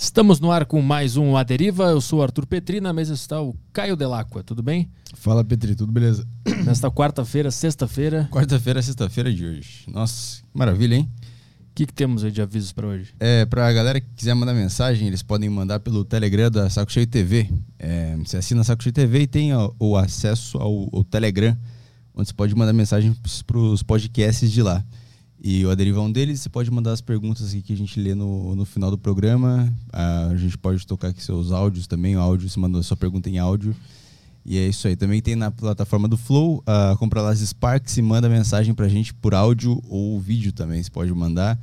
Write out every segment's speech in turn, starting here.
Estamos no ar com mais um A Deriva. Eu sou o Arthur Petri, na mesa está o Caio Delacqua. Tudo bem? Fala, Petri, tudo beleza? Nesta quarta-feira, sexta-feira. Quarta-feira, sexta-feira de hoje. Nossa, maravilha, hein? O que, que temos aí de avisos para hoje? É, pra galera que quiser mandar mensagem, eles podem mandar pelo Telegram da Saco Cheio TV. É, você assina a Saco Cheio TV e tem o, o acesso ao, ao, Telegram, onde você pode mandar mensagem para os podcasts de lá. E o Aderiva um deles. Você pode mandar as perguntas que a gente lê no, no final do programa. A gente pode tocar aqui seus áudios também. O áudio, você manda a sua pergunta em áudio. E é isso aí. Também tem na plataforma do Flow, uh, compra lá as Sparks e manda mensagem pra gente por áudio ou vídeo também. Você pode mandar.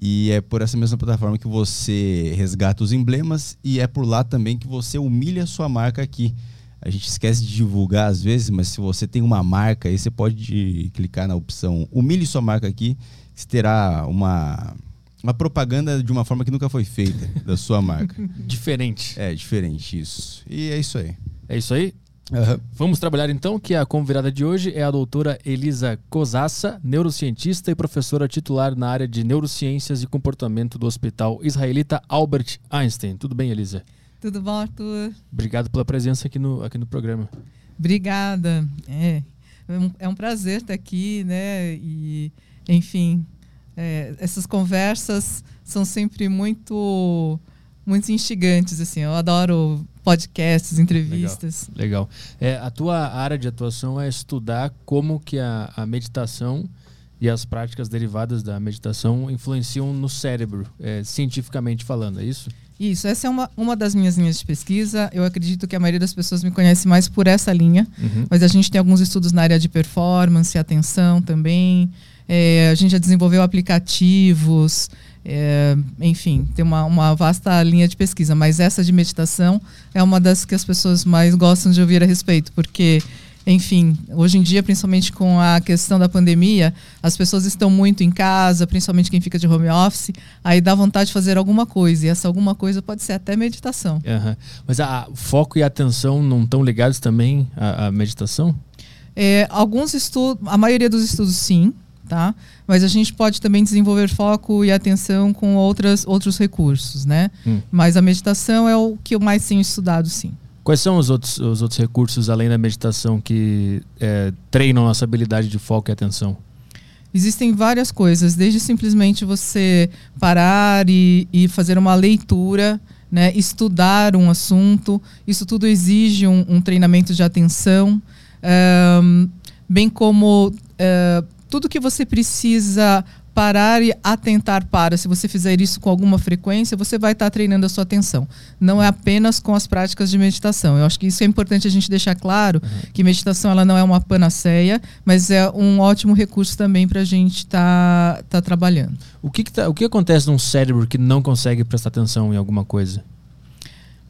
E é por essa mesma plataforma que você resgata os emblemas e é por lá também que você humilha a sua marca aqui. A gente esquece de divulgar às vezes, mas se você tem uma marca aí, você pode clicar na opção Humilhe sua marca aqui, que terá uma, uma propaganda de uma forma que nunca foi feita da sua marca. diferente. É, diferente, isso. E é isso aí. É isso aí? Uhum. Vamos trabalhar então, que a convidada de hoje é a doutora Elisa Cosassa, neurocientista e professora titular na área de neurociências e comportamento do Hospital Israelita Albert Einstein. Tudo bem, Elisa? Tudo bom, Arthur? Obrigado pela presença aqui no, aqui no programa. Obrigada. É, é um, é um prazer estar aqui, né? E, enfim, é, essas conversas são sempre muito muito instigantes assim eu adoro podcasts entrevistas legal, legal. É, a tua área de atuação é estudar como que a, a meditação e as práticas derivadas da meditação influenciam no cérebro é, cientificamente falando é isso isso, essa é uma, uma das minhas linhas de pesquisa. Eu acredito que a maioria das pessoas me conhece mais por essa linha, uhum. mas a gente tem alguns estudos na área de performance, atenção também. É, a gente já desenvolveu aplicativos, é, enfim, tem uma, uma vasta linha de pesquisa, mas essa de meditação é uma das que as pessoas mais gostam de ouvir a respeito, porque enfim, hoje em dia, principalmente com a questão da pandemia, as pessoas estão muito em casa, principalmente quem fica de home office, aí dá vontade de fazer alguma coisa, e essa alguma coisa pode ser até meditação. Uhum. Mas a foco e a atenção não estão ligados também à, à meditação? É, alguns estudos, a maioria dos estudos sim, tá? Mas a gente pode também desenvolver foco e atenção com outras, outros recursos, né? Hum. Mas a meditação é o que eu mais tenho estudado, sim. Quais são os outros, os outros recursos, além da meditação, que é, treinam nossa habilidade de foco e atenção? Existem várias coisas, desde simplesmente você parar e, e fazer uma leitura, né, estudar um assunto. Isso tudo exige um, um treinamento de atenção, um, bem como uh, tudo que você precisa parar e atentar para. Se você fizer isso com alguma frequência, você vai estar treinando a sua atenção. Não é apenas com as práticas de meditação. Eu acho que isso é importante a gente deixar claro uhum. que meditação ela não é uma panaceia, mas é um ótimo recurso também para a gente estar tá, tá trabalhando. O que, que tá, o que acontece num cérebro que não consegue prestar atenção em alguma coisa?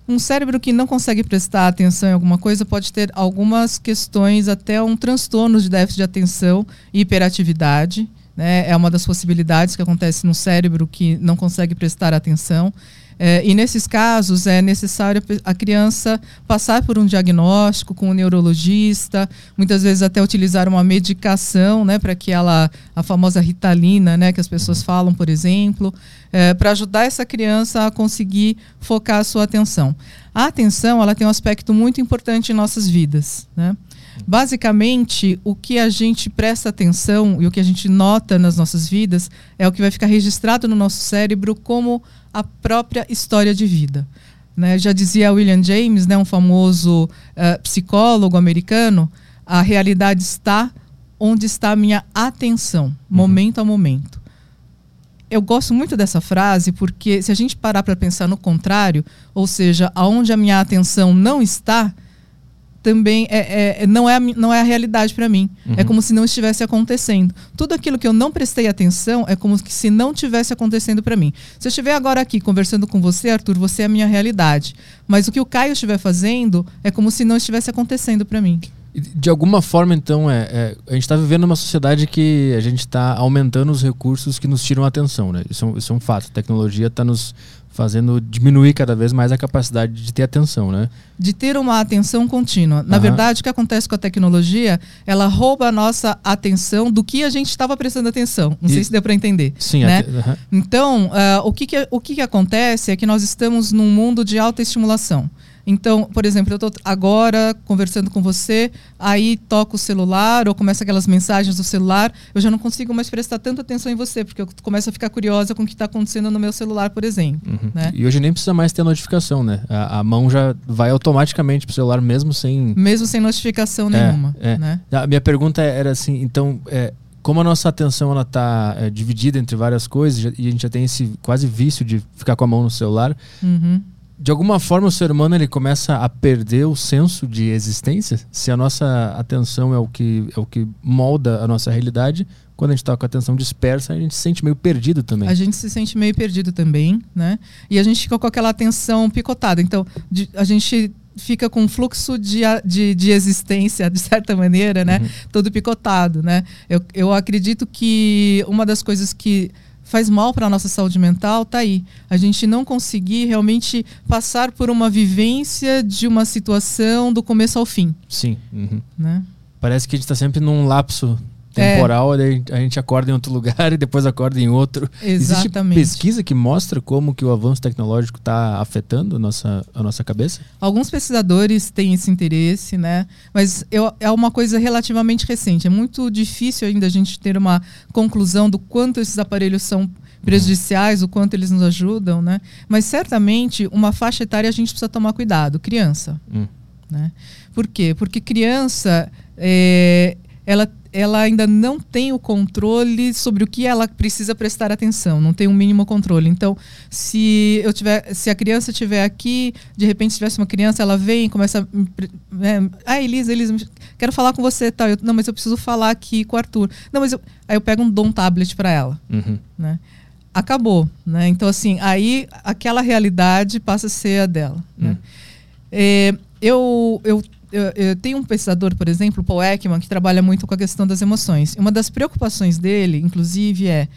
Um cérebro que não consegue prestar atenção em alguma coisa pode ter algumas questões, até um transtorno de déficit de atenção e hiperatividade. Né? É uma das possibilidades que acontece no cérebro que não consegue prestar atenção. É, e nesses casos é necessário a criança passar por um diagnóstico com um neurologista, muitas vezes até utilizar uma medicação, né, para que ela, a famosa ritalina, né, que as pessoas falam, por exemplo, é, para ajudar essa criança a conseguir focar a sua atenção. A atenção, ela tem um aspecto muito importante em nossas vidas, né? Basicamente, o que a gente presta atenção e o que a gente nota nas nossas vidas é o que vai ficar registrado no nosso cérebro como a própria história de vida. Né? Já dizia William James, né, um famoso uh, psicólogo americano, a realidade está onde está a minha atenção, uhum. momento a momento. Eu gosto muito dessa frase porque se a gente parar para pensar no contrário, ou seja, aonde a minha atenção não está, também é, é, não, é a, não é a realidade para mim. Uhum. É como se não estivesse acontecendo. Tudo aquilo que eu não prestei atenção é como se não tivesse acontecendo para mim. Se eu estiver agora aqui conversando com você, Arthur, você é a minha realidade. Mas o que o Caio estiver fazendo é como se não estivesse acontecendo para mim. De alguma forma, então, é, é a gente está vivendo uma sociedade que a gente está aumentando os recursos que nos tiram a atenção, né? Isso, é isso é um fato. A tecnologia está nos fazendo diminuir cada vez mais a capacidade de ter atenção, né? De ter uma atenção contínua. Na uhum. verdade, o que acontece com a tecnologia, ela rouba a nossa atenção do que a gente estava prestando atenção. Não e... sei se deu para entender. Sim. Né? Uhum. Então, uh, o, que, que, o que, que acontece é que nós estamos num mundo de alta estimulação. Então, por exemplo, eu estou agora conversando com você, aí toco o celular ou começa aquelas mensagens do celular, eu já não consigo mais prestar tanta atenção em você, porque eu começo a ficar curiosa com o que está acontecendo no meu celular, por exemplo. Uhum. Né? E hoje nem precisa mais ter notificação, né? A, a mão já vai automaticamente para o celular mesmo sem... Mesmo sem notificação é, nenhuma. É. Né? A minha pergunta era assim, então... É, como a nossa atenção ela está é, dividida entre várias coisas e a gente já tem esse quase vício de ficar com a mão no celular, uhum de alguma forma o ser humano ele começa a perder o senso de existência se a nossa atenção é o que é o que molda a nossa realidade quando a gente está com a atenção dispersa a gente se sente meio perdido também a gente se sente meio perdido também né e a gente fica com aquela atenção picotada então de, a gente fica com um fluxo de, de, de, existência, de certa maneira, né? Uhum. Todo picotado, né? Eu, eu acredito que uma das coisas que faz mal para a nossa saúde mental, tá aí. A gente não conseguir realmente passar por uma vivência de uma situação do começo ao fim. Sim. Uhum. Né? Parece que a gente está sempre num lapso temporal, é. a gente acorda em outro lugar e depois acorda em outro. Exatamente. Existe pesquisa que mostra como que o avanço tecnológico está afetando a nossa, a nossa cabeça? Alguns pesquisadores têm esse interesse, né? Mas eu, é uma coisa relativamente recente. É muito difícil ainda a gente ter uma conclusão do quanto esses aparelhos são prejudiciais, o quanto eles nos ajudam, né? Mas certamente uma faixa etária a gente precisa tomar cuidado, criança. Hum. Né? Por quê? Porque criança é, ela ela ainda não tem o controle sobre o que ela precisa prestar atenção, não tem um mínimo controle. Então, se eu tiver, se a criança estiver aqui, de repente tivesse uma criança, ela vem e começa, né, ah, Elisa, Elisa, quero falar com você, tal. Eu, não, mas eu preciso falar aqui com o Arthur. Não, mas eu, aí eu pego um dom tablet para ela, uhum. né? Acabou, né? Então assim, aí aquela realidade passa a ser a dela. Né? Uhum. É, eu, eu eu, eu tenho um pesquisador, por exemplo, Paul Ekman, que trabalha muito com a questão das emoções. Uma das preocupações dele, inclusive, é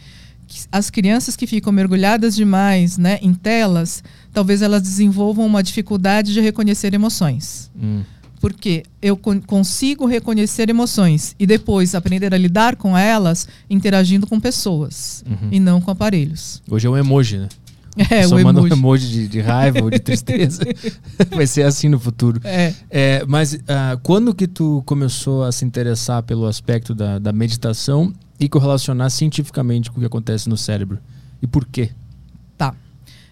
que as crianças que ficam mergulhadas demais né, em telas, talvez elas desenvolvam uma dificuldade de reconhecer emoções. Hum. Porque eu con consigo reconhecer emoções e depois aprender a lidar com elas interagindo com pessoas uhum. e não com aparelhos. Hoje é um emoji, né? É, Só o manda emoji. um emoji de, de raiva ou de tristeza. Vai ser assim no futuro. É. é mas uh, quando que tu começou a se interessar pelo aspecto da, da meditação e correlacionar cientificamente com o que acontece no cérebro? E por quê? Tá.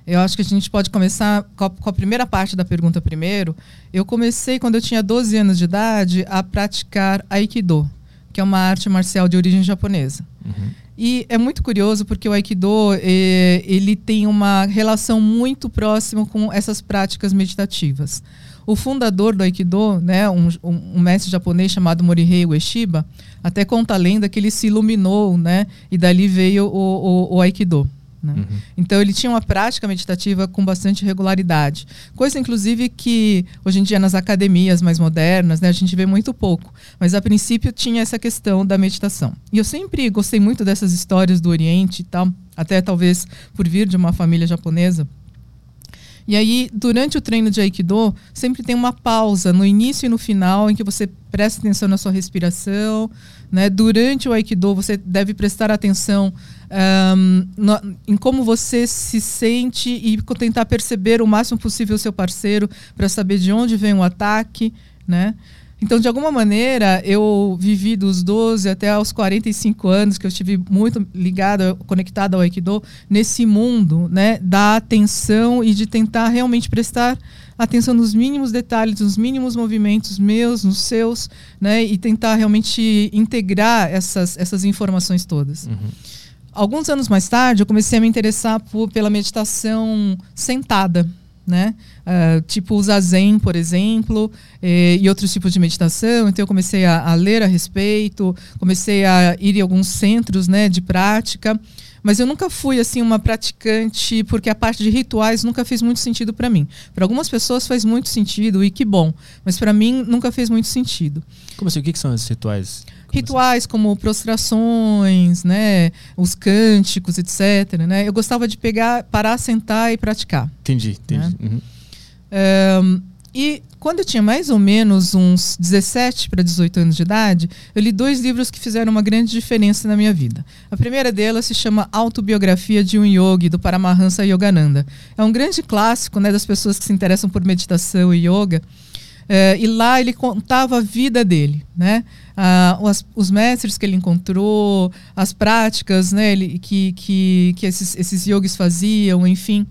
Eu acho que a gente pode começar com a, com a, primeira parte da pergunta primeiro. Eu comecei, quando eu tinha 12 anos de idade, a praticar Aikido, que é uma arte marcial de origem japonesa. Uhum. E é muito curioso porque o Aikido é, ele tem uma relação muito próxima com essas práticas meditativas. O fundador do Aikido, né, um, um, mestre japonês chamado Morihei Ueshiba, até conta a lenda que ele se iluminou, né, e dali veio o, o, o Aikido. Né? Uhum. Então ele tinha uma prática meditativa com bastante regularidade. Coisa, inclusive, que hoje em dia nas academias mais modernas né, a gente vê muito pouco. Mas a princípio tinha essa questão da meditação. E eu sempre gostei muito dessas histórias do Oriente e tal, até talvez por vir de uma família japonesa. E aí, durante o treino de Aikido, sempre tem uma pausa no início e no final em que você presta atenção na sua respiração. Né? Durante o Aikido, você deve prestar atenção um, no, em como você se sente e tentar perceber o máximo possível o seu parceiro para saber de onde vem o ataque. Né? Então, de alguma maneira, eu vivi dos 12 até os 45 anos, que eu estive muito ligada, conectada ao Aikido, nesse mundo né, da atenção e de tentar realmente prestar atenção nos mínimos detalhes, nos mínimos movimentos meus, nos seus, né, e tentar realmente integrar essas, essas informações todas. Uhum. Alguns anos mais tarde, eu comecei a me interessar por, pela meditação sentada né? Uh, tipo o Zazen, por exemplo, e, outros tipos de meditação. Então eu comecei a, a, ler a respeito, comecei a ir em alguns centros, né, de prática. Mas eu nunca fui assim uma praticante porque a parte de rituais nunca fez muito sentido para mim. Para algumas pessoas faz muito sentido e que bom, mas para mim nunca fez muito sentido. Como assim? O que são esses rituais? Rituais como prostrações, né, os cânticos, etc. Né? Eu gostava de pegar, parar, sentar e praticar. Entendi, entendi. Né? Uhum. Um, e quando eu tinha mais ou menos uns 17 para 18 anos de idade, eu li dois livros que fizeram uma grande diferença na minha vida. A primeira delas se chama Autobiografia de um Yogi, do Paramahansa Yogananda. É um grande clássico né, das pessoas que se interessam por meditação e yoga. É, e lá ele contava a vida dele, né? Ah, os, os, mestres que ele encontrou, as práticas né, ele, que, que, que esses, esses yogis faziam, enfim.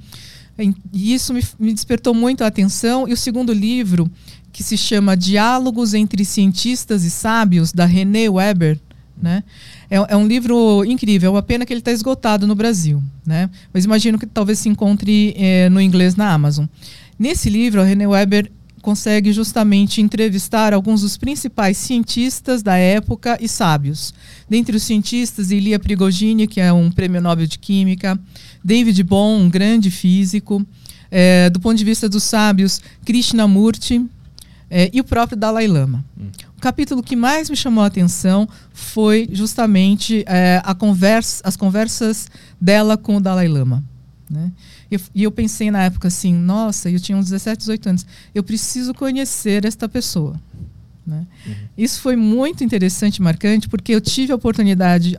E isso me, me despertou muito a atenção. E o segundo livro, que se chama Diálogos entre Cientistas e Sábios, da René Weber, né? É, é, um livro incrível, é uma pena que ele está esgotado no Brasil, né? Mas imagino que talvez se encontre é, no inglês na Amazon. Nesse livro, a René Weber consegue justamente entrevistar alguns dos principais cientistas da época e sábios. Dentre os cientistas, Ilia Prigogine, que é um prêmio Nobel de Química, David Bohm, um grande físico. É, do ponto de vista dos sábios, Krishnamurti é, e o próprio Dalai Lama. Hum. O capítulo que mais me chamou a atenção foi justamente é, a conversa, as conversas dela com o Dalai Lama. Né? E, e eu pensei na época assim, nossa, eu tinha uns 17, 18 anos, eu preciso conhecer esta pessoa. Né? Uhum. Isso foi muito interessante e marcante, porque eu tive a oportunidade,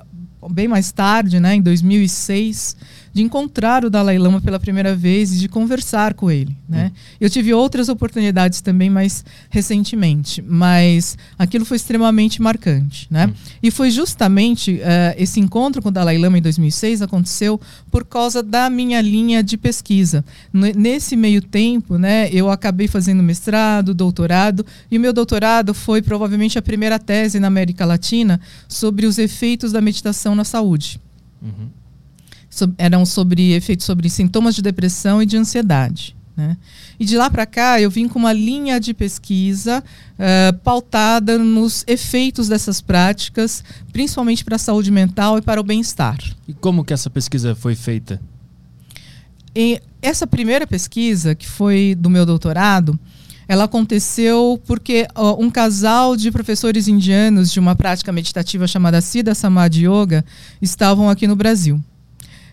bem mais tarde, né, em 2006, de encontrar o Dalai Lama pela primeira vez e de conversar com ele. Né? Eu tive outras oportunidades também mais recentemente, mas aquilo foi extremamente marcante. Né? E foi justamente uh, esse encontro com o Dalai Lama em 2006 aconteceu por causa da minha linha de pesquisa. Nesse meio tempo, né, eu acabei fazendo mestrado, doutorado, e o meu doutorado foi provavelmente a primeira tese na América Latina sobre os efeitos da meditação na saúde. Uhum so, eram sobre efeitos sobre sintomas de depressão e de ansiedade. Né? E de lá para cá eu vim com uma linha de pesquisa uh, pautada nos efeitos dessas práticas, principalmente para a saúde mental e para o bem-estar. E como que essa pesquisa foi feita? E essa primeira pesquisa, que foi do meu doutorado, ela aconteceu porque um casal de professores indianos de uma prática meditativa chamada Siddha Samadhi Yoga estavam aqui no Brasil.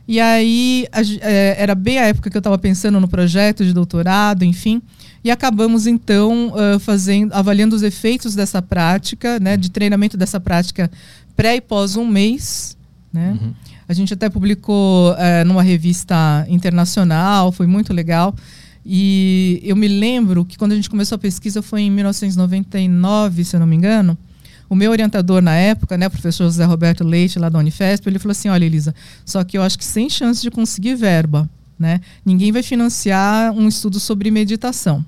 E aí a, é, era bem a época que eu estava pensando no projeto de doutorado, enfim. E acabamos então uh, fazendo, avaliando os efeitos dessa prática, né, de treinamento dessa prática pré e pós um mês, né? Uhum. A gente até publicou numa revista internacional, foi muito legal. E eu me lembro que quando a gente começou a pesquisa foi em 1999, se eu não me engano. O meu orientador na época, né, o professor José Roberto Leite, lá da Unifesp, ele falou assim: olha, Elisa, só que eu acho que sem chance de conseguir verba. Né? Ninguém vai financiar um estudo sobre meditação.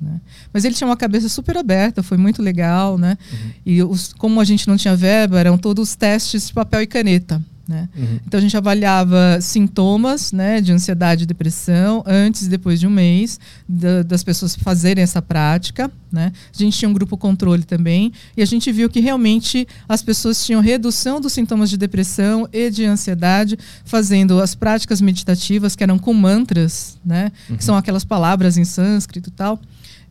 Né? Mas ele tinha uma cabeça super aberta, foi muito legal. Né? Uhum. E os, como a gente não tinha verba, eram todos testes de papel e caneta. Né? Uhum. Então a gente avaliava sintomas né, de ansiedade e depressão antes e depois de um mês da, das pessoas fazerem essa prática. Né? A gente tinha um grupo controle também e a gente viu que realmente as pessoas tinham redução dos sintomas de depressão e de ansiedade fazendo as práticas meditativas que eram com mantras, né? Uhum. que são aquelas palavras em sânscrito e tal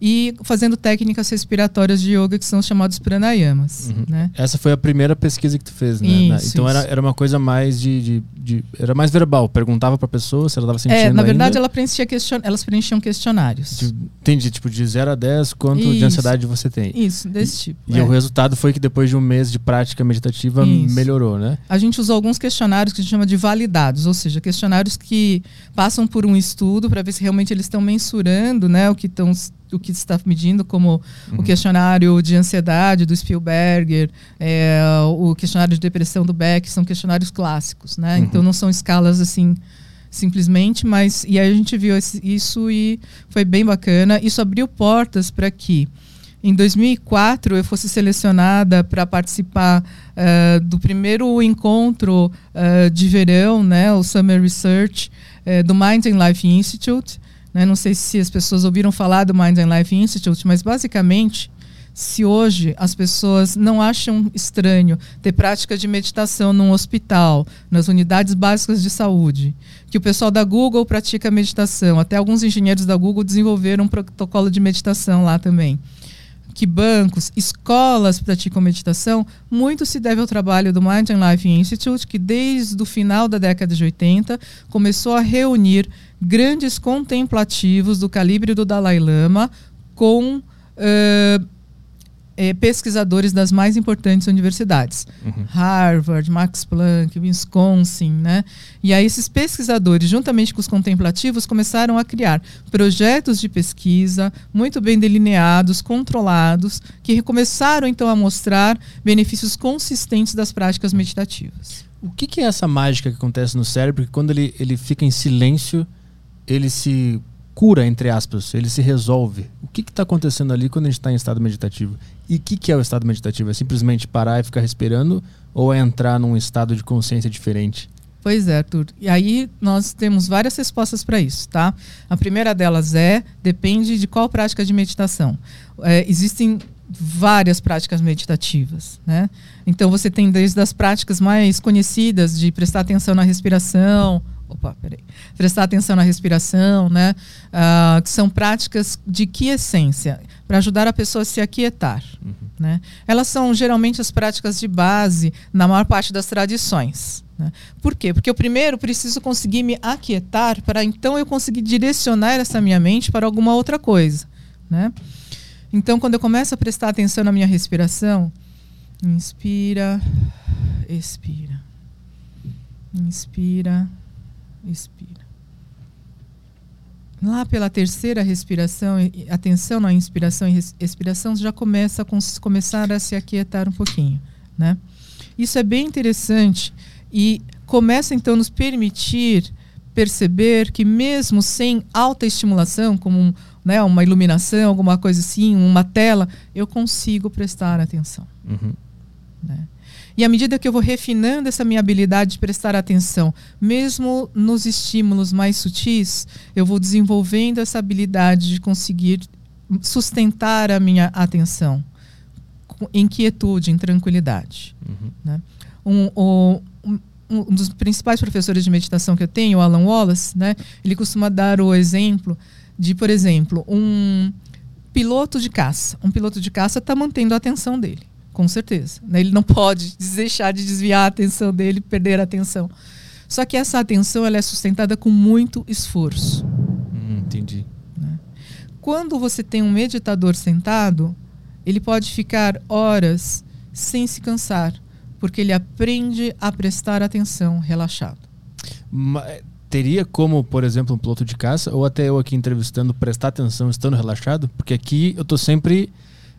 e fazendo técnicas respiratórias de yoga que são chamados pranayamas. Uhum. Né? Essa foi a primeira pesquisa que tu fez, né? Isso, então isso. Era, era uma coisa mais de, de, de era mais verbal. Perguntava para a pessoa se ela estava sentindo. É, na verdade ainda. ela preenchia question... elas preenchiam questionários. De, entendi, tipo de 0 a 10, quanto isso. de ansiedade você tem. Isso, desse tipo. E é. o resultado foi que depois de um mês de prática meditativa melhorou, né? A gente usou alguns questionários que a gente chama de validados, ou seja, questionários que passam por um estudo para ver se realmente eles estão mensurando, né, o que estão o que está medindo, como uhum. o questionário de ansiedade do Spielberger, é, o questionário de depressão do Beck, são questionários clássicos, né? Uhum. Então não são escalas assim simplesmente, mas e aí a gente viu esse, isso e foi bem bacana. Isso abriu portas para que em 2004 eu fosse selecionada para participar uh, do primeiro encontro uh, de verão, né, o Summer Research uh, do Mind and Life Institute, né? Não sei se as pessoas ouviram falar do Mind and Life Institute, mas basicamente se hoje as pessoas não acham estranho ter prática de meditação num hospital, nas unidades básicas de saúde, que o pessoal da Google pratica meditação, até alguns engenheiros da Google desenvolveram um protocolo de meditação lá também. Que bancos, escolas praticam meditação, muito se deve ao trabalho do Mind and Life Institute, que desde o final da década de 80 começou a reunir grandes contemplativos do calibre do Dalai Lama com uh, é, pesquisadores das mais importantes universidades, uhum. Harvard, Max Planck, Wisconsin, né? E aí esses pesquisadores, juntamente com os contemplativos, começaram a criar projetos de pesquisa muito bem delineados, controlados, que começaram então a mostrar benefícios consistentes das práticas meditativas. O que, que é essa mágica que acontece no cérebro que quando ele, ele fica em silêncio, ele se cura, entre aspas, ele se resolve. O que está acontecendo ali quando a gente está em estado meditativo? E o que, que é o estado meditativo? É simplesmente parar e ficar respirando ou é entrar num estado de consciência diferente? Pois é, Arthur. E aí nós temos várias respostas para isso, tá? A primeira delas é depende de qual prática de meditação. É, existem várias práticas meditativas, né? Então você tem desde as práticas mais conhecidas de prestar atenção na respiração, opa, peraí, prestar atenção na respiração, né? Uh, que são práticas de que essência? Para ajudar a pessoa a se aquietar. Uhum. Né? Elas são geralmente as práticas de base na maior parte das tradições. Né? Por quê? Porque eu primeiro preciso conseguir me aquietar para então eu conseguir direcionar essa minha mente para alguma outra coisa. Né? Então, quando eu começo a prestar atenção na minha respiração, inspira, expira. Inspira, expira. Lá pela terceira respiração, atenção na inspiração e expiração, já começa a começar a se aquietar um pouquinho, né? Isso é bem interessante e começa então a nos permitir perceber que mesmo sem alta estimulação, como um, né, uma iluminação, alguma coisa assim, uma tela, eu consigo prestar atenção. Uhum. Né? E à medida que eu vou refinando essa minha habilidade de prestar atenção, mesmo nos estímulos mais sutis, eu vou desenvolvendo essa habilidade de conseguir sustentar a minha atenção em quietude, em tranquilidade. Uhum. Né? Um, um, um, dos principais professores de meditação que eu tenho, o Alan Wallace, né, ele costuma dar o exemplo de, por exemplo, um piloto de caça. Um piloto de caça está mantendo a atenção dele. Com certeza. Né? Ele não pode deixar de desviar a atenção dele, perder a atenção. Só que essa atenção ela é sustentada com muito esforço. Hum, entendi. Né? Quando você tem um meditador sentado, ele pode ficar horas sem se cansar, porque ele aprende a prestar atenção relaxado. Mas, teria como, por exemplo, um piloto de caça, ou até eu aqui entrevistando, prestar atenção estando relaxado? Porque aqui eu estou sempre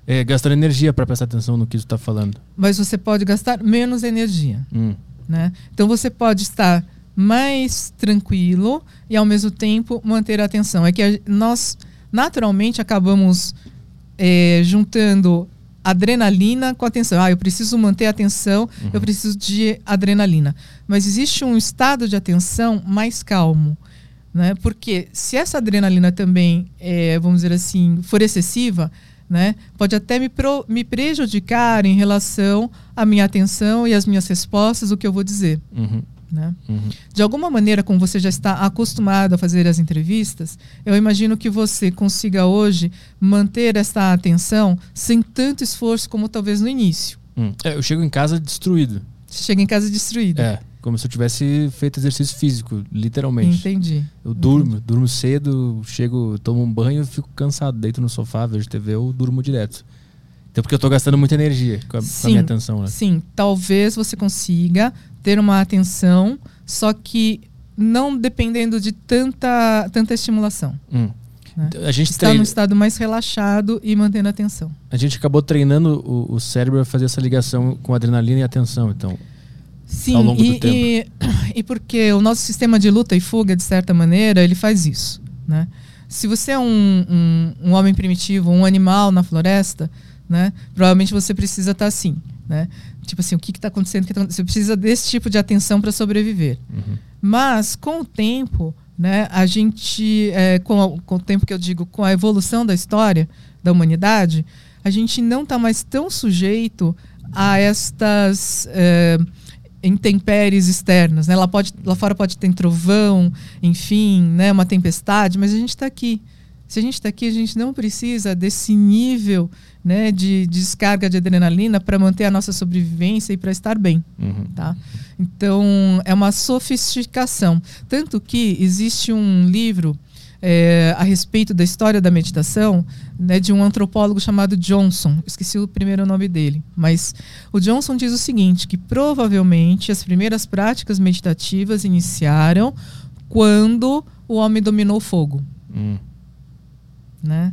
é, gastando energia para prestar atenção no que está falando. Mas você pode gastar menos energia. Hum. Né? Então você pode estar mais tranquilo e ao mesmo tempo manter a atenção. É que nós naturalmente acabamos é, juntando adrenalina com atenção. Ah, eu preciso manter a atenção, uhum. eu preciso de adrenalina. Mas existe um estado de atenção mais calmo. Né? Porque se essa adrenalina também, é, vamos dizer assim, for excessiva, né? Pode até me, pro, me prejudicar em relação à minha atenção e às minhas respostas, o que eu vou dizer. Uhum. Né? Uhum. De alguma maneira, como você já está acostumado a fazer as entrevistas, eu imagino que você consiga hoje manter essa atenção sem tanto esforço como talvez no início. Hum. É, eu chego em casa destruído. Você chega em casa destruído. É. Como se eu tivesse feito exercício físico, literalmente. Entendi. Eu durmo, Entendi. durmo cedo, chego, tomo um banho, fico cansado, deito no sofá, vejo TV, eu durmo direto. Então, porque eu estou gastando muita energia com a, sim, com a minha atenção. Né? Sim, talvez você consiga ter uma atenção, só que não dependendo de tanta, tanta estimulação. Hum. Né? A gente Está treina... num estado mais relaxado e mantendo a atenção. A gente acabou treinando o, o cérebro a fazer essa ligação com adrenalina e atenção, então. Sim, ao longo e, do tempo. E, e porque o nosso sistema de luta e fuga, de certa maneira, ele faz isso. Né? Se você é um, um, um homem primitivo, um animal na floresta, né, provavelmente você precisa estar tá assim. Né? Tipo assim, o que está acontecendo? Tá você precisa desse tipo de atenção para sobreviver. Uhum. Mas, com o tempo, né, a gente, é, com, com, o tempo que eu digo, com a evolução da história da humanidade, a gente não está mais tão sujeito a estas é, intempéries externas. Né? Lá, pode, lá fora pode ter trovão, enfim, né, uma tempestade, mas a gente está aqui. Se a gente está aqui, a gente não precisa desse nível né, de, de descarga de adrenalina para manter a nossa sobrevivência e para estar bem. Uhum. Tá? Então, é uma sofisticação. Tanto que existe um livro é, a respeito da história da meditação né, de um antropólogo chamado Johnson. Esqueci o primeiro nome dele. Mas o Johnson diz o seguinte: que provavelmente as primeiras práticas meditativas iniciaram quando o homem dominou o fogo. Hum né?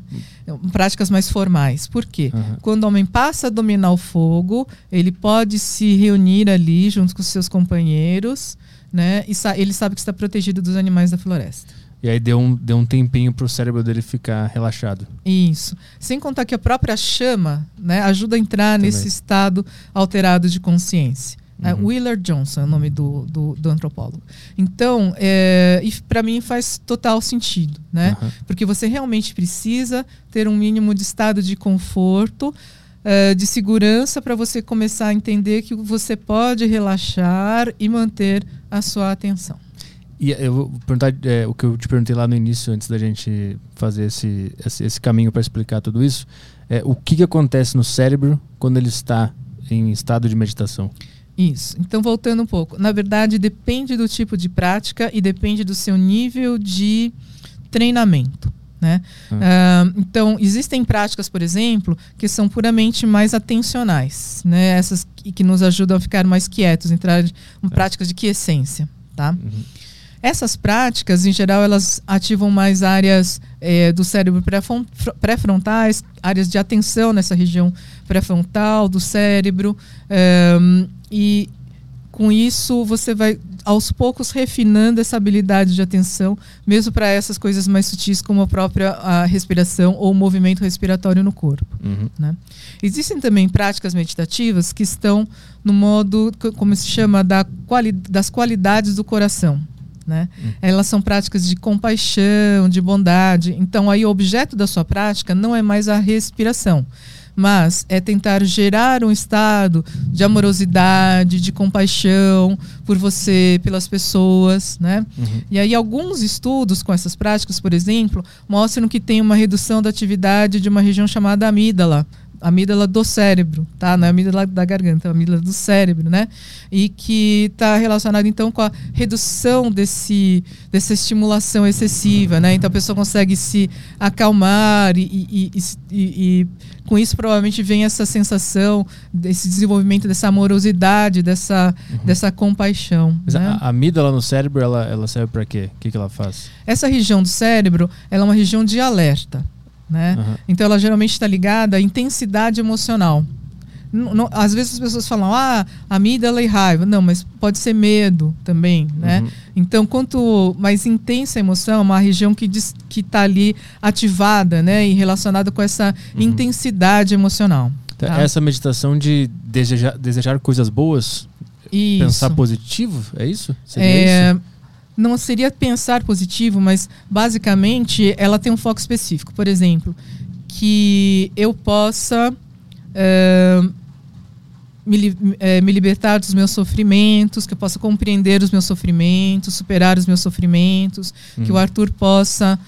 Práticas mais formais. Por quê? Uhum. Quando o homem passa a dominar o fogo, ele pode se reunir ali junto com seus companheiros, né? E sa ele sabe que está protegido dos animais da floresta. E aí deu um, deu um tempinho para o cérebro dele ficar relaxado. Isso. Sem contar que a própria chama né, ajuda a entrar Também. nesse estado alterado de consciência. É, uhum. Wheeler Johnson é o nome do, do, do antropólogo. Então, é, para mim faz total sentido, né? Uhum. Porque você realmente precisa ter um mínimo de estado de conforto, é, de segurança, para você começar a entender que você pode relaxar e manter a sua atenção. E eu vou perguntar é, o que eu te perguntei lá no início, antes da gente fazer esse, esse, esse caminho para explicar tudo isso. É, o que, que acontece no cérebro quando ele está em estado de meditação? Isso. Então, voltando um pouco. Na verdade, depende do tipo de prática e depende do seu nível de treinamento. Né? Hum. Uh, então, existem práticas, por exemplo, que são puramente mais atencionais, né? essas que, que nos ajudam a ficar mais quietos, entrar em é. práticas de quiescência. Tá? Uhum. Essas práticas, em geral, elas ativam mais áreas é, do cérebro pré-frontais, áreas de atenção nessa região pré-frontal do cérebro. É, e com isso você vai aos poucos refinando essa habilidade de atenção, mesmo para essas coisas mais sutis como a própria a respiração ou o movimento respiratório no corpo. Uhum. Né? Existem também práticas meditativas que estão no modo, como se chama, da quali das qualidades do coração. Né? Uhum. Elas são práticas de compaixão, de bondade. Então, aí o objeto da sua prática não é mais a respiração, mas é tentar gerar um estado de amorosidade, de compaixão por você, pelas pessoas, né? Uhum. E aí alguns estudos com essas práticas, por exemplo, mostram que tem uma redução da atividade de uma região chamada amígdala, amígdala do cérebro, tá? Não é a amígdala da garganta, é a amígdala do cérebro, né? E que está relacionado então com a redução desse, dessa estimulação excessiva, né? Então a pessoa consegue se acalmar e, e, e, e com isso provavelmente vem essa sensação desse desenvolvimento dessa amorosidade, dessa, uhum. dessa compaixão. Mas né? a amígdala no cérebro, ela, ela serve para quê? O que, que ela faz? Essa região do cérebro, ela é uma região de alerta. Né? Uhum. Então ela geralmente está ligada à intensidade emocional. às vezes as pessoas falam, ah, amígdala e raiva. Não, mas pode ser medo também, né? Uhum. Então, quanto mais intensa a emoção, é uma região que está ali ativada, né? E relacionada com essa uhum. intensidade emocional. Tá? tá? Essa meditação de desejar, desejar coisas boas, isso. pensar positivo, é isso? Seria é, isso? Não seria pensar positivo, mas basicamente ela tem um foco específico. Por exemplo, que eu possa é, me, é, me, libertar dos meus sofrimentos, que eu possa compreender os meus sofrimentos, superar os meus sofrimentos, uhum. que o uhum. Arthur possa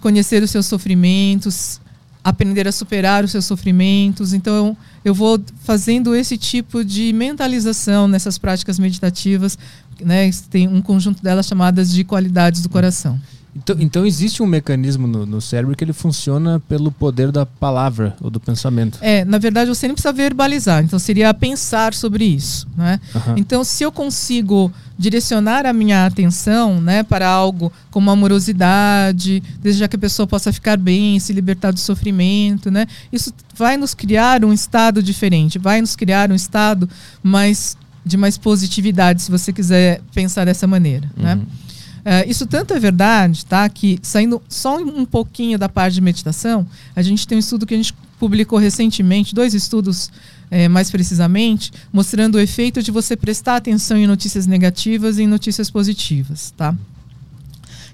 conhecer os seus sofrimentos, aprender a superar os seus sofrimentos. Então, eu vou fazendo esse tipo de mentalização nessas práticas meditativas né, tem um conjunto delas chamadas de qualidades do coração. Então, então existe um mecanismo no, no, cérebro que ele funciona pelo poder da palavra ou do pensamento. É, na verdade você nem precisa verbalizar, então seria pensar sobre isso, né? Uhum. Então se eu consigo direcionar a minha atenção, né, para algo como amorosidade, desejar que a pessoa possa ficar bem, se libertar do sofrimento, né? Isso vai nos criar um estado diferente, vai nos criar um estado mais de mais positividade, se você quiser pensar dessa maneira. Né? Uhum. Né? Uh, isso tanto é verdade, tá? Que saindo só um pouquinho da parte de meditação, a gente tem um estudo que a gente publicou recentemente, dois estudos é, mais precisamente, mostrando o efeito de você prestar atenção em notícias negativas e em notícias positivas, tá?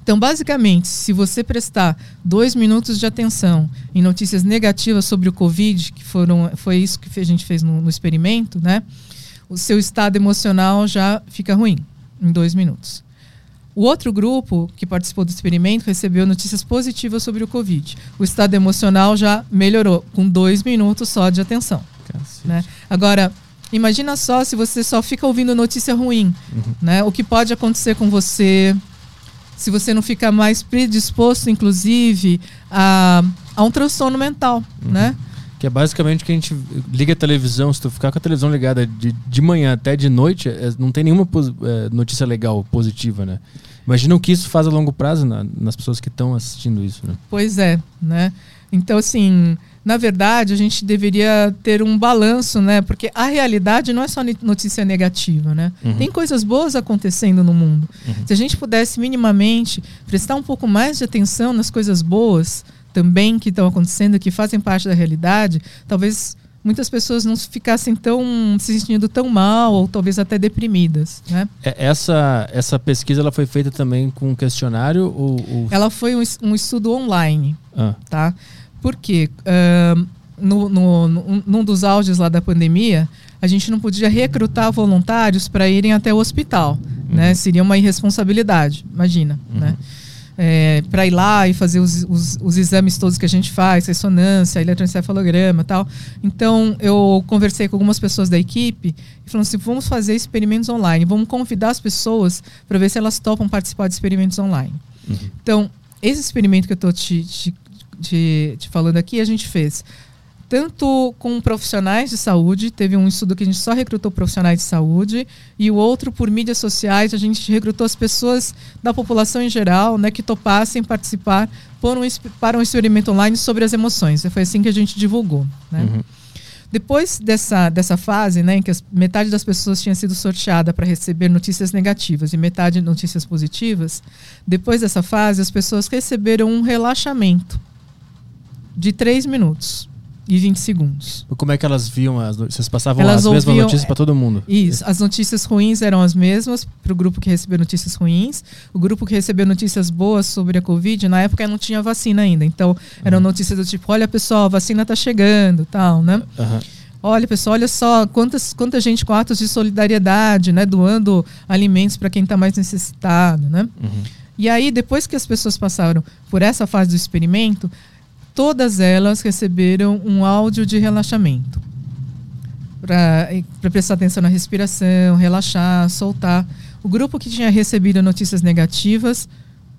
Então, basicamente, se você prestar dois minutos de atenção em notícias negativas sobre o Covid, que foram, foi isso que a gente fez no, no experimento, né? O seu estado emocional já fica ruim em dois minutos. O outro grupo que participou do experimento recebeu notícias positivas sobre o Covid. O estado emocional já melhorou com dois minutos só de atenção. Né? Agora, imagina só se você só fica ouvindo notícia ruim. Uhum. Né? O que pode acontecer com você se você não fica mais predisposto, inclusive, a, a um transtorno mental. Uhum. Né? Que é basicamente que a gente liga a televisão, se tu ficar com a televisão ligada de, de manhã até de noite, é, não tem nenhuma é, notícia legal, positiva, né? Imagina o que isso faz a longo prazo na, nas pessoas que estão assistindo isso, né? Pois é, né? Então, assim, na verdade, a gente deveria ter um balanço, né? Porque a realidade não é só notícia negativa, né? Uhum. Tem coisas boas acontecendo no mundo. Uhum. Se a gente pudesse minimamente prestar um pouco mais de atenção nas coisas boas, também que estão acontecendo, que fazem parte da realidade, talvez muitas pessoas não ficassem tão se sentindo tão mal ou talvez até deprimidas, né? É, essa essa pesquisa ela foi feita também com um questionário ou, ou... Ela foi um, um estudo online, ah. tá? Porque uh, no, no, no, num dos áudios lá da pandemia, a gente não podia recrutar voluntários para irem até o hospital, né? uhum. né? Seria uma irresponsabilidade, imagina, uhum. né? É, para ir lá e fazer os, os, os, exames todos que a gente faz, ressonância, eletroencefalograma tal. Então, eu conversei com algumas pessoas da equipe e falaram assim, vamos fazer experimentos online, vamos convidar as pessoas para ver se elas topam participar de experimentos online. Uhum. Então, esse experimento que eu estou te, te, te, te falando aqui, a gente fez tanto com profissionais de saúde, teve um estudo que a gente só recrutou profissionais de saúde, e o outro por mídias sociais, a gente recrutou as pessoas da população em geral, né, que topassem participar por um, para um experimento online sobre as emoções. Foi assim que a gente divulgou. Né? Uhum. Depois dessa, dessa fase, né, em que as, metade das pessoas tinha sido sorteada para receber notícias negativas e metade notícias positivas, depois dessa fase, as pessoas receberam um relaxamento de três minutos e 20 segundos. Como é que elas viam as notícias? Vocês passavam elas as ouviam, mesmas notícias para todo mundo? Isso. As notícias ruins eram as mesmas para o grupo que recebeu notícias ruins. O grupo que recebeu notícias boas sobre a Covid, na época não tinha vacina ainda. Então, eram uhum. notícias do tipo: olha, pessoal, a vacina está chegando, tal, né? Uhum. Olha, pessoal, olha só quantas, quanta gente com atos de solidariedade, né? Doando alimentos para quem está mais necessitado, né? Uhum. E aí, depois que as pessoas passaram por essa fase do experimento, todas elas receberam um áudio de relaxamento para prestar atenção na respiração, relaxar, soltar. O grupo que tinha recebido notícias negativas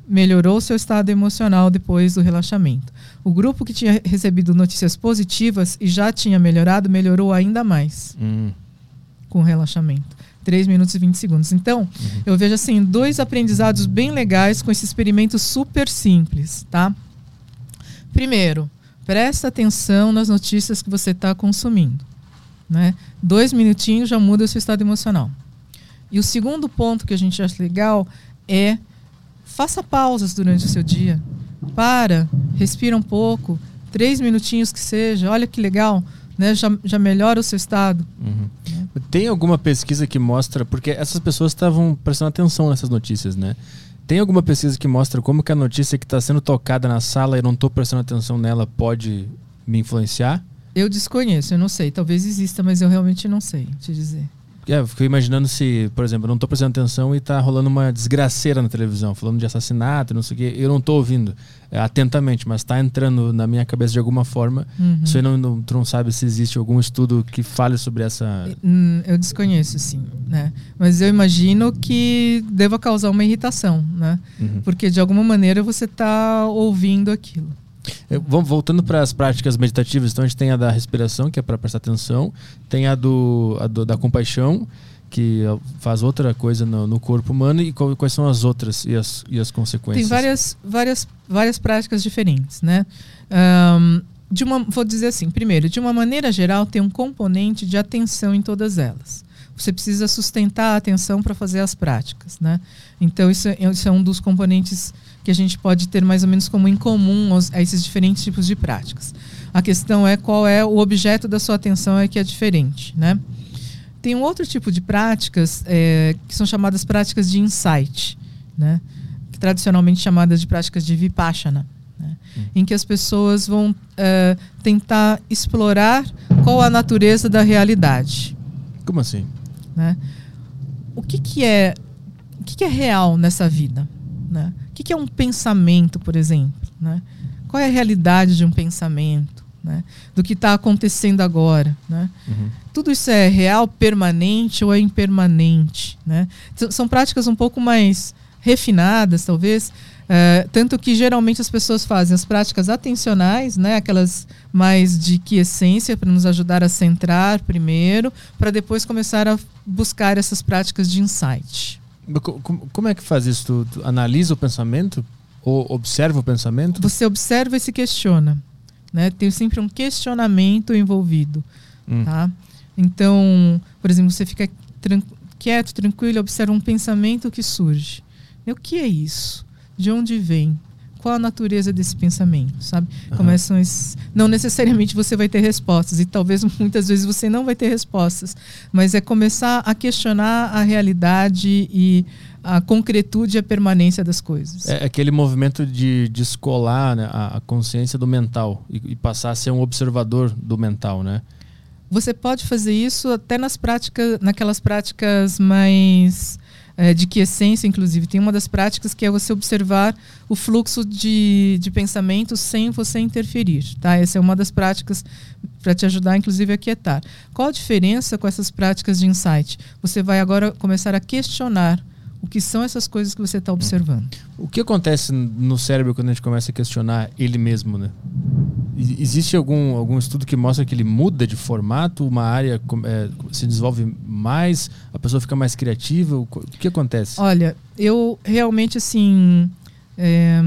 melhorou seu estado emocional depois do relaxamento. O grupo que tinha recebido notícias positivas e já tinha melhorado, melhorou ainda mais hum. com o relaxamento. 3 minutos e 20 segundos. Então, uhum. eu vejo assim, dois aprendizados bem legais com esse experimento super simples, tá? Primeiro, presta atenção nas notícias que você está consumindo. Né? Dois minutinhos já muda o seu estado emocional. E o segundo ponto que a gente acha legal é faça pausas durante o seu dia. Para, respira um pouco, três minutinhos que seja, olha que legal, né? já, já melhora o seu estado. Uhum. Tem alguma pesquisa que mostra, porque essas pessoas estavam prestando atenção nessas notícias, né? Tem alguma pesquisa que mostra como que a notícia que está sendo tocada na sala e não estou prestando atenção nela pode me influenciar? Eu desconheço, eu não sei. Talvez exista, mas eu realmente não sei te dizer. É, eu fico imaginando se, por exemplo, eu não estou prestando atenção e está rolando uma desgraceira na televisão, falando de assassinato, não sei o quê. Eu não estou ouvindo é, atentamente, mas está entrando na minha cabeça de alguma forma. Uhum. Você não, não, tu não sabe se existe algum estudo que fale sobre essa. Hum, eu desconheço, sim. Né? Mas eu imagino que deva causar uma irritação, né? Uhum. Porque de alguma maneira você está ouvindo aquilo. Vamos voltando para as práticas meditativas, então a gente tem a da respiração, que é para prestar atenção, tem a, do, a do, da compaixão, que faz outra coisa no, no corpo humano, e qual, quais são as outras e as, e as consequências? Tem várias, várias, várias práticas diferentes, né? Um, de uma, vou dizer assim, primeiro, de uma maneira geral, tem um componente de atenção em todas elas. Você precisa sustentar a atenção para fazer as práticas, né? Então, isso é, isso é um dos componentes que a gente pode ter mais ou menos como em comum aos, a esses diferentes tipos de práticas. A questão é qual é o objeto da sua atenção é que é diferente, né? Tem um outro tipo de práticas é, que são chamadas práticas de insight, né? tradicionalmente chamadas de práticas de vipassana, né? hum. em que as pessoas vão uh, tentar explorar qual a natureza da realidade. Como assim? Né? O que, que é o que, que é real nessa vida? Né? O que, é um pensamento, por exemplo? Né? Qual é a realidade de um pensamento? Né? Do que está acontecendo agora? Né? Uhum. Tudo isso é real, permanente ou é impermanente? Né? São práticas um pouco mais refinadas, talvez, é, tanto que geralmente as pessoas fazem as práticas atencionais, né, aquelas mais de quiescência, para nos ajudar a centrar primeiro, para depois começar a buscar essas práticas de insight. Como é que faz isso? Tu, tu analisa o pensamento? Ou observa o pensamento? Você observa e se questiona. Né? Tem sempre um questionamento envolvido. Hum. Tá? Então, por exemplo, você fica tran quieto, tranquilo, observa um pensamento que surge. O que é isso? De onde vem? Qual a natureza desse pensamento, sabe? Uhum. Começam esses... Não necessariamente você vai ter respostas, e talvez muitas vezes você não vai ter respostas, mas é começar a questionar a realidade e a concretude e a permanência das coisas. É aquele movimento de descolar né, a, consciência do mental e, e, passar a ser um observador do mental, né? Você pode fazer isso até nas práticas, naquelas práticas mais é, de que essência, inclusive. Tem uma das práticas que é você observar o fluxo de, de pensamento sem você interferir. Tá? Essa é uma das práticas para te ajudar, inclusive, a quietar. Qual a diferença com essas práticas de insight? Você vai agora começar a questionar o que são essas coisas que você está observando. O que acontece no cérebro quando a gente começa a questionar ele mesmo, né? Existe algum, algum estudo que mostra que ele muda de formato, uma área é, se desenvolve mais, a pessoa fica mais criativa? O que acontece? Olha, eu realmente assim é,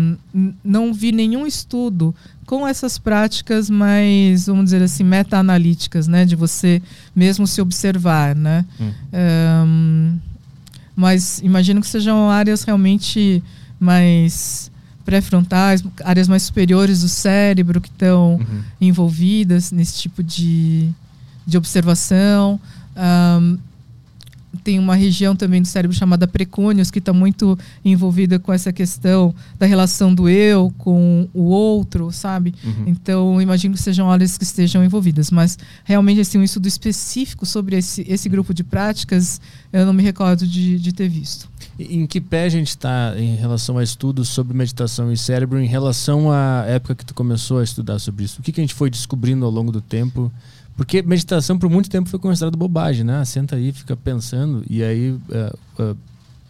não vi nenhum estudo com essas práticas mais, vamos dizer assim, meta-analíticas, né? De você mesmo se observar, né? Hum. Mas imagino que sejam áreas realmente mais pré-frontais, áreas mais superiores do cérebro que estão uhum. envolvidas nesse tipo de, de observação. Um, tem uma região também do cérebro chamada precônios que está muito envolvida com essa questão da relação do eu com o outro, sabe? Uhum. Então, imagino que sejam áreas que estejam envolvidas. Mas, realmente, assim, um estudo específico sobre esse, esse grupo de práticas, eu não me recordo de, de ter visto. Em que pé a gente está em relação a estudos sobre meditação e cérebro, em relação à época que tu começou a estudar sobre isso? O que, que a gente foi descobrindo ao longo do tempo? Porque meditação por muito tempo foi considerada bobagem, né? Senta aí, fica pensando, e aí, uh, uh,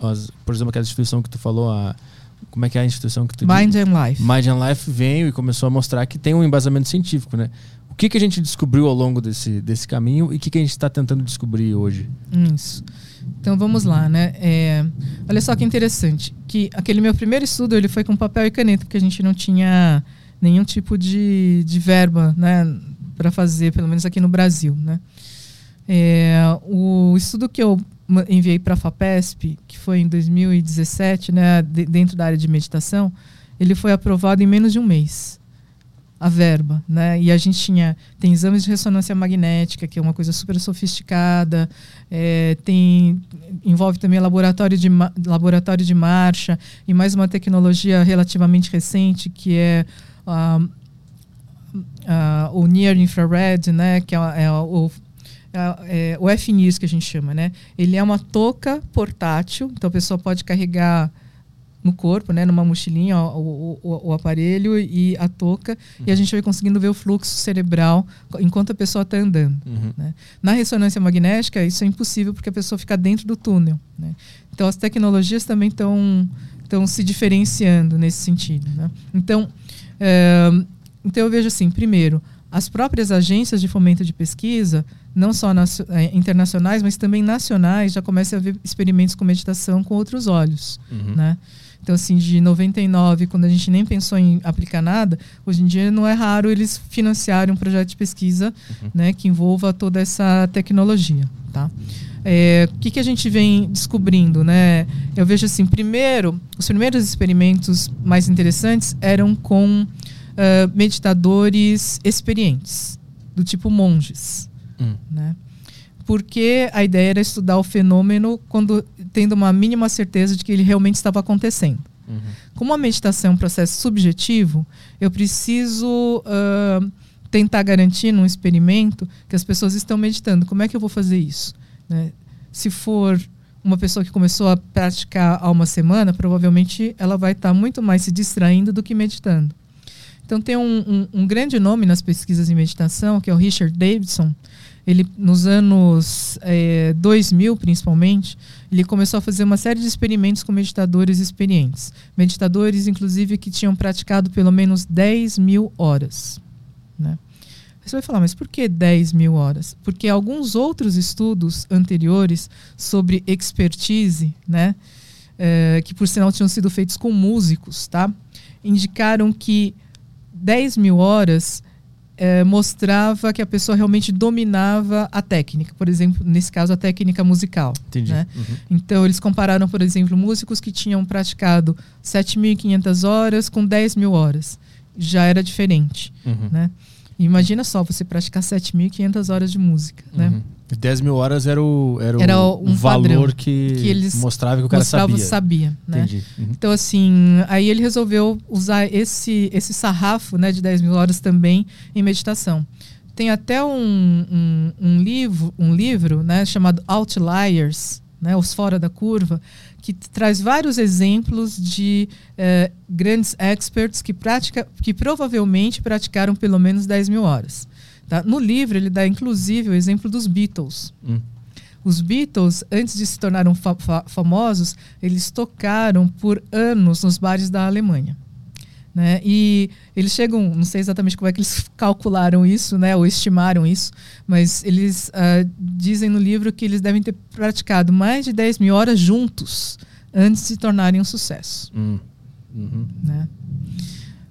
as, por exemplo, aquela instituição que tu falou, a, como é que é a instituição que tu Mind diz? and Life. Mind and Life veio e começou a mostrar que tem um embasamento científico, né? O que, que a gente descobriu ao longo desse, desse caminho e o que, que a gente está tentando descobrir hoje? Isso. Então vamos lá, né? É, olha só que interessante, que aquele meu primeiro estudo ele foi com papel e caneta, porque a gente não tinha nenhum tipo de, de verba, né? Para fazer, pelo menos aqui no Brasil. Né? É, o estudo que eu enviei para a FAPESP, que foi em 2017, né, de, dentro da área de meditação, ele foi aprovado em menos de um mês. A verba, né? E a gente tinha tem exames de ressonância magnética, que é uma coisa super sofisticada, é, tem envolve também laboratório de laboratório de marcha e mais uma tecnologia relativamente recente que é uh, uh, o Near Infrared, né, que é, é o é, é, o FNIS que a gente chama, né? Ele é uma touca portátil, então a pessoa pode carregar no corpo, né, numa mochilinha, o, o, o aparelho e a touca, uhum. e a gente vai conseguindo ver o fluxo cerebral enquanto a pessoa está andando. Uhum. Né? Na ressonância magnética, isso é impossível porque a pessoa fica dentro do túnel. Né? Então, as tecnologias também estão se diferenciando nesse sentido. Né? Então, é, então eu vejo assim, primeiro, as próprias agências de fomento de pesquisa, não só é, internacionais, mas também nacionais, já começam a ver experimentos com meditação com outros olhos, uhum. né? Então, assim, de 99, quando a gente nem pensou em aplicar nada, hoje em dia não é raro eles financiarem um projeto de pesquisa uhum. né, que envolva toda essa tecnologia. Tá? É, o que, que a gente vem descobrindo? Né? Eu vejo assim, primeiro, os primeiros experimentos mais interessantes eram com uh, meditadores experientes, do tipo monges. Hum. Né? Porque a ideia era estudar o fenômeno quando tendo uma mínima certeza de que ele realmente estava acontecendo. Uhum. Como a meditação é um processo subjetivo, eu preciso uh, tentar garantir num experimento que as pessoas estão meditando. Como é que eu vou fazer isso? Né? Se for uma pessoa que começou a praticar há uma semana, provavelmente ela vai estar muito mais se distraindo do que meditando. Então, tem um, um, um, grande nome nas pesquisas em meditação, que é o Richard Davidson. Ele, nos anos é, 2000, principalmente, ele começou a fazer uma série de experimentos com meditadores experientes. Meditadores, inclusive, que tinham praticado pelo menos 10 mil horas. Né? Você vai falar, mas por que 10 mil horas? Porque alguns outros estudos anteriores sobre expertise, né, é, que por sinal tinham sido feitos com músicos, tá, indicaram que 10 mil horas é, mostrava que a pessoa realmente dominava a técnica, por exemplo, nesse caso a técnica musical. Entendi. Né? Uhum. Então eles compararam, por exemplo, músicos que tinham praticado 7.500 horas com 10 mil horas. Já era diferente. Uhum. Né? Imagina só você praticar 7.500 horas de música, né? uhum. Né? 10 mil horas era o, era, era um o valor que, que, eles mostrava que o cara mostrava, sabia. sabia né? Entendi. Uhum. Então, assim, aí ele resolveu usar esse, esse sarrafo né, de 10 mil horas também em meditação. Tem até um, um, um livro, um livro né, chamado Outliers, né, Os Fora da Curva, que traz vários exemplos de eh, grandes experts que, pratica, que provavelmente praticaram pelo menos 10 mil horas. Tá? No livro, ele dá inclusive o exemplo dos Beatles. Hum. Os Beatles, antes de se tornarem fa famosos, eles tocaram por anos nos bares da Alemanha. Né? E eles chegam, não sei exatamente como é que eles calcularam isso, né, ou estimaram isso, mas eles uh, dizem no livro que eles devem ter praticado mais de 10 mil horas juntos antes de se tornarem um sucesso. Hum. Uhum. Né?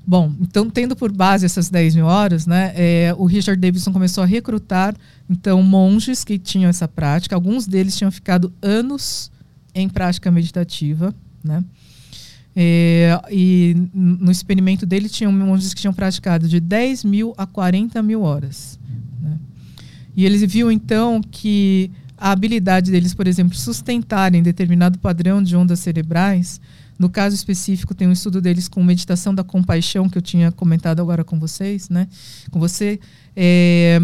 Bom, então tendo por base essas 10 mil horas, né, é, o Richard Davidson começou a recrutar então monges que tinham essa prática. Alguns deles tinham ficado anos em prática meditativa, né? É, e no experimento dele, tinham monges que tinham praticado de 10 mil a 40 mil horas. Né? E eles viu então que a habilidade deles, por exemplo, sustentarem determinado padrão de ondas cerebrais. No caso específico, tem um estudo deles com meditação da compaixão, que eu tinha comentado agora com vocês, né? Com você. É,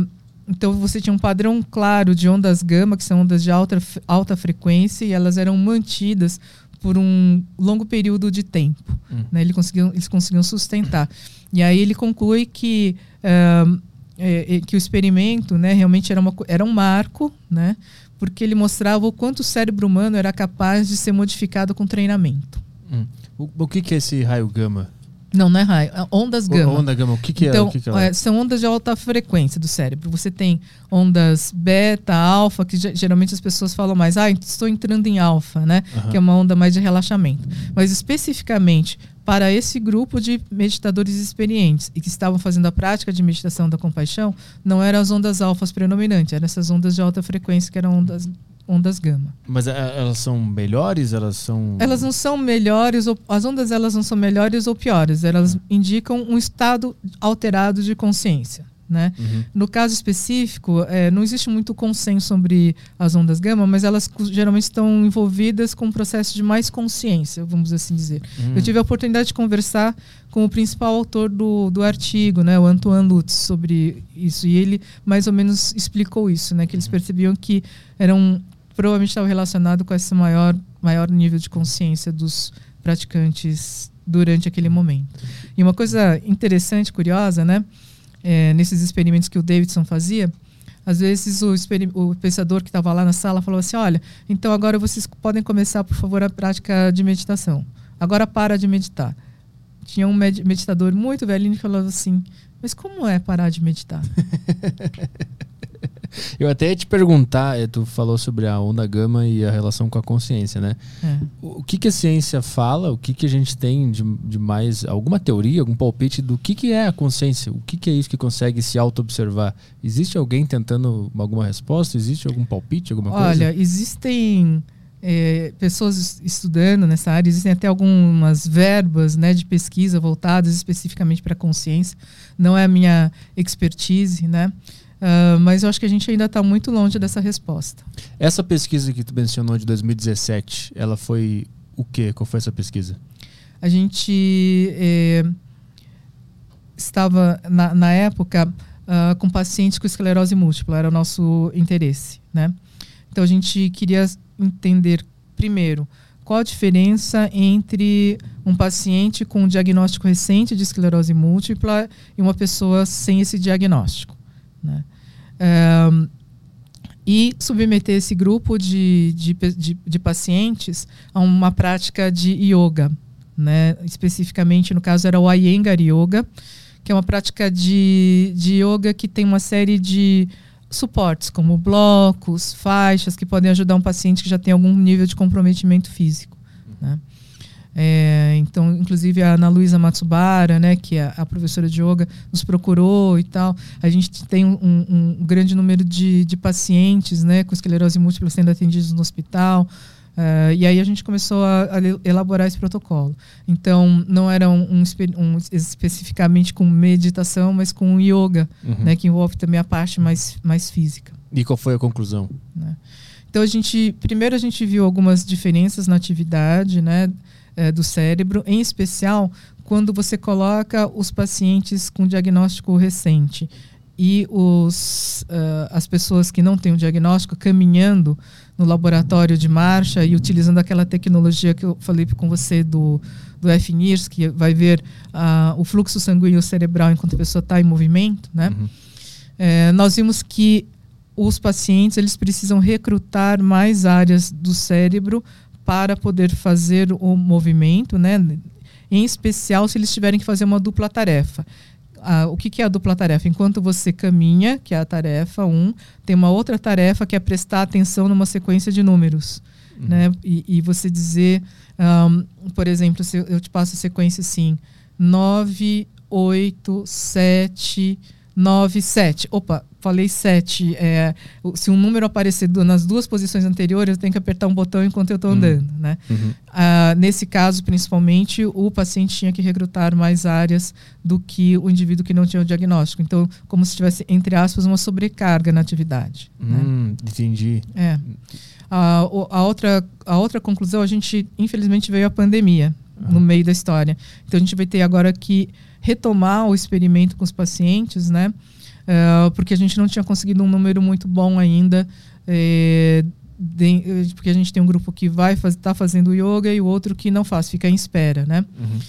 então, você tinha um padrão claro de ondas gama, que são ondas de alta, alta frequência, e elas eram mantidas por um longo período de tempo. Hum. Né? Eles, conseguiam, eles conseguiam sustentar. E aí ele conclui que, uh, é, que o experimento né, realmente era, uma, era um marco, né, porque ele mostrava o quanto o cérebro humano era capaz de ser modificado com treinamento. Hum. O, o que, que é esse raio gama? Não, não é raio. É ondas gama. Onda gama, o que, que então, é? Então, é, são ondas de alta frequência do cérebro. Você tem ondas beta, alfa, que geralmente as pessoas falam mais, ah, estou entrando em alfa, né? Uhum. Que é uma onda mais de relaxamento. Mas especificamente para esse grupo de meditadores experientes e que estavam fazendo a prática de meditação da compaixão, não eram as ondas alfas predominantes, eram essas ondas de alta frequência que eram ondas ondas gama. Mas é, elas são melhores? Elas são. Elas não são melhores, as ondas elas não são melhores ou piores, elas indicam um estado alterado de consciência. Né? Uhum. No caso específico, é, não existe muito consenso sobre as ondas gama, mas elas geralmente estão envolvidas com um processo de mais consciência, vamos assim dizer. Uhum. Eu tive a oportunidade de conversar com o principal autor do, do artigo, né, o Antoine Lutz, sobre isso, e ele mais ou menos explicou isso, né, que eles uhum. percebiam que eram provavelmente estava relacionado com esse maior, maior nível de consciência dos praticantes durante aquele momento. E uma coisa interessante, curiosa, né? É, nesses experimentos que o Davidson fazia, às vezes o, o pensador que estava lá na sala falou assim: Olha, então agora vocês podem começar, por favor, a prática de meditação. Agora para de meditar. Tinha um meditador muito velhinho que falou assim: Mas como é parar de meditar? Eu até ia te perguntar, eh, tu falou sobre a onda gama e a relação com a consciência, né? É. O que, que a ciência fala? O que, que a gente tem de, de mais. Alguma teoria, algum palpite do que, que é a consciência? O que, que é isso que consegue se auto-observar? Existe alguém tentando alguma resposta? Existe algum palpite, alguma Olha, coisa? Olha, existem. É, pessoas estudando nessa área, existem até algumas verbas né, de pesquisa voltadas especificamente para a consciência. Não é a minha expertise, né? Uh, mas eu acho que a gente ainda está muito longe dessa resposta. Essa pesquisa que tu mencionou de 2017, ela foi o quê? Qual foi essa pesquisa? a gente é, estava, na, na época, uh, com pacientes com esclerose múltipla, era o nosso interesse. Né? Então, a gente queria entender, primeiro, qual a diferença entre um paciente com um diagnóstico recente de esclerose múltipla e uma pessoa sem esse diagnóstico. Né? E submeter esse grupo de, de, de, de, pacientes a uma prática de yoga. Né? Especificamente, no caso, era o Iyengar Yoga, que é uma prática de, de yoga que tem uma série de suportes, como blocos, faixas, que podem ajudar um paciente que já tem algum nível de comprometimento físico. Né? É, então, inclusive a Ana Luísa Matsubara, né, que é a professora de yoga, nos procurou e tal. A gente tem um, um, um grande número de, de pacientes né, com esclerose múltipla sendo atendidos no hospital. Uh, e aí a gente começou a, a, elaborar esse protocolo. Então, não era um, um, um, especificamente com meditação, mas com yoga, uhum. né, que envolve também a parte mais, mais física. E qual foi a conclusão? Né? Então, a gente, primeiro a gente viu algumas diferenças na atividade né, é, do cérebro, em especial quando você coloca os pacientes com diagnóstico recente e os, uh, as pessoas que não têm o diagnóstico caminhando no laboratório de marcha e utilizando aquela tecnologia que eu falei com você do, do FNIRS, que vai ver uh, o fluxo sanguíneo cerebral enquanto a pessoa está em movimento, né? Uhum. É, nós vimos que os pacientes eles precisam recrutar mais áreas do cérebro para poder fazer o movimento, né? Em especial se eles tiverem que fazer uma dupla tarefa a, o que, que, é a dupla tarefa? Enquanto você caminha, que é a tarefa 1, um, tem uma outra tarefa que é prestar atenção numa sequência de números. Uhum. Né? E, e, você dizer, um, por exemplo, se eu te passo a sequência assim: 9, 8, 7, 9, 7. Opa, falei 7. É, se um número aparecer nas duas posições anteriores, eu tenho que apertar um botão enquanto eu estou uhum. andando. Né? Uhum. Ah, nesse caso, principalmente, o paciente tinha que recrutar mais áreas do que o indivíduo que não tinha o diagnóstico. Então, como se tivesse, entre aspas, uma sobrecarga na atividade. Né? Hum, né? Entendi. É. A, a, outra, a outra conclusão, a gente, infelizmente, veio a pandemia no meio da história. Então, a gente vai ter agora que retomar o experimento com os pacientes, né? Uh, porque a gente não tinha conseguido um número muito bom ainda. Eh, de, porque a gente tem um grupo que vai estar faz, tá fazendo yoga e o outro que não faz, fica em espera, né? Uhum.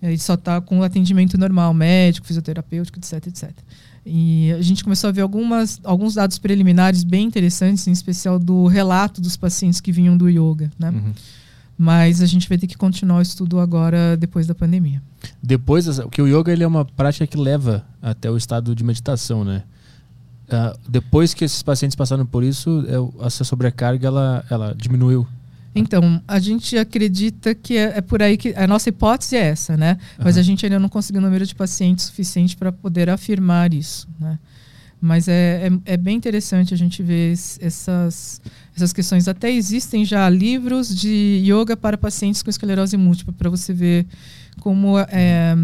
Ele só está com o atendimento normal, médico, fisioterapêutico, etc, etc. E a gente começou a ver algumas, alguns dados preliminares bem interessantes, em especial do relato dos pacientes que vinham do yoga, né? Uhum. Mas a gente vai ter que continuar o estudo agora depois da pandemia. Depois, que o yoga ele é uma prática que leva até o estado de meditação, né? Uh, depois que esses pacientes passaram por isso, é, essa sobrecarga ela, ela diminuiu. Então, a gente acredita que é, é, por aí que a nossa hipótese é essa, né? Mas uhum. a gente ainda não conseguiu número de pacientes suficiente para poder afirmar isso, né? Mas é, é, é, bem interessante a gente ver essas, essas questões. Até existem já livros de yoga para pacientes com esclerose múltipla, para você ver como é, é,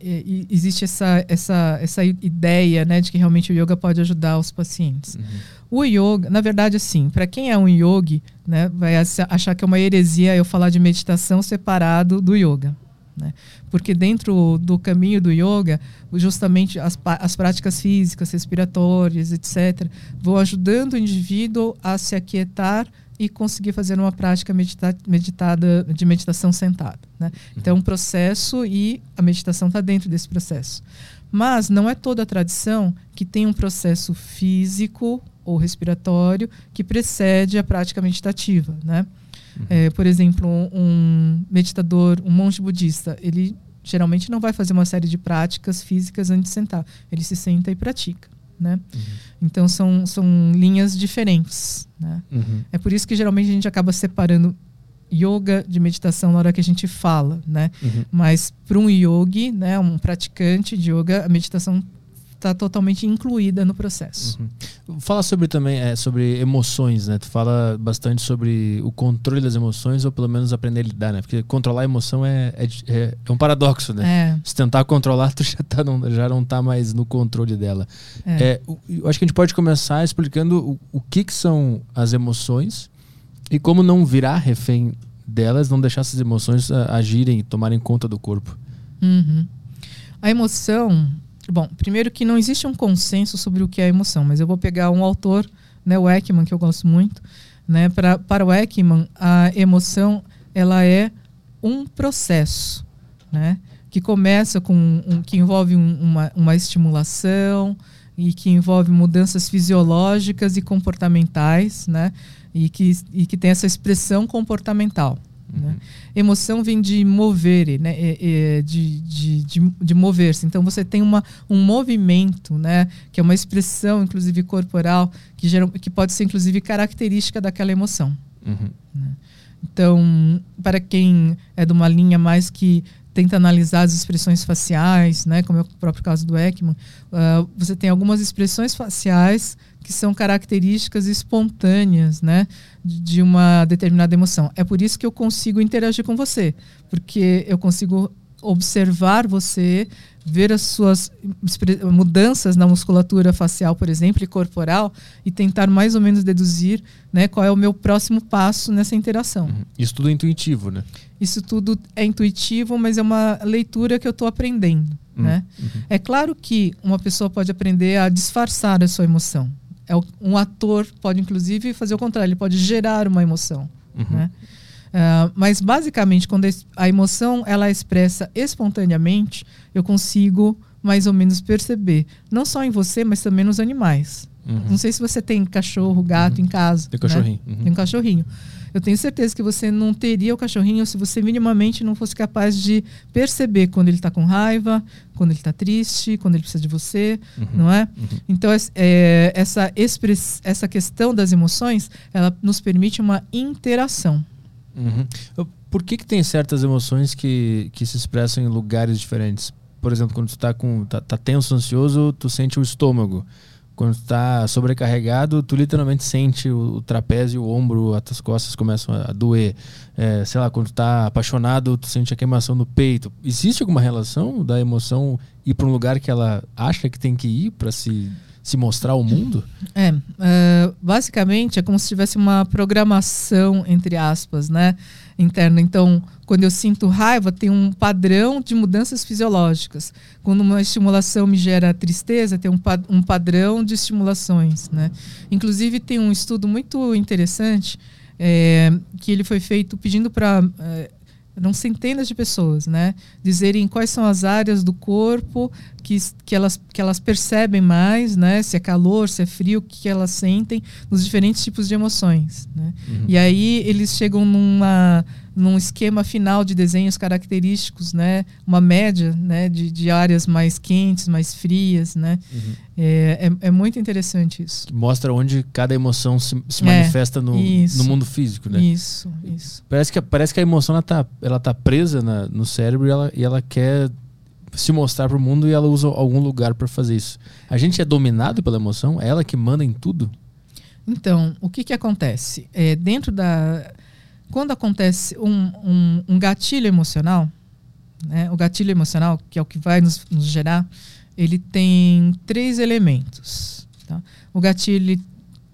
é, existe essa, essa, essa ideia né, de que realmente o yoga pode ajudar os pacientes. Uhum. O yoga, na verdade, assim, para quem é um yogi, né, vai achar que é uma heresia eu falar de meditação separado do yoga. Né? Porque dentro do caminho do yoga, justamente as, as práticas físicas, respiratórias, etc., vão ajudando o indivíduo a se aquietar e conseguir fazer uma prática medita meditada de meditação sentada. Né? Então, é um processo e a meditação está dentro desse processo. Mas não é toda a tradição que tem um processo físico ou respiratório que precede a prática meditativa. Né? Uhum. É, por exemplo, um meditador, um monge budista, ele geralmente não vai fazer uma série de práticas físicas antes de sentar. Ele se senta e pratica. Né? Uhum. Então são, são linhas diferentes. Né? Uhum. É por isso que geralmente a gente acaba separando yoga de meditação na hora que a gente fala, né? Uhum. Mas para um yogi, né, um praticante de yoga, a meditação está totalmente incluída no processo. Uhum. Fala sobre também é, sobre emoções, né? Tu fala bastante sobre o controle das emoções ou pelo menos aprender a lidar, né? Porque controlar a emoção é, é, é, é um paradoxo, né? É. Se tentar controlar, tu já, tá, não, já não tá mais no controle dela. É. é eu acho que a gente pode começar explicando o, o que, que são as emoções e como não virar refém delas, não deixar essas emoções uh, agirem e tomarem conta do corpo. Uhum. A emoção, bom, primeiro que não existe um consenso sobre o que é emoção, mas eu vou pegar um autor, né, o Ekman, que eu gosto muito, né, pra, para o Ekman, a emoção ela é um processo, né, que começa com um, que envolve um, uma, uma estimulação e que envolve mudanças fisiológicas e comportamentais, né, e que, e que tem essa expressão comportamental. Né? Uhum. Né? Emoção vem de mover, né? É, é, de, de, de, de mover-se. Então você tem uma, um movimento, né? que é uma expressão, inclusive corporal, que, gera, que pode ser inclusive característica daquela emoção. Uhum. Né? Então, para quem é de uma linha mais que tenta analisar as expressões faciais, né, como é o próprio caso do Ekman, uh, você tem algumas expressões faciais que são características espontâneas, né, de uma determinada emoção. É por isso que eu consigo interagir com você, porque eu consigo observar você, ver as suas mudanças na musculatura facial, por exemplo, e corporal, e tentar mais ou menos deduzir né, qual é o meu próximo passo nessa interação. Uhum. Isso tudo é intuitivo, né? Isso tudo é intuitivo, mas é uma leitura que eu estou aprendendo. Uhum. Né? Uhum. É claro que uma pessoa pode aprender a disfarçar a sua emoção. É um ator pode, inclusive, fazer o contrário, ele pode gerar uma emoção. Uhum. Né? Uh, mas basicamente, quando a emoção ela é expressa espontaneamente, eu consigo mais ou menos perceber, não só em você, mas também nos animais. Uhum. Não sei se você tem cachorro, gato uhum. em casa. Tem cachorrinho. Né? Uhum. Tem um cachorrinho. Eu tenho certeza que você não teria o cachorrinho se você minimamente não fosse capaz de perceber quando ele está com raiva, quando ele está triste, quando ele precisa de você, uhum. não é? Uhum. Então é, essa express, essa questão das emoções, ela nos permite uma interação. Uhum. Por que, que tem certas emoções que, que se expressam em lugares diferentes? Por exemplo, quando tu está com tá, tá, tenso, ansioso, tu sente o estômago. Quando tu tá sobrecarregado, tu literalmente sente o, o trapézio, o ombro, as tuas costas começam a, doer. É, sei lá, quando tu tá apaixonado, tu sente a queimação no peito. Existe alguma relação da emoção ir para um lugar que ela acha que tem que ir para se se mostrar ao mundo? É, uh, basicamente é como se tivesse uma programação, entre aspas, né, interna. Então, quando eu sinto raiva, tem um padrão de mudanças fisiológicas. Quando uma estimulação me gera tristeza, tem um, pa um padrão de estimulações, né. Inclusive, tem um estudo muito interessante é, que ele foi feito pedindo para é, eram centenas de pessoas, né? Dizerem quais são as áreas do corpo que, que, elas, que elas percebem mais, né? Se é calor, se é frio, o que elas sentem nos diferentes tipos de emoções, né? Uhum. E aí eles chegam numa num esquema final de desenhos característicos, né? Uma média, né? De, de áreas mais quentes, mais frias, né? Uhum. É, é, é, muito interessante isso. Mostra onde cada emoção se, se é, manifesta no, no mundo físico, né? Isso, isso. Parece que, parece que a emoção ela tá, ela tá presa na, no cérebro e ela, e ela quer se mostrar para o mundo e ela usa algum lugar para fazer isso. A gente é dominado pela emoção? É ela que manda em tudo? Então, o que, que acontece? É, dentro da quando acontece um, um, um gatilho emocional, né, o gatilho emocional, que é o que vai nos, nos gerar, ele tem três elementos. Tá? O gatilho ele,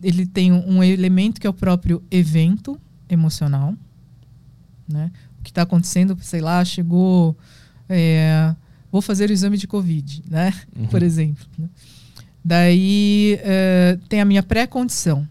ele tem um elemento que é o próprio evento emocional. Né? O que está acontecendo, sei lá, chegou. É, vou fazer o exame de Covid, né? Uhum. por exemplo. Né? Daí é, tem a minha pré-condição.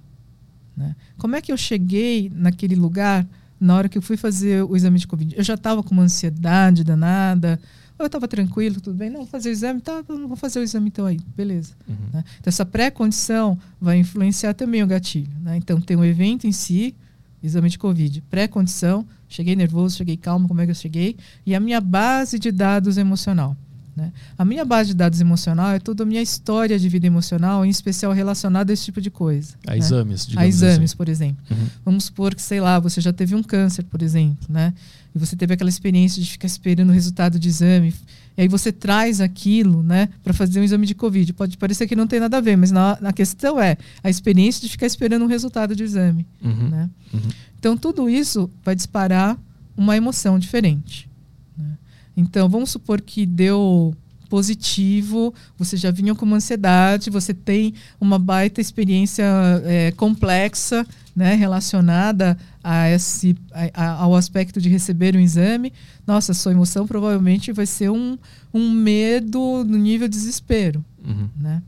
Como é que eu cheguei naquele lugar na hora que eu fui fazer o exame de Covid? Eu já estava com uma ansiedade danada, ou eu estava tranquilo, tudo bem, não, vou fazer o exame, tá, não vou fazer o exame então aí, beleza. Uhum. Né? Então, essa pré-condição vai influenciar também o gatilho. Né? Então, tem o evento em si, exame de Covid, pré-condição, cheguei nervoso, cheguei calmo, como é que eu cheguei, e a minha base de dados emocional. Né? A minha base de dados emocional é toda a minha história de vida emocional, em especial relacionada a esse tipo de coisa. A né? exames, digamos A exames, assim. por exemplo. Uhum. Vamos supor que, sei lá, você já teve um câncer, por exemplo, né? E você teve aquela experiência de ficar esperando o resultado de exame. E aí você traz aquilo, né, para fazer um exame de Covid. Pode parecer que não tem nada a ver, mas na, na questão é a experiência de ficar esperando um resultado de exame. Uhum. Né? Uhum. Então, tudo isso vai disparar uma emoção diferente. Então, vamos supor que deu positivo, você já vinha com uma ansiedade, você tem uma baita experiência é, complexa né, relacionada a esse, a, ao aspecto de receber um exame, nossa, sua emoção provavelmente vai ser um, um medo no nível desespero. Uhum. Né?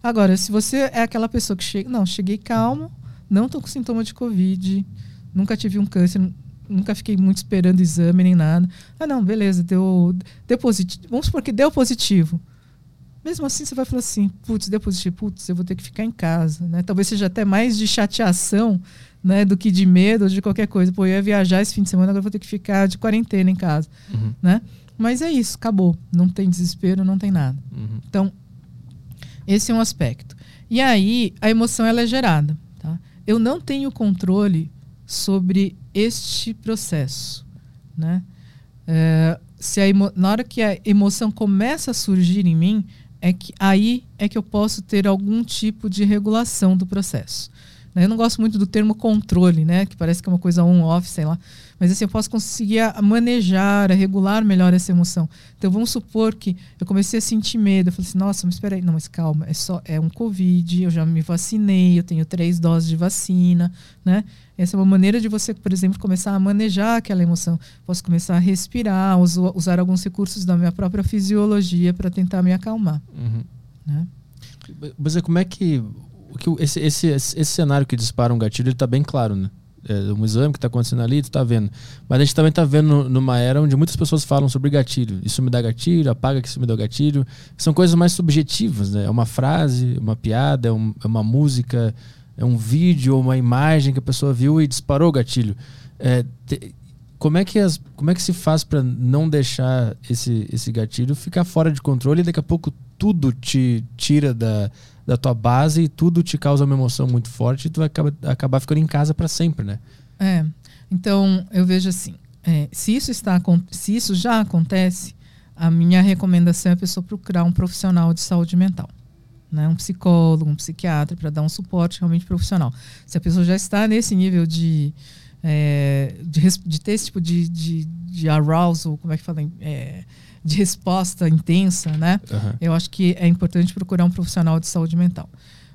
Agora, se você é aquela pessoa que chega, não, cheguei calmo, não estou com sintoma de Covid, nunca tive um câncer, nunca fiquei muito esperando exame nem nada. Ah, não, beleza, deu, deu positivo. Vamos supor que deu positivo. Mesmo assim, você vai falar assim, putz, deu positivo, putz, eu vou ter que ficar em casa, né? Talvez seja até mais de chateação, né, do que de medo ou de qualquer coisa. Pô, eu ia viajar esse fim de semana, agora vou ter que ficar de quarentena em casa, uhum. né? Mas é isso, acabou. Não tem desespero, não tem nada. Uhum. Então, esse é um aspecto. E aí, a emoção ela é gerada, tá? Eu não tenho controle sobre este processo, né? É, se a na hora que a emoção começa a surgir em mim, é que aí é que eu posso ter algum tipo de regulação do processo. Eu não gosto muito do termo controle, né? Que parece que é uma coisa on-off, sei lá. Mas assim, eu posso conseguir a manejar, a regular melhor essa emoção. Então vamos supor que eu comecei a sentir medo. Eu falei assim, nossa, mas espera aí. Não, mas calma, é só é um Covid, eu já me vacinei, eu tenho três doses de vacina, né? Essa é uma maneira de você, por exemplo, começar a manejar aquela emoção. Posso começar a respirar, usar alguns recursos da minha própria fisiologia para tentar me acalmar. Uhum. Né? Mas é como é que que esse, esse, esse cenário que dispara um gatilho, ele tá bem claro, né? É um exame que está acontecendo ali, tu tá vendo. Mas a gente também está vendo numa era onde muitas pessoas falam sobre gatilho. Isso me dá gatilho, apaga que isso me dá gatilho. São coisas mais subjetivas, né? É uma frase, uma piada, é, um, é uma música, é um vídeo uma imagem que a pessoa viu e disparou o gatilho. É, te, como, é que as, como é que se faz para não deixar esse, esse gatilho ficar fora de controle e daqui a pouco tudo te tira da da tua base e tudo te causa uma emoção muito forte e tu vai acabar, acabar ficando em casa para sempre, né? É. Então, eu vejo assim, é, se, isso está, se isso já acontece, a minha recomendação é a pessoa procurar um profissional de saúde mental. Né, um psicólogo, um psiquiatra, para dar um suporte realmente profissional. Se a pessoa já está nesse nível de, é, de, de, ter esse tipo de, de, de arousal, como é que fala? É, de resposta intensa, né? Uhum. Eu acho que é importante procurar um profissional de saúde mental.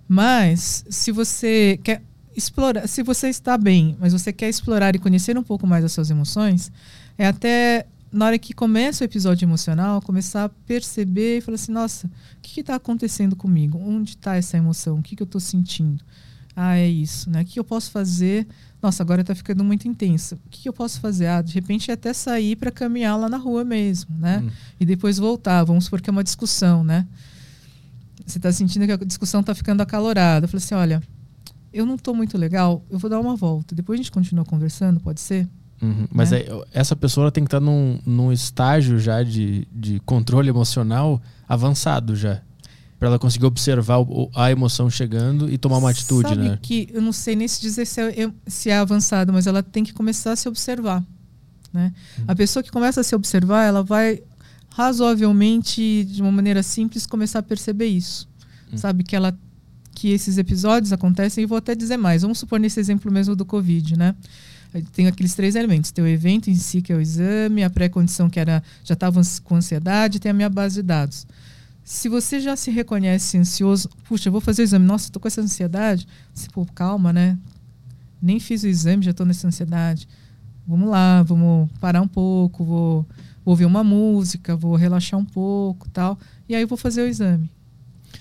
Mas se você quer explorar, se você está bem, mas você quer explorar e conhecer um pouco mais as suas emoções, é até na hora que começa o episódio emocional, começar a perceber e falar assim, nossa, o que está acontecendo comigo? Onde está essa emoção? O que, que eu estou sentindo? Ah, é isso, né? O que eu posso fazer nossa, agora está ficando muito intenso. O que, eu posso fazer? Ah, de repente é até sair para caminhar lá na rua mesmo, né? Hum. E depois voltar. Vamos supor que é uma discussão, né? Você está sentindo que a discussão está ficando acalorada. Eu falei assim, olha, eu não estou muito legal, eu vou dar uma volta. Depois a gente continua conversando, pode ser? Uhum. Mas né? é, essa pessoa tem que estar tá num, num estágio já de, de controle emocional avançado já para ela conseguir observar o, a emoção chegando e tomar uma atitude, Sabe né? que eu não sei nem se dizer se é, se é avançado, mas ela tem que começar a se observar, né? Hum. A pessoa que começa a se observar, ela vai razoavelmente, de uma maneira simples, começar a perceber isso, hum. sabe que ela que esses episódios acontecem e vou até dizer mais. Vamos supor nesse exemplo mesmo do Covid, né? Tem aqueles três elementos: tem o evento em si, que é o exame, a pré-condição, que era já estava com ansiedade, tem a minha base de dados. Se você já se reconhece ansioso, puxa, eu vou fazer o exame, nossa, estou com essa ansiedade. Você, pô, calma, né? Nem fiz o exame, já estou nessa ansiedade. Vamos lá, vamos parar um pouco, vou, vou ouvir uma música, vou relaxar um pouco tal. E aí vou fazer o exame.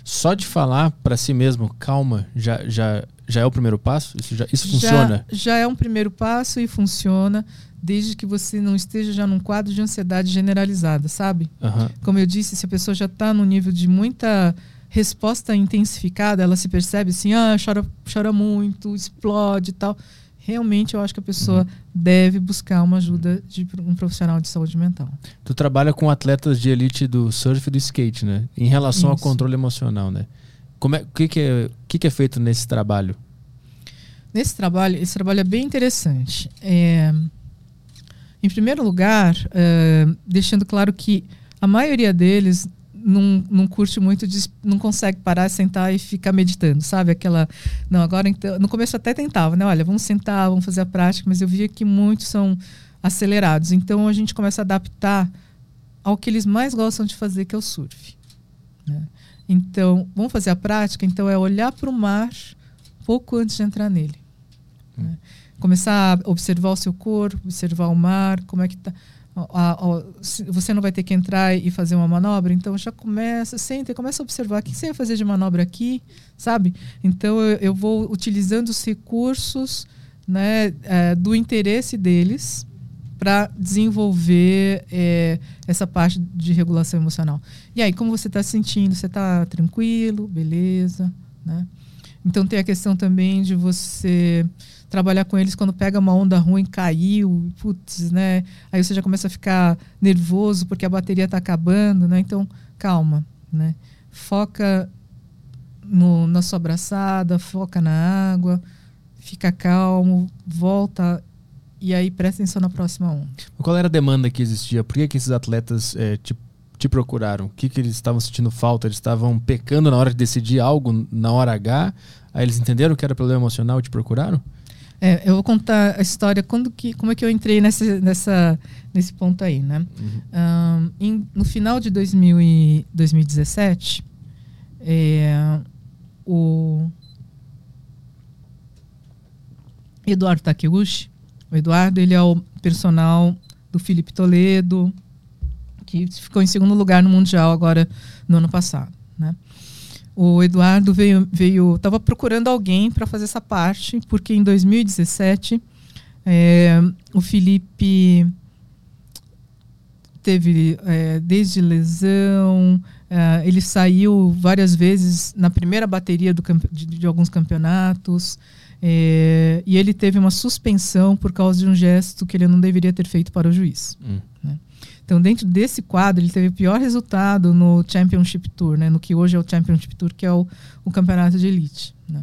Só de falar para si mesmo, calma, já, já, já é o primeiro passo? Isso, já, isso funciona? Já é um primeiro passo e funciona desde que você não esteja já num quadro de ansiedade generalizada, sabe? Uhum. Como eu disse, se a pessoa já está no nível de muita resposta intensificada, ela se percebe assim, ah, chora, chora muito, explode e tal. Realmente eu acho que a pessoa uhum. deve buscar uma ajuda de um profissional de saúde mental. Tu trabalha com atletas de elite do surf e do skate, né? Em relação Isso. ao controle emocional, né? Como é, que, que, é, que, que é feito nesse trabalho? Nesse trabalho, esse trabalho é bem interessante. É, em primeiro lugar, uh, deixando claro que a maioria deles não, não curte muito, de, não consegue parar, sentar e ficar meditando, sabe? Aquela. Não, agora então. No começo até tentava, né? Olha, vamos sentar, vamos fazer a prática, mas eu via que muitos são acelerados. Então a gente começa a adaptar ao que eles mais gostam de fazer, que é o surf. Né? Então, vamos fazer a prática? Então, é olhar para o mar pouco antes de entrar nele. Hum. Né? Começar a observar o seu corpo, observar o mar, como é que está. Você não vai ter que entrar e fazer uma manobra, então já começa, senta e começa a observar o que você vai fazer de manobra aqui, sabe? Então eu, eu vou utilizando os recursos né, é, do interesse deles para desenvolver é, essa parte de regulação emocional. E aí, como você está se sentindo? Você está tranquilo? Beleza? Né? Então, tem a questão também de você trabalhar com eles quando pega uma onda ruim, caiu, putz, né? Aí você já começa a ficar nervoso porque a bateria está acabando, né? Então, calma, né? Foca no, na sua abraçada, foca na água, fica calmo, volta e aí presta atenção na próxima onda. Qual era a demanda que existia? Por que, que esses atletas é, te, te procuraram? O que, que eles estavam sentindo falta? Eles estavam pecando na hora de decidir algo na hora H? Aí eles entenderam que era problema emocional e te procuraram? É, eu vou contar a história quando que, como é que eu entrei nessa, nessa, nesse ponto aí, né? Uhum. Um, em, no final de 2000 e 2017, é, o Eduardo Takeuchi, o Eduardo, ele é o personal do Felipe Toledo, que ficou em segundo lugar no Mundial agora no ano passado. O Eduardo veio, veio, estava procurando alguém para fazer essa parte, porque em 2017 é, o Felipe teve é, desde lesão, é, ele saiu várias vezes na primeira bateria do, de, de alguns campeonatos. É, e ele teve uma suspensão por causa de um gesto que ele não deveria ter feito para o juiz. Hum. Então, dentro desse quadro, ele teve o pior resultado no Championship Tour, né? no que hoje é o Championship Tour, que é o, o campeonato de elite. Né?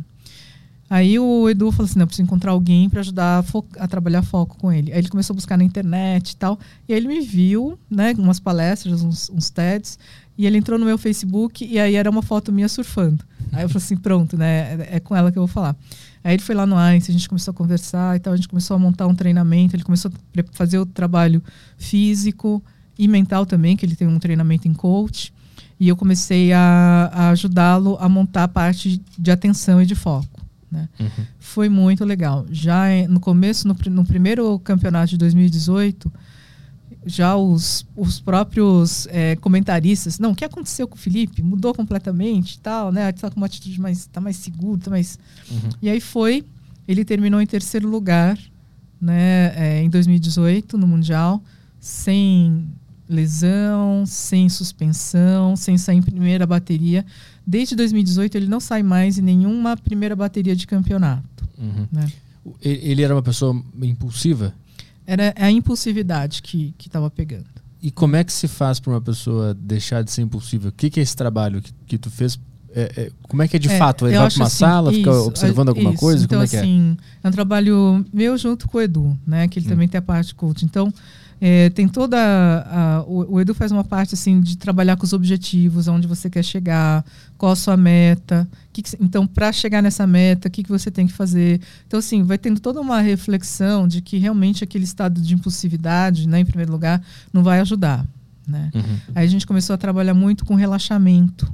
Aí o Edu falou assim: não, eu preciso encontrar alguém para ajudar a, a, trabalhar foco com ele. Aí ele começou a buscar na internet e tal. E aí ele me viu, né, umas palestras, uns, uns TEDs. E ele entrou no meu Facebook e aí era uma foto minha surfando. Aí eu falei assim: pronto, né, é, é com ela que eu vou falar. Aí ele foi lá no Einstein, a gente começou a conversar e tal, a gente começou a montar um treinamento, ele começou a fazer o trabalho físico e mental também, que ele tem um treinamento em coach. E eu comecei a, a ajudá-lo a montar a parte de atenção e de foco. Né? Uhum. Foi muito legal. Já no começo, no, no primeiro campeonato de 2018, já os, os próprios é, comentaristas, não, o que aconteceu com o Felipe? Mudou completamente tal, né? Está com uma atitude mais, tá mais seguro, tá mais... Uhum. E aí foi, ele terminou em terceiro lugar, né, é, em 2018, no Mundial, sem lesão, sem suspensão, sem sair em primeira bateria. Desde 2018 ele não sai mais em nenhuma primeira bateria de campeonato. Uhum. Né? Ele era uma pessoa impulsiva? Era a impulsividade que estava pegando. E como é que se faz para uma pessoa deixar de ser impulsiva? O que, que é esse trabalho que, que tu fez? É, é, como é que é de é, fato? Ele vai para uma assim, sala, isso, fica observando alguma isso. coisa? Então, como é que é? assim, é? é um trabalho meu junto com o Edu, né? Que ele hum. também tem a parte de coach. Então, é, tem toda. A, o, o, Edu faz uma parte assim de trabalhar com os objetivos, aonde você quer chegar, qual a sua meta. Que que, então, para chegar nessa meta, o que, que você tem que fazer? Então, assim, vai tendo toda uma reflexão de que realmente aquele estado de impulsividade, né, em primeiro lugar, não vai ajudar. Né? Uhum. Aí a gente começou a trabalhar muito com relaxamento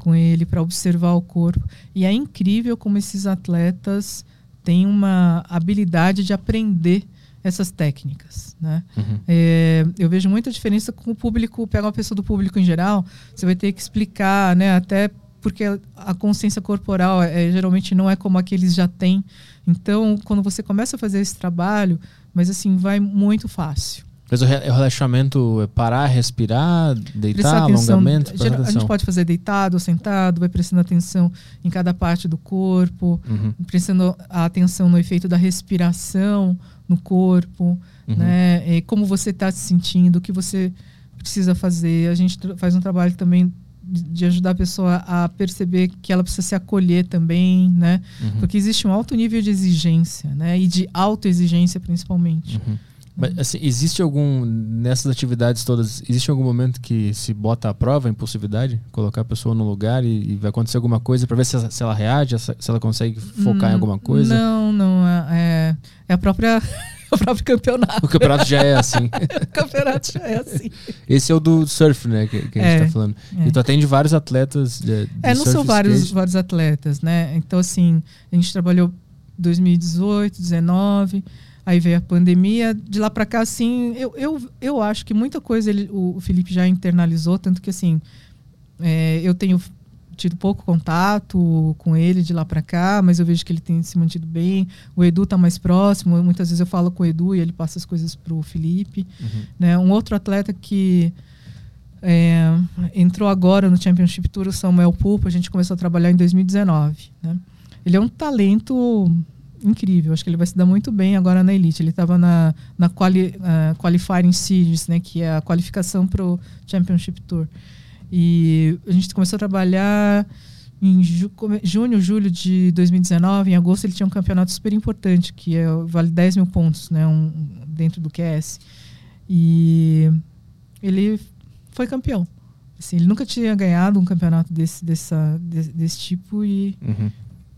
com ele para observar o corpo. E é incrível como esses atletas têm uma habilidade de aprender essas técnicas. Né? Uhum. É, eu vejo muita diferença com o público, pega uma pessoa do público em geral, você vai ter que explicar, né, até porque a consciência corporal é, geralmente não é como a que eles já têm. Então, quando você começa a fazer esse trabalho, mas assim, vai muito fácil. Mas o relaxamento é parar, respirar, deitar, alongamento? A gente pode fazer deitado ou sentado, vai prestando atenção em cada parte do corpo, uhum. prestando atenção no efeito da respiração, no corpo, uhum. né? E como você está se sentindo, o que você precisa fazer. A gente faz um trabalho também de ajudar a pessoa a perceber que ela precisa se acolher também, né? Uhum. Porque existe um alto nível de exigência, né? E de autoexigência principalmente. Uhum. Mas assim, existe algum nessas atividades todas, existe algum momento que se bota à prova a impulsividade, colocar a pessoa no lugar e, e vai acontecer alguma coisa para ver se, se, ela reage, se ela consegue focar hum, em alguma coisa? Não, não é, é, é a própria o próprio campeonato. O campeonato já é assim. o campeonato já é assim. Esse é o do surf, né? Que, que a gente tá falando. É. E tu atende vários atletas de, de É, não são vários, vários atletas, né? Então, assim, a gente trabalhou 2018, 2019 aí veio a pandemia. De lá para cá, assim, eu, eu, eu acho que muita coisa ele, o, o Felipe já internalizou, tanto que, assim, é, eu tenho tido pouco contato com ele de lá para cá, mas eu vejo que ele tem se mantido bem. O Edu está mais próximo. Muitas vezes eu falo com o Edu e ele passa as coisas para o Felipe. Uhum. Né? Um outro atleta que é, entrou agora no Championship Tour, o Samuel Pulpo, a gente começou a trabalhar em 2019. Né? Ele é um talento incrível, acho que ele vai se dar muito bem agora na Elite. Ele estava na, na quali, uh, Qualifying Series, né, que é a qualificação para o Championship Tour. E a gente começou a trabalhar em ju junho, julho de 2019. Em agosto ele tinha um campeonato super importante, que é, vale 10 mil pontos né, um, dentro do QS. E ele foi campeão. Assim, ele nunca tinha ganhado um campeonato desse, dessa, desse, desse tipo e uhum.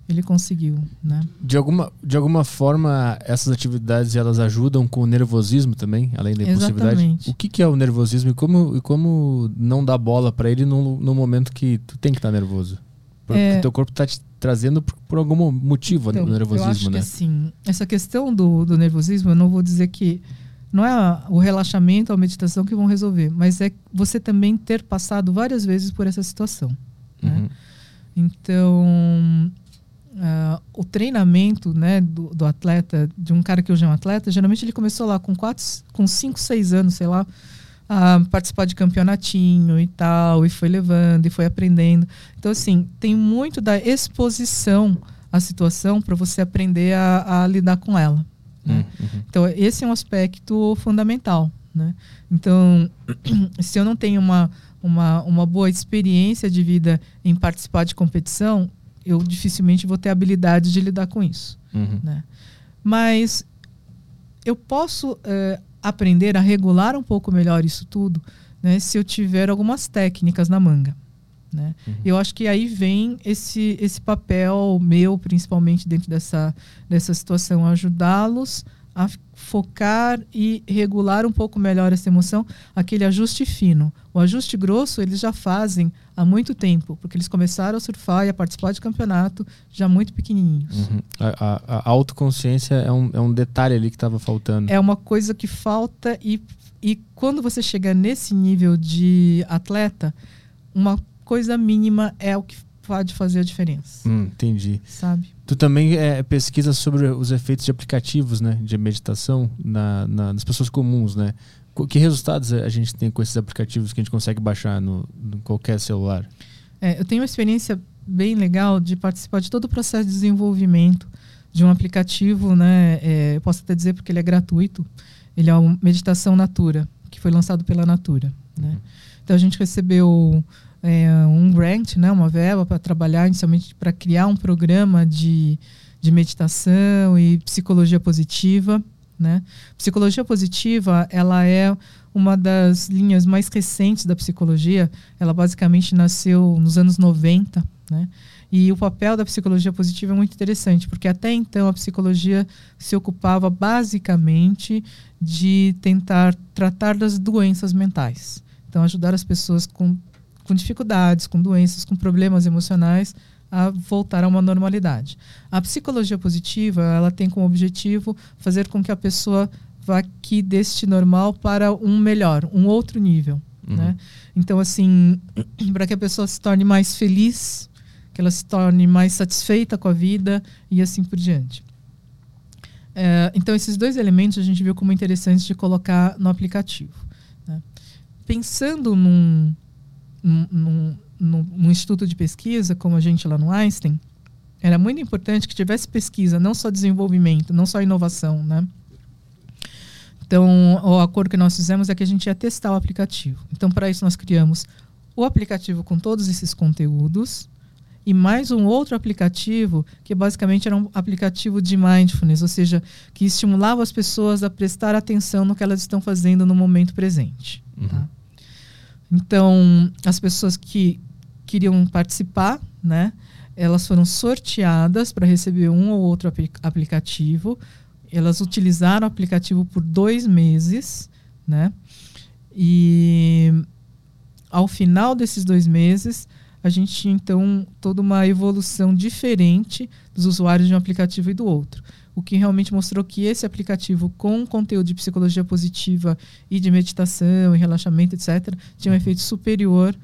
Ele conseguiu. Né? De, alguma, de alguma forma, essas atividades elas ajudam com o nervosismo também, além da impulsividade? Exatamente. O que, que é o nervosismo e como, e como não dar bola para ele no, no momento que tu tem que estar tá nervoso? Porque é... teu corpo está te trazendo por, por, algum motivo então, o nervosismo, eu acho né? Que, assim, essa questão do, do nervosismo, eu não vou dizer que não é o relaxamento ou a meditação que vão resolver, mas é você também ter passado várias vezes por essa situação. Né? Uhum. Né? Então, uh, o treinamento né, do, do, atleta, de um cara que hoje é um atleta, geralmente ele começou lá com 5, com cinco, 6 anos, sei lá, a participar de campeonatinho e tal, e foi levando, e foi aprendendo. Então, assim, tem muito da exposição à situação para você aprender a, a lidar com ela. Né? Uhum. Então, esse é um aspecto fundamental. Né? Então, se eu não tenho uma, uma, uma boa experiência de vida em participar de competição, eu dificilmente vou ter habilidade de lidar com isso. Uhum. Né? Mas eu posso uh, aprender a regular um pouco melhor isso tudo né, se eu tiver algumas técnicas na manga. Né? Uhum. Eu acho que aí vem esse, esse papel meu, principalmente dentro dessa, dessa situação, ajudá-los a focar e regular um pouco melhor essa emoção, aquele ajuste fino. O ajuste grosso eles já fazem há muito tempo, porque eles começaram a surfar e a participar de campeonato já muito pequenininhos. Uhum. A, a, a, autoconsciência é um, é um detalhe ali que estava faltando. É uma coisa que falta e, e quando você chega nesse nível de atleta, uma coisa mínima é o que pode fazer a diferença. Hum, entendi. Sabe? Tu também é, pesquisa sobre os efeitos de aplicativos, né, de meditação na, na, nas pessoas comuns, né? Que resultados a gente tem com esses aplicativos que a gente consegue baixar no, no qualquer celular? É, eu tenho uma experiência bem legal de participar de todo o processo de desenvolvimento de um aplicativo, né? É, eu posso até dizer porque ele é gratuito. Ele é uma Meditação Natura, que foi lançado pela Natura, né? Uhum. Então a gente recebeu é, um grant, né, uma verba para trabalhar inicialmente para criar um programa de, de meditação e psicologia positiva. Né? Psicologia positiva ela é uma das linhas mais recentes da psicologia. Ela basicamente nasceu nos anos 90. Né? E o papel da psicologia positiva é muito interessante, porque até então a psicologia se ocupava basicamente de tentar tratar das doenças mentais. Então, ajudar as pessoas com com dificuldades, com doenças, com problemas emocionais a voltar a uma normalidade. A psicologia positiva, ela tem como objetivo fazer com que a pessoa vá aqui deste normal para um melhor, um outro nível, uhum. né? Então assim, para que a pessoa se torne mais feliz, que ela se torne mais satisfeita com a vida e assim por diante. É, então esses dois elementos a gente viu como interessantes de colocar no aplicativo. Né? Pensando num, num, num, num instituto de pesquisa, como a gente lá no Einstein, era muito importante que tivesse pesquisa, não só desenvolvimento, não só inovação, né? Então, o acordo que nós fizemos é que a gente ia testar o aplicativo. Então, para isso, nós criamos o aplicativo com todos esses conteúdos e mais um outro aplicativo que basicamente era um aplicativo de mindfulness, ou seja, que estimulava as pessoas a prestar atenção no que elas estão fazendo no momento presente. Uhum. Tá? Então, as pessoas que queriam participar, né, elas foram sorteadas para receber um ou outro aplicativo elas utilizaram o aplicativo por dois meses, né? E ao final desses dois meses, a gente tinha então toda uma evolução diferente dos usuários de um aplicativo e do outro. O que realmente mostrou que esse aplicativo, com conteúdo de psicologia positiva e de meditação e relaxamento, etc., tinha um efeito superior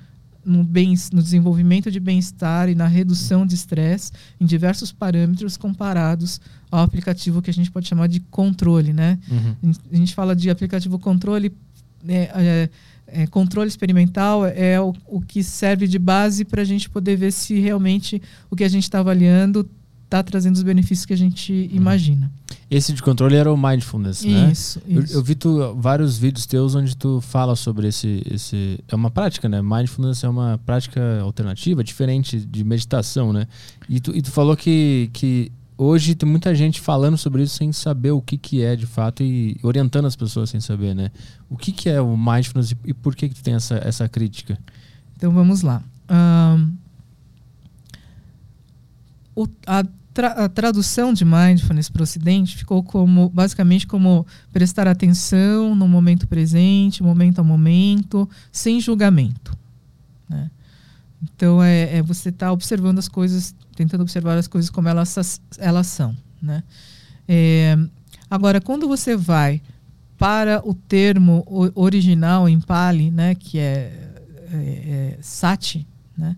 no, bem, no desenvolvimento de bem-estar e na redução de estresse em diversos parâmetros comparados ao aplicativo que a gente pode chamar de controle, né? Uhum. A gente fala de aplicativo controle, é, é, é, controle experimental é o, o, que serve de base para a gente poder ver se realmente o que a gente está avaliando está trazendo os benefícios que a gente uhum. imagina. Esse de controle era o mindfulness, né? Isso, isso. Eu, eu, vi tu, vários vídeos teus onde tu fala sobre esse, esse... É uma prática, né? Mindfulness é uma prática alternativa, diferente de meditação, né? E tu, e tu falou que, que hoje tem muita gente falando sobre isso sem saber o que, que é de fato e orientando as pessoas sem saber, né? O que, que é o mindfulness e, e por que, que tu tem essa, essa crítica? Então vamos lá. Um, o, a tra a tradução de mindfulness para o Ocidente ficou como basicamente como prestar atenção no momento presente, momento a momento, sem julgamento. Né? Então é, é você estar tá observando as coisas, tentando observar as coisas como elas, elas são. Né? É, agora, quando você vai para o termo original em Pali, né, que é, é, é sati, né,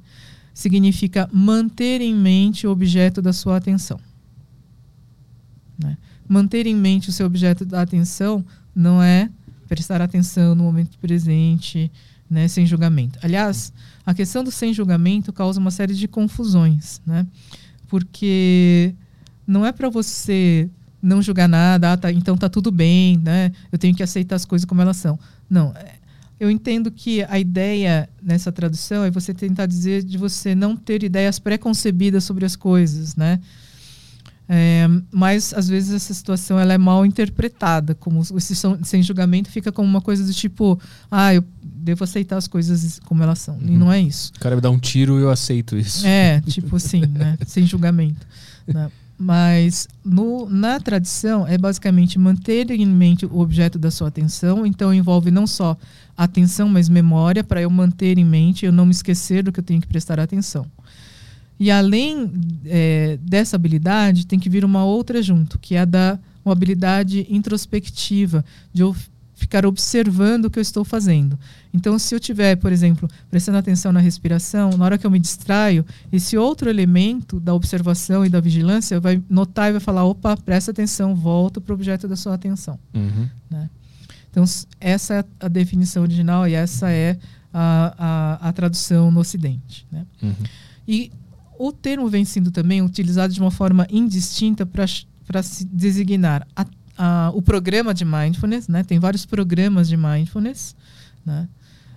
significa manter em mente o objeto da sua atenção. Né? Manter em mente o seu objeto da atenção não é prestar atenção no momento presente, né, sem julgamento. Aliás, a questão do sem julgamento causa uma série de confusões, né? Porque não é para você não julgar nada, ah, tá, então tá tudo bem, né? Eu tenho que aceitar as coisas como elas são. Não, é, eu entendo que a ideia nessa tradução é você tentar dizer de você não ter ideias preconcebidas sobre as coisas, né? É, mas às vezes essa situação ela é mal interpretada, como esse sem julgamento fica como uma coisa do tipo, ah, eu devo aceitar as coisas como elas são. Uhum. E não é isso. O cara me dá um tiro e eu aceito isso. É, tipo assim, né? Sem julgamento. Né? Mas no, na tradição é basicamente manter em mente o objeto da sua atenção, então envolve não só atenção, mas memória, para eu manter em mente, eu não me esquecer do que eu tenho que prestar atenção. E além é, dessa habilidade, tem que vir uma outra junto, que é a da uma habilidade introspectiva, de ficar observando o que eu estou fazendo. Então, se eu tiver, por exemplo, prestando atenção na respiração, na hora que eu me distraio, esse outro elemento da observação e da vigilância vai notar e vai falar: opa, presta atenção, volta para o objeto da sua atenção. Uhum. Né? Então, essa é a definição original e essa é a, a, a tradução no Ocidente. Né? Uhum. E o termo vem sendo também utilizado de uma forma indistinta para se designar a uh, o programa de mindfulness, né? Tem vários programas de mindfulness, né?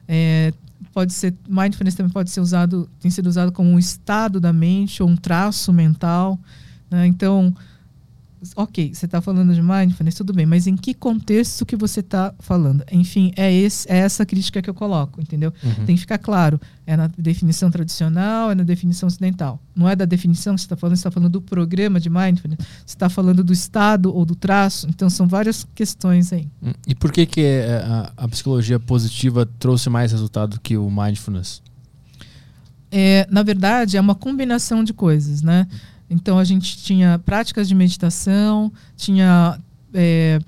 É, pode ser mindfulness também pode ser usado, tem sido usado como um estado da mente ou um traço mental, né? Então ok, você está falando de mindfulness, tudo bem, mas em que contexto que você está falando? Enfim, é, esse, é essa crítica que eu coloco, entendeu? Uhum. Tem que ficar claro. É na definição tradicional, é na definição ocidental. Não é da definição que você está falando, você está falando do programa de mindfulness, você está falando do estado ou do traço, então são várias questões aí. Hum, e por que, que é, a, a psicologia positiva trouxe mais resultado que o mindfulness? É, na verdade, é uma combinação de coisas, né? Então a gente tinha práticas de meditação, tinha é,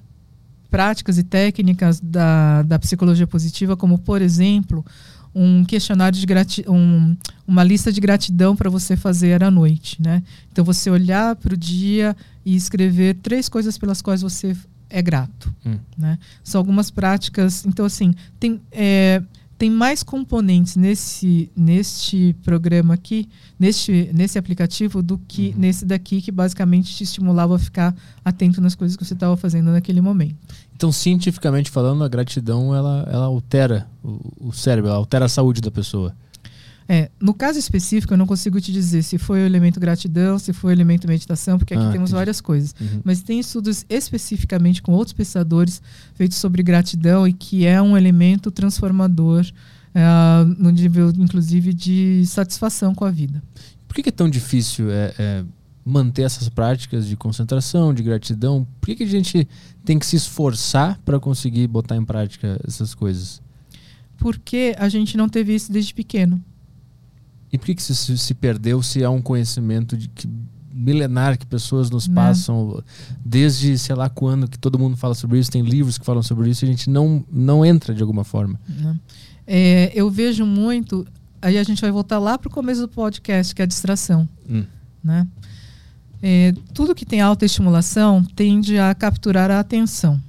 práticas e técnicas da, da psicologia positiva, como por exemplo um questionário de gratidão, um, uma lista de gratidão para você fazer à noite, né? Então você olhar para o dia e escrever três coisas pelas quais você é grato, hum. né? São algumas práticas. Então assim tem é, tem mais componentes nesse, neste programa aqui, neste, nesse aplicativo, do que uhum. nesse daqui, que basicamente te estimulava a ficar atento nas coisas que você estava fazendo naquele momento. Então, cientificamente falando, a gratidão ela, ela altera o, o cérebro, ela altera a saúde da pessoa. É, no caso específico, eu não consigo te dizer se foi o elemento gratidão, se foi o elemento meditação, porque aqui ah, temos entendi. várias coisas. Uhum. Mas tem estudos especificamente com outros pesquisadores feitos sobre gratidão e que é um elemento transformador uh, no nível, inclusive, de satisfação com a vida. Por que, é tão difícil é, é, manter essas práticas de concentração, de gratidão? Por que, que a gente tem que se esforçar para conseguir botar em prática essas coisas? Porque a gente não teve isso desde pequeno. E por que, que se, se perdeu se há um conhecimento de que milenar que pessoas nos né? passam desde sei lá quando que todo mundo fala sobre isso, tem livros que falam sobre isso e a gente não, não entra de alguma forma. Né? É, eu vejo muito, aí a gente vai voltar lá para o começo do podcast, que é a distração. Hum. Né? É, tudo que tem alta estimulação tende a capturar a atenção.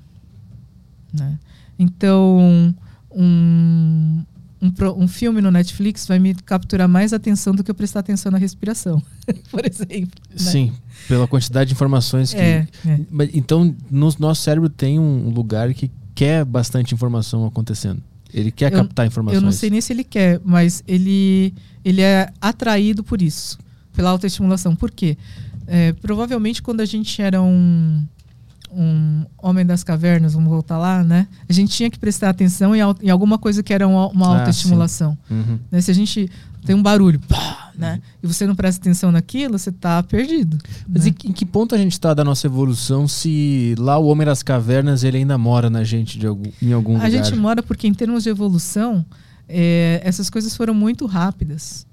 Né? Então, um, um, um, filme no Netflix vai me capturar mais atenção do que eu prestar atenção na respiração, por exemplo. Né? Sim, pela quantidade de informações que. É, é. Então, no nosso cérebro tem um lugar que quer bastante informação acontecendo. Ele quer eu, captar informações. Eu não sei nem se ele quer, mas ele, ele é atraído por isso, pela autoestimulação. Por quê? É, provavelmente quando a gente era um, um homem das cavernas, vamos voltar lá, né? A gente tinha que prestar atenção em, em alguma coisa que era uma, uma ah, autoestimulação. Ah, uhum. né? Se a gente tem um barulho, pá, né? Uhum. E você não presta atenção naquilo, você está perdido. Mas né? em que ponto a gente está da nossa evolução se lá o homem das cavernas ele ainda mora na gente de algum, em algum a lugar? A gente mora porque em termos de evolução, é, essas coisas foram muito rápidas.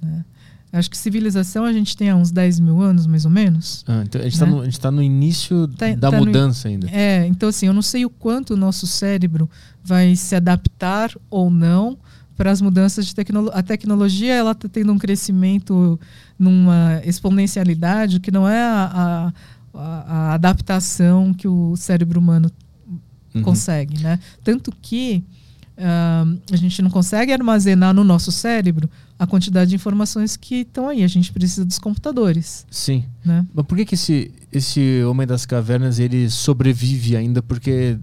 Né? Acho que civilização a gente tem há uns 10 mil anos, mais ou menos. Ah, então a gente está né? no, tá no, início tá, da tá mudança no, ainda. É, então assim, eu não sei o quanto o nosso cérebro vai se adaptar ou não para as mudanças de tecnologia. A tecnologia ela está tendo um crescimento numa exponencialidade que não é a, a, a adaptação que o cérebro humano uhum. consegue, né? Tanto que uh, a gente não consegue armazenar no nosso cérebro a quantidade de informações que estão aí. A gente precisa dos computadores. Sim. Né? Mas por que, que esse, esse Homem das Cavernas ele sobrevive ainda? Porque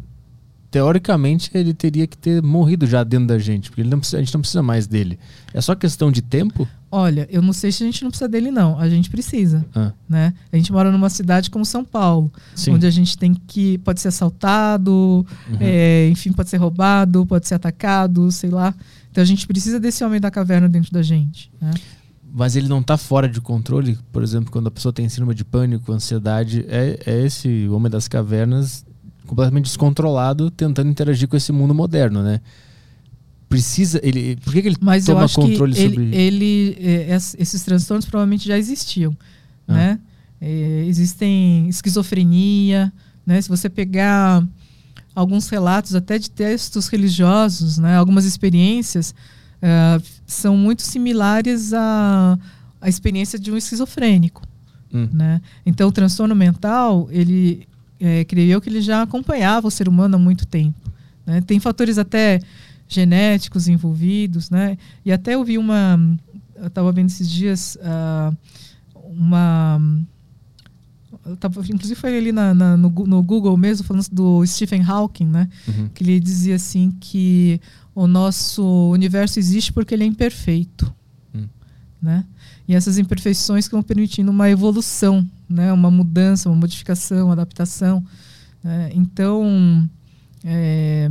teoricamente ele teria que ter morrido já dentro da gente, porque não precisa, a gente não precisa mais dele. É só questão de tempo? Olha, eu não sei se a gente não precisa dele não, a gente precisa, ah. né? A gente mora numa cidade como São Paulo, Sim. onde a gente tem que pode ser assaltado, uhum. é, enfim, pode ser roubado, pode ser atacado, sei lá. Então a gente precisa desse homem da caverna dentro da gente. Né? Mas ele não está fora de controle? Por exemplo, quando a pessoa tem síndrome de pânico, ansiedade, é, é esse homem das cavernas completamente descontrolado tentando interagir com esse mundo moderno, né? Precisa ele, por que, que ele Mas toma eu acho controle que sobre ele, ele é, esses transtornos provavelmente já existiam, ah. né? É, existem esquizofrenia, né? Se você pegar alguns relatos até de textos religiosos, né? Algumas experiências uh, são muito similares à, à experiência de um esquizofrênico, hum. né? Então o transtorno mental ele é, creio eu que ele já acompanhava o ser humano há muito tempo. Né? Tem fatores até genéticos envolvidos, né? E até eu vi uma, eu estava vendo esses dias uh, uma tava, inclusive foi ali na, na, no, no, Google mesmo, falando do Stephen Hawking, né? Uhum. Que ele dizia assim que o nosso universo existe porque ele é imperfeito. Uhum. Né? E essas imperfeições que vão permitindo uma evolução, né? uma mudança, uma modificação, uma adaptação. Né? Então, é,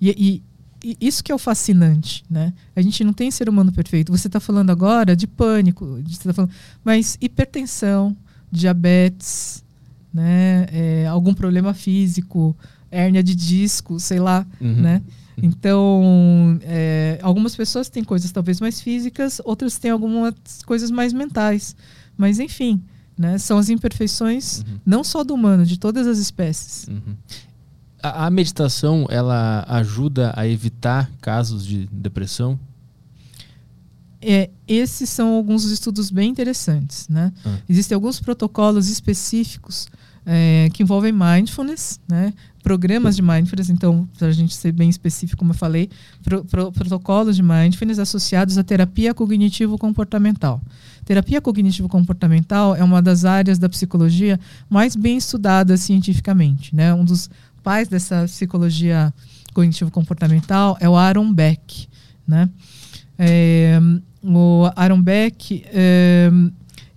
e, e, isso que é o fascinante, né? A gente não tem ser humano perfeito. Você está falando agora de pânico, de, tá falando, mas hipertensão, diabetes, né? É, algum problema físico, hérnia de disco, sei lá, uhum. né? Então, é, algumas pessoas têm coisas talvez mais físicas, outras têm algumas coisas mais mentais. Mas, enfim, né, são as imperfeições uhum. não só do humano, de todas as espécies. Uhum. A, a, meditação, ela ajuda a evitar casos de depressão? É, esses são alguns estudos bem interessantes. Né? Ah. Existem alguns protocolos específicos é, que envolvem mindfulness, né? programas de mindfulness, então, para a gente ser bem específico, como eu falei, pro, pro, protocolos de mindfulness associados à terapia cognitivo-comportamental. Terapia cognitivo-comportamental é uma das áreas da psicologia mais bem estudadas cientificamente. Né? Um dos pais dessa psicologia cognitivo-comportamental é o Aaron Beck. Né? É, o Aaron Beck é,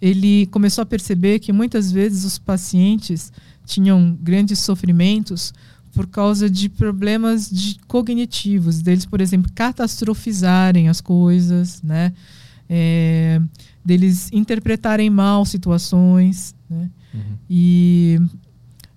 ele começou a perceber que muitas vezes os pacientes tinham grandes sofrimentos por causa de problemas de cognitivos, deles, por exemplo, catastrofizarem as coisas, né? É, deles interpretarem mal situações, né? Uhum. E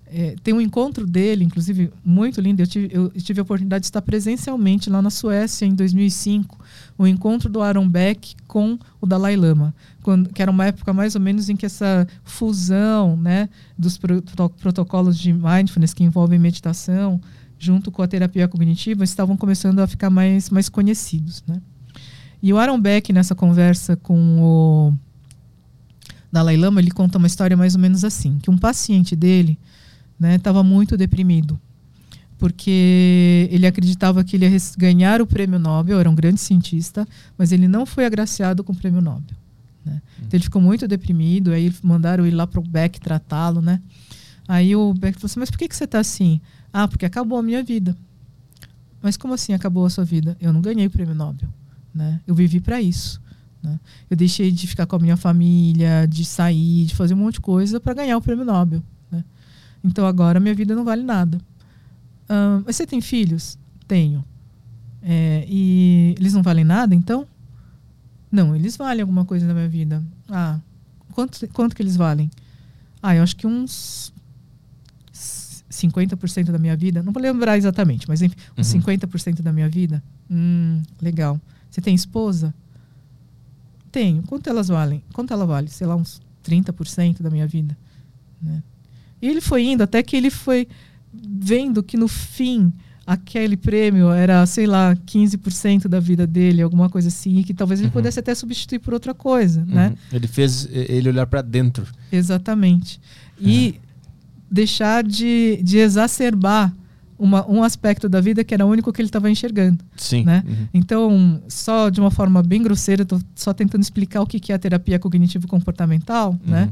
é, tem um encontro dele, inclusive, muito lindo. Eu tive, eu tive, a oportunidade de estar presencialmente lá na Suécia em 2005. O encontro do Aaron Beck com o Dalai Lama, quando, que era uma época mais ou menos em que essa fusão né, dos pro, protocolos de mindfulness que envolvem meditação, junto com a terapia cognitiva, estavam começando a ficar mais, mais conhecidos. Né? E o Aaron Beck, nessa conversa com o Dalai Lama, ele conta uma história mais ou menos assim: que um paciente dele estava né, muito deprimido, porque ele acreditava que ele ia ganhar o prêmio Nobel, era um grande cientista, mas ele não foi agraciado com o prêmio Nobel. Né? Então ele ficou muito deprimido, aí mandaram ir lá para o Beck tratá-lo, né? Aí o Beck falou assim, mas por que, que você está assim? Ah, porque acabou a minha vida. Mas como assim acabou a sua vida? Eu não ganhei o prêmio Nobel, né? Eu vivi para isso. Né? Eu deixei de ficar com a minha família, de sair, de fazer um monte de coisa para ganhar o prêmio Nobel. Então agora minha vida não vale nada. Mas você tem filhos? Tenho. É, e eles não valem nada, então? Não, eles valem alguma coisa na minha vida. Ah, quanto, quanto que eles valem? Ah, eu acho que uns 50% da minha vida. Não vou lembrar exatamente, mas enfim, uns uhum. 50% da minha vida. Hum, legal. Você tem esposa? Tenho. Quanto elas valem? Quanto ela vale? Sei lá, uns 30% da minha vida. Né? E ele foi indo até que ele foi vendo que no fim aquele prêmio era, sei lá, 15% da vida dele, alguma coisa assim, e que talvez ele uhum. pudesse até substituir por outra coisa, uhum. né? Ele fez ele olhar para dentro. Exatamente. E uhum. deixar de, de exacerbar uma, um aspecto da vida que era o único que ele estava enxergando. Sim. Né? Uhum. Então, só de uma forma bem grosseira, estou só tentando explicar o que, que é a terapia cognitivo-comportamental, né?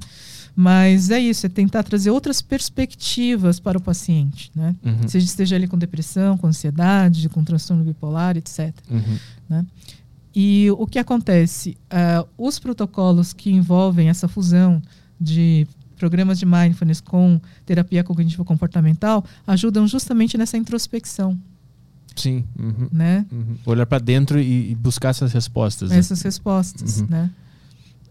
Uhum. Mas é isso, é tentar trazer outras perspectivas para o paciente, né? Uhum. Seja esteja ali com depressão, com ansiedade, com transtorno bipolar, etc. Uhum. Né? E o que acontece? Uh, os protocolos que envolvem essa fusão de programas de mindfulness com terapia cognitivo comportamental ajudam justamente nessa introspecção. Sim. Uhum. Né? Uhum. Olhar para dentro e, e, buscar essas respostas. Né? Essas né? respostas, uhum. né?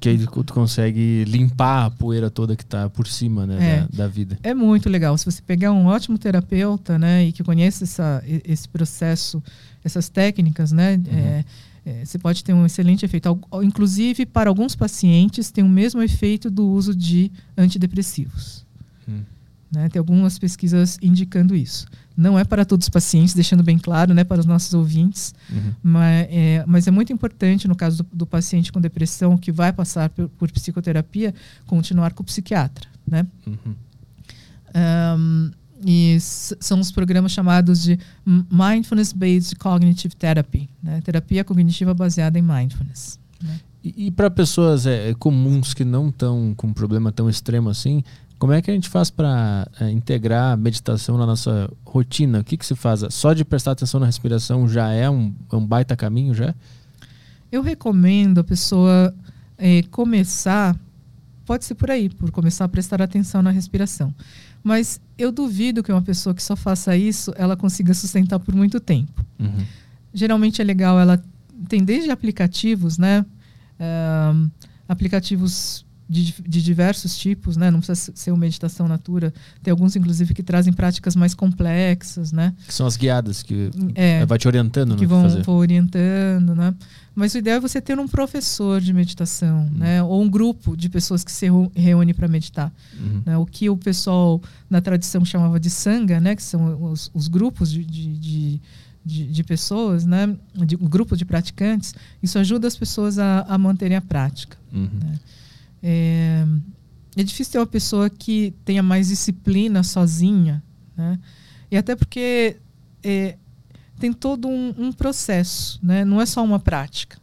Que aí tu consegue limpar a poeira toda que está por cima né, é, da, da, vida. É muito legal. Se você pegar um ótimo terapeuta né, e que conhece essa, esse processo, essas técnicas, né, uhum. é, é, você pode ter um excelente efeito. Inclusive, para alguns pacientes, tem o mesmo efeito do uso de antidepressivos. Hum. Né? Tem algumas pesquisas indicando isso. Não é para todos os pacientes, deixando bem claro, né, para os nossos ouvintes, uhum. mas, é, mas, é, muito importante, no caso do, do, paciente com depressão que vai passar por, por psicoterapia, continuar com o psiquiatra. Né? Uhum. Um, e são os programas chamados de Mindfulness Based Cognitive Therapy, né? terapia cognitiva baseada em mindfulness. Né? E, e para pessoas é, comuns que não estão com um problema tão extremo assim, como é que a gente faz para é, integrar a meditação na nossa rotina? O que, que se faz? Só de prestar atenção na respiração já é um, é um baita caminho, já? Eu recomendo a pessoa é, começar, pode ser por aí, por começar a prestar atenção na respiração. Mas eu duvido que uma pessoa que só faça isso, ela consiga sustentar por muito tempo. Uhum. Geralmente é legal, ela tem desde aplicativos, né? Uh, aplicativos de, de, diversos tipos, né? Não precisa ser uma meditação natura. Tem alguns, inclusive, que trazem práticas mais complexas, né? Que são as guiadas que é, vai te orientando, que vão, vão, orientando, né? Mas o ideal é você ter um professor de meditação, uhum. né? Ou um grupo de pessoas que se reúne para meditar. Uhum. Né? O que o pessoal na tradição chamava de sangha, né? Que são os, os grupos de, de, de de, de, pessoas, né, de um grupo de praticantes, isso ajuda as pessoas a, a manterem a prática. Uhum. Né? É, é difícil ter uma pessoa que tenha mais disciplina sozinha, né? E até porque é, tem todo um, um, processo, né? Não é só uma prática.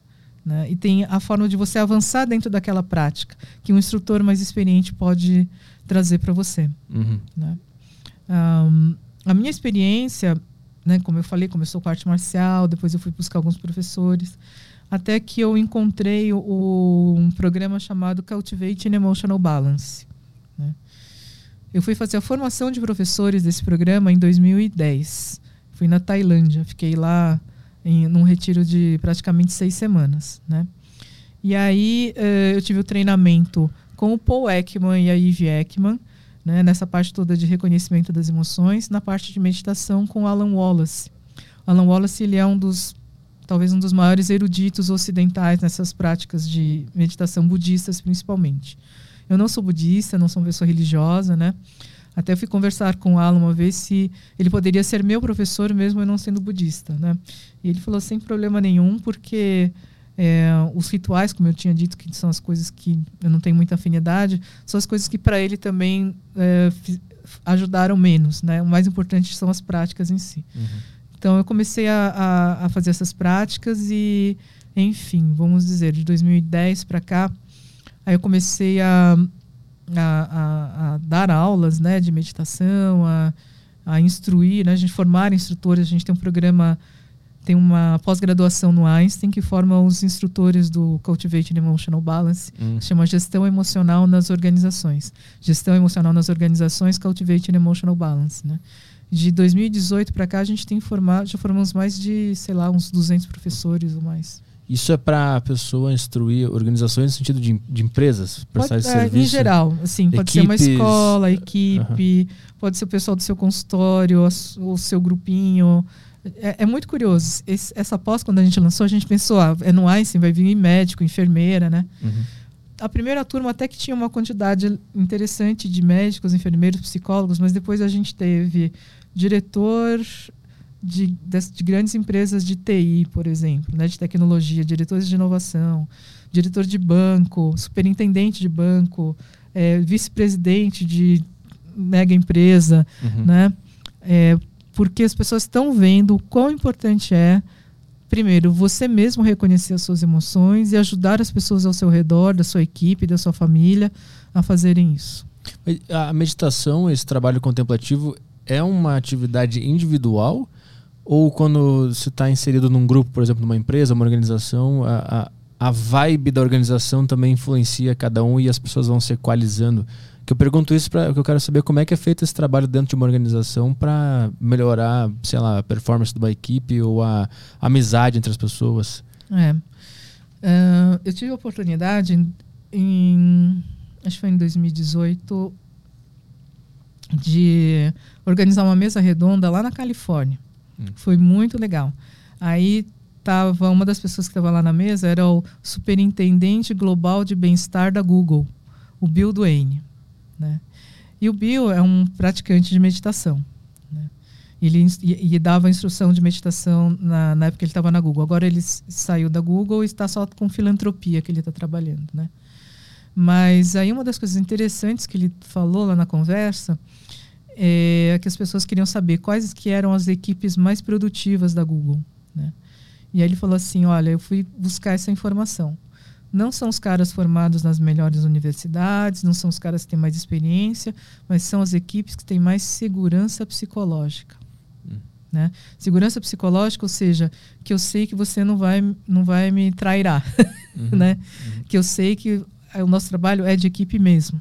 Né? E tem a forma de você avançar dentro daquela prática que um instrutor mais experiente pode trazer para você. Uhum. Né? Um, a minha experiência, né, como eu falei, começou com arte marcial, depois eu fui buscar alguns professores até que eu encontrei o, um programa chamado Cultivating Emotional Balance. Né? Eu fui fazer a formação de professores desse programa em 2010. Fui na Tailândia, fiquei lá em num retiro de praticamente seis semanas, né? E aí uh, eu tive o treinamento com o Paul Ekman e a Eve Ekman, né, nessa parte toda de reconhecimento das emoções, na parte de meditação com Alan Wallace. O Alan Wallace ele é um dos talvez um dos maiores eruditos ocidentais nessas práticas de meditação budistas principalmente. Eu não sou budista, não sou uma pessoa religiosa, né? Até fui conversar com o Alan uma vez se ele poderia ser meu professor mesmo eu não sendo budista, né? E ele falou sem problema nenhum, porque é, os rituais, como eu tinha dito, que são as coisas que eu não tenho muita afinidade, são as coisas que para ele também é, ajudaram menos. Né? O mais importante são as práticas em si. Uhum. Então eu comecei a, a, a, fazer essas práticas e, enfim, vamos dizer, de 2010 para cá, aí eu comecei a, a, a, dar aulas né, de meditação, a, a instruir, né, a gente formar instrutores, a gente tem um programa tem uma pós-graduação no Einstein que forma os instrutores do Cultivating Emotional Balance, hum. chama Gestão Emocional nas Organizações. Gestão Emocional nas Organizações, Cultivating Emotional Balance, né? De 2018 para cá a gente tem formado, já formamos mais de, sei lá, uns 200 professores ou mais. Isso é para a pessoa instruir organizações no sentido de, de empresas, prestar pode, é, serviço? Em geral, assim, pode ser uma escola, equipe, pode ser o pessoal do seu consultório, o seu grupinho, é, é muito curioso. Esse, essa pós, quando a gente lançou, a gente pensou, ah, é no Einstein, vai vir médico, enfermeira, né? Uhum. A primeira turma até que tinha uma quantidade interessante de médicos, enfermeiros, psicólogos, mas depois a gente teve diretor de, de, de grandes empresas de TI, por exemplo, né, de tecnologia, diretores de inovação, diretor de banco, superintendente de banco, é, vice-presidente de mega empresa, uhum. né? É, porque as pessoas estão vendo o quão importante é, primeiro, você mesmo reconhecer as suas emoções e ajudar as pessoas ao seu redor, da sua equipe, da sua família, a fazerem isso. A meditação, esse trabalho contemplativo, é uma atividade individual? Ou quando você está inserido num grupo, por exemplo, numa empresa, uma organização, a, a, a vibe da organização também influencia cada um e as pessoas vão se equalizando? Que eu pergunto isso para que eu quero saber como é que é feito esse trabalho dentro de uma organização para melhorar, sei lá, a performance de uma equipe ou a, a amizade entre as pessoas. É. Uh, eu tive a oportunidade em, acho que foi em 2018 de organizar uma mesa redonda lá na Califórnia. Hum. Foi muito legal. Aí tava uma das pessoas que estava lá na mesa era o superintendente global de bem-estar da Google, o Bill Duane. Né? E o Bill é um praticante de meditação. Né? Ele e, e dava instrução de meditação na, na época que ele estava na Google. Agora ele saiu da Google e está só com filantropia que ele está trabalhando. Né? Mas aí uma das coisas interessantes que ele falou lá na conversa é que as pessoas queriam saber quais que eram as equipes mais produtivas da Google. Né? E aí ele falou assim, olha, eu fui buscar essa informação não são os caras formados nas melhores universidades, não são os caras que têm mais experiência, mas são as equipes que têm mais segurança psicológica. Hum. Né? Segurança psicológica, ou seja, que eu sei que você não vai, não vai me trairar. Uhum, né? Uhum. Que eu sei que o nosso trabalho é de equipe mesmo.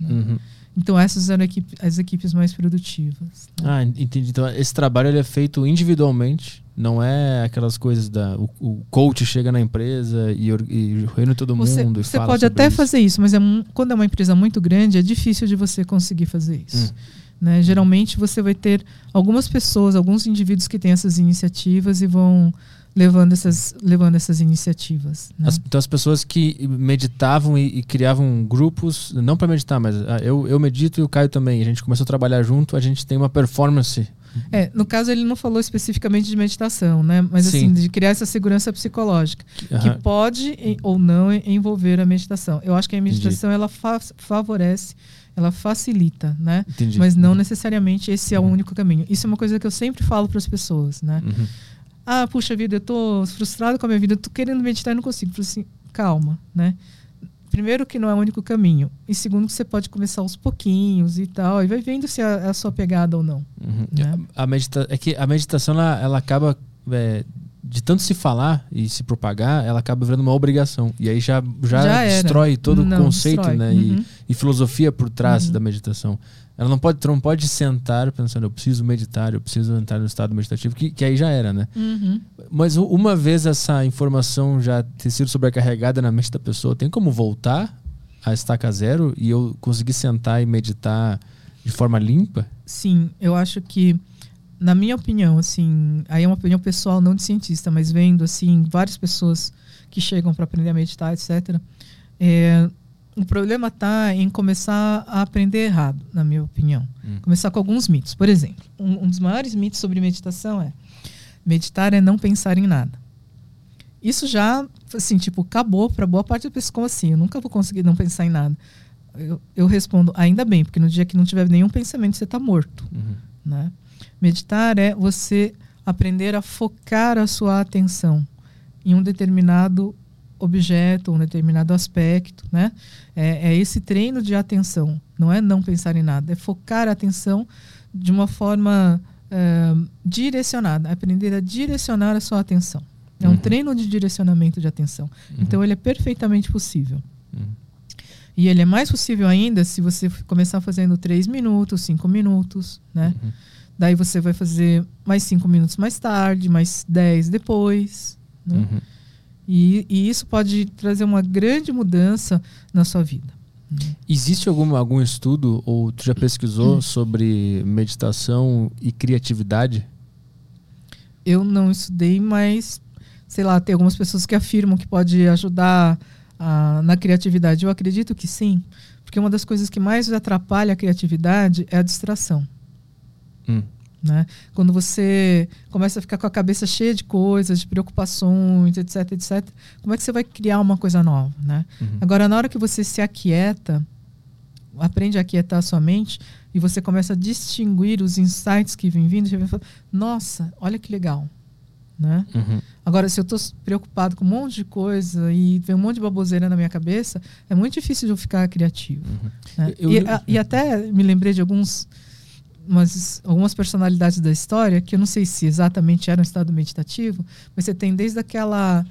Né? Uhum. Então essas eram equipe, as equipes mais produtivas. Né? Ah, entendi. Então esse trabalho ele é feito individualmente, não é aquelas coisas da o, o coach chega na empresa e, e reúne todo você, mundo. Você pode até isso. fazer isso, mas é, quando é uma empresa muito grande é difícil de você conseguir fazer isso. Hum. Né? Geralmente você vai ter algumas pessoas, alguns indivíduos que têm essas iniciativas e vão levando essas, levando essas iniciativas. Né? As, então as pessoas que meditavam e, e criavam grupos, não para meditar, mas ah, eu, eu medito e o Caio também. A gente começou a trabalhar junto, a gente tem uma performance. É, no caso ele não falou especificamente de meditação, né? Mas Sim. assim, de criar essa segurança psicológica, uhum. que pode ou não envolver a meditação. Eu acho que a meditação Entendi. ela fa favorece ela facilita, né? Entendi. Mas não necessariamente esse é o uhum. único caminho. Isso é uma coisa que eu sempre falo para as pessoas, né? Uhum ah, puxa vida, eu tô frustrado com a minha vida, eu tô querendo meditar e não consigo. Falei assim, calma, né? Primeiro que não é o único caminho. E segundo que você pode começar aos pouquinhos e tal. E vai vendo se é a sua pegada ou não. Uhum. Né? A medita é que a meditação, ela, ela acaba... É, de tanto se falar e se propagar, ela acaba virando uma obrigação. E aí já, já, já destrói todo não, o conceito destrói. né? Uhum. E, e, filosofia por trás uhum. da meditação. Ela não pode, não pode sentar pensando, eu preciso meditar, eu preciso entrar no estado meditativo, que, que aí já era, né? Uhum. Mas uma vez essa informação já ter sido sobrecarregada na mente da pessoa, tem como voltar a estaca zero e eu conseguir sentar e meditar de forma limpa? Sim, eu acho que, na minha opinião, assim, aí é uma opinião pessoal, não de cientista, mas vendo, assim, várias pessoas que chegam para aprender a meditar, etc., é, o problema está em começar a aprender errado, na minha opinião. Hum. Começar com alguns mitos. Por exemplo, um, um, dos maiores mitos sobre meditação é meditar é não pensar em nada. Isso já, assim, tipo, acabou para boa parte das pessoas. Como assim? Eu nunca vou conseguir não pensar em nada. Eu, eu respondo, ainda bem, porque no dia que não tiver nenhum pensamento, você está morto. Uhum. Né? Meditar é você aprender a focar a sua atenção em um determinado objeto, um determinado aspecto, né? É, é, esse treino de atenção, não é não pensar em nada, é focar a atenção de uma forma é, direcionada, aprender a direcionar a sua atenção. É um uhum. treino de direcionamento de atenção. Uhum. Então ele é perfeitamente possível. Uhum. E ele é mais possível ainda se você começar fazendo 3 minutos, 5 minutos, né? Uhum. Daí você vai fazer mais 5 minutos mais tarde, mais 10 depois. Né? E, e isso pode trazer uma grande mudança na sua vida. Existe algum, algum estudo, ou tu já pesquisou hum. sobre meditação e criatividade? Eu não estudei, mas, sei lá, tem algumas pessoas que afirmam que pode ajudar a, na criatividade. Eu acredito que sim, porque uma das coisas que mais atrapalha a criatividade é a distração. Hum. Né? Quando você começa a ficar com a cabeça cheia de coisas, de preocupações, etc, etc, como é que você vai criar uma coisa nova? Né? Uhum. Agora, na hora que você se aquieta, aprende a aquietar a sua mente e você começa a distinguir os insights que vêm vindo, você vai falar, nossa, olha que legal. Né? Uhum. Agora, se eu estou preocupado com um monte de coisa e vem um monte de baboseira na minha cabeça, é muito difícil de eu ficar criativo. Uhum. Né? Eu, eu, e, a, e até me lembrei de alguns umas, algumas personalidades da história, que eu não sei se exatamente era um estado meditativo, mas você tem desde aquela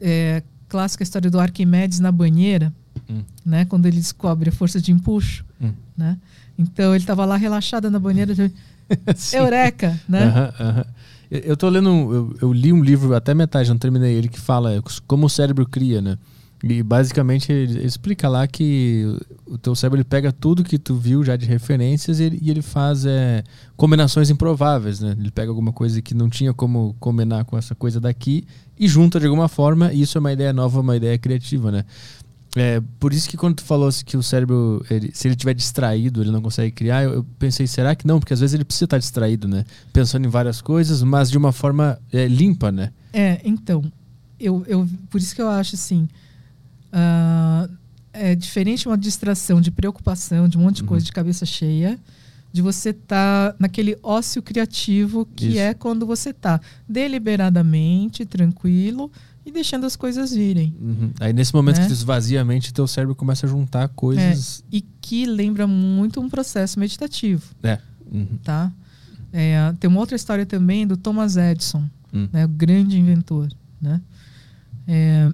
é, clássica história do Arquimedes na banheira, hum. né, quando ele descobre a força de empuxo. Hum. Né? Então ele estava lá relaxado na banheira, de... eureka! Né? Uh -huh, uh -huh. Eu tô lendo, eu, eu, li um livro, até metade, não terminei ele, que fala como o cérebro cria, né? E basicamente ele explica lá que o teu cérebro ele pega tudo que tu viu já de referências e ele, e ele faz é, combinações improváveis, né? Ele pega alguma coisa que não tinha como combinar com essa coisa daqui e junta de alguma forma, e isso é uma ideia nova, uma ideia criativa, né? É, por isso que quando tu falou assim que o cérebro, ele, se ele estiver distraído, ele não consegue criar, eu, eu, pensei, será que não? Porque às vezes ele precisa estar distraído, né? Pensando em várias coisas, mas de uma forma é, limpa, né? É, então, eu, eu, por isso que eu acho assim, Uh, é diferente uma distração de preocupação, de um monte de uhum. coisa de cabeça cheia, de você estar tá naquele ócio criativo que Isso. é quando você está deliberadamente, tranquilo e deixando as coisas virem. Uhum. Aí nesse momento né? que tu esvazia a mente, teu cérebro começa a juntar coisas. É, e que lembra muito um processo meditativo. É. Uhum. Tá? É, tem uma outra história também do Thomas Edison, uhum. né, o grande inventor. Né? É,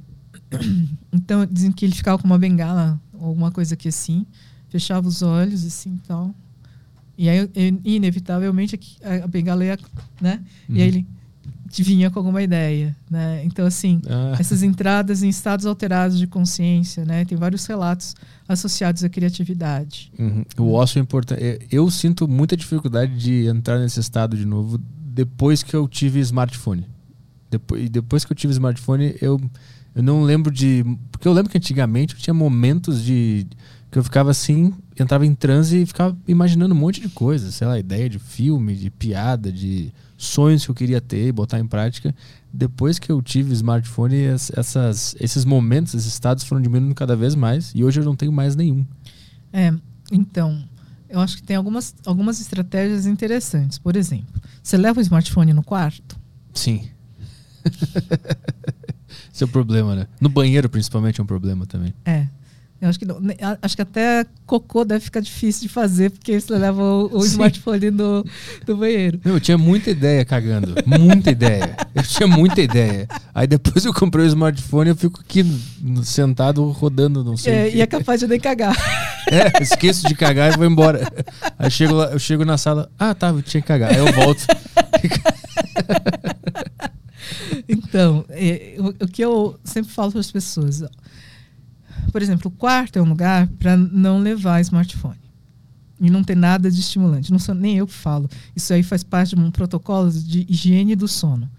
então dizem que ele ficava com uma bengala, alguma coisa que assim, fechava os olhos assim tal. E aí, inevitavelmente, a bengala ia, né? Uhum. E aí uhum. ele vinha com alguma ideia, né? Então, assim, ah. essas entradas em estados alterados de consciência, né? Tem vários relatos associados à criatividade. Uhum. O ócio é importante. É, eu sinto muita dificuldade de entrar nesse estado de novo depois que eu tive smartphone. Depois, depois que eu tive smartphone, eu eu não lembro de. Porque eu lembro que antigamente eu tinha momentos de. que eu ficava assim, entrava em transe e ficava imaginando um monte de coisas, sei lá, ideia de filme, de piada, de sonhos que eu queria ter e botar em prática. Depois que eu tive smartphone, essas, esses momentos, esses estados foram diminuindo cada vez mais e hoje eu não tenho mais nenhum. É, então, eu acho que tem algumas, algumas estratégias interessantes. Por exemplo, você leva o smartphone no quarto? Sim. Esse é o problema, né? No banheiro, principalmente, é um problema também. É. Eu acho que, não, acho que até cocô deve ficar difícil de fazer, porque você leva o, o smartphone do, do banheiro. eu tinha muita ideia cagando. Muita ideia. Eu tinha muita ideia. Aí depois eu comprei o smartphone e eu fico aqui sentado rodando, não sei. É, e é capaz de nem cagar. É, esqueço de cagar e vou embora. Aí chego lá, eu chego na sala, ah, tá, eu tinha que cagar. Aí eu volto. então, é, o, o, que eu sempre falo para as pessoas, por exemplo, o quarto é um lugar para não levar smartphone. E não ter nada de estimulante. Não sou nem eu que falo. Isso aí faz parte de um protocolo de higiene do sono.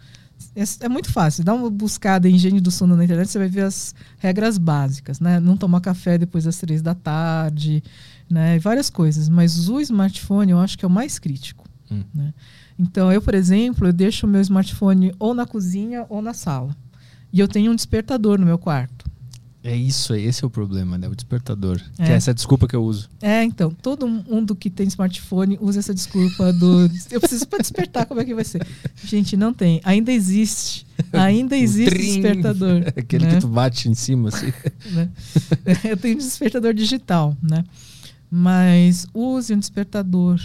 É, é, muito fácil. Dá uma buscada em higiene do sono na internet, você vai ver as regras básicas, né? Não tomar café depois das três da tarde, né? Várias coisas. Mas o smartphone eu acho que é o mais crítico. Hum. Né? Então, eu, por exemplo, eu deixo o meu smartphone ou na cozinha ou na sala. E eu tenho um despertador no meu quarto. É isso, esse é o problema, né? O despertador. É. Que é essa desculpa que eu uso. É, então, todo mundo que tem smartphone usa essa desculpa do. eu preciso para despertar, como é que vai ser? Gente, não tem. Ainda existe. Ainda existe despertador. Aquele né? que tu bate em cima, assim. né? Eu tenho despertador digital, né? Mas use um despertador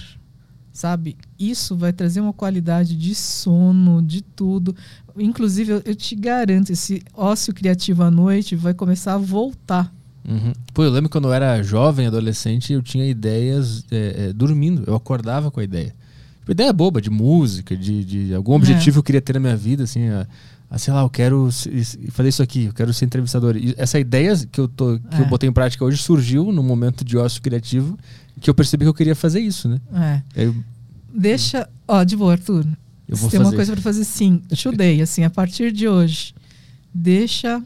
sabe? Isso vai trazer uma qualidade de sono, de tudo. Inclusive, eu, eu te garanto, esse ócio criativo à noite vai começar a voltar. Uhum. Pô, eu lembro quando eu era jovem, adolescente, eu tinha ideias é, é, dormindo. Eu acordava com a ideia. Tipo, ideia boba, de música, de, de algum é. objetivo é. que eu queria ter na minha vida, assim, a, a, sei lá, eu quero fazer isso aqui, eu quero ser entrevistador. E essa ideia que eu, tô, que eu é. botei em prática hoje surgiu no momento de ócio criativo que eu percebi que eu queria fazer isso, né? É. Eu... Deixa. Ó, de boa, Arthur. Eu vou tem fazer. uma coisa para fazer sim. Chudei, assim, a partir de hoje. Deixa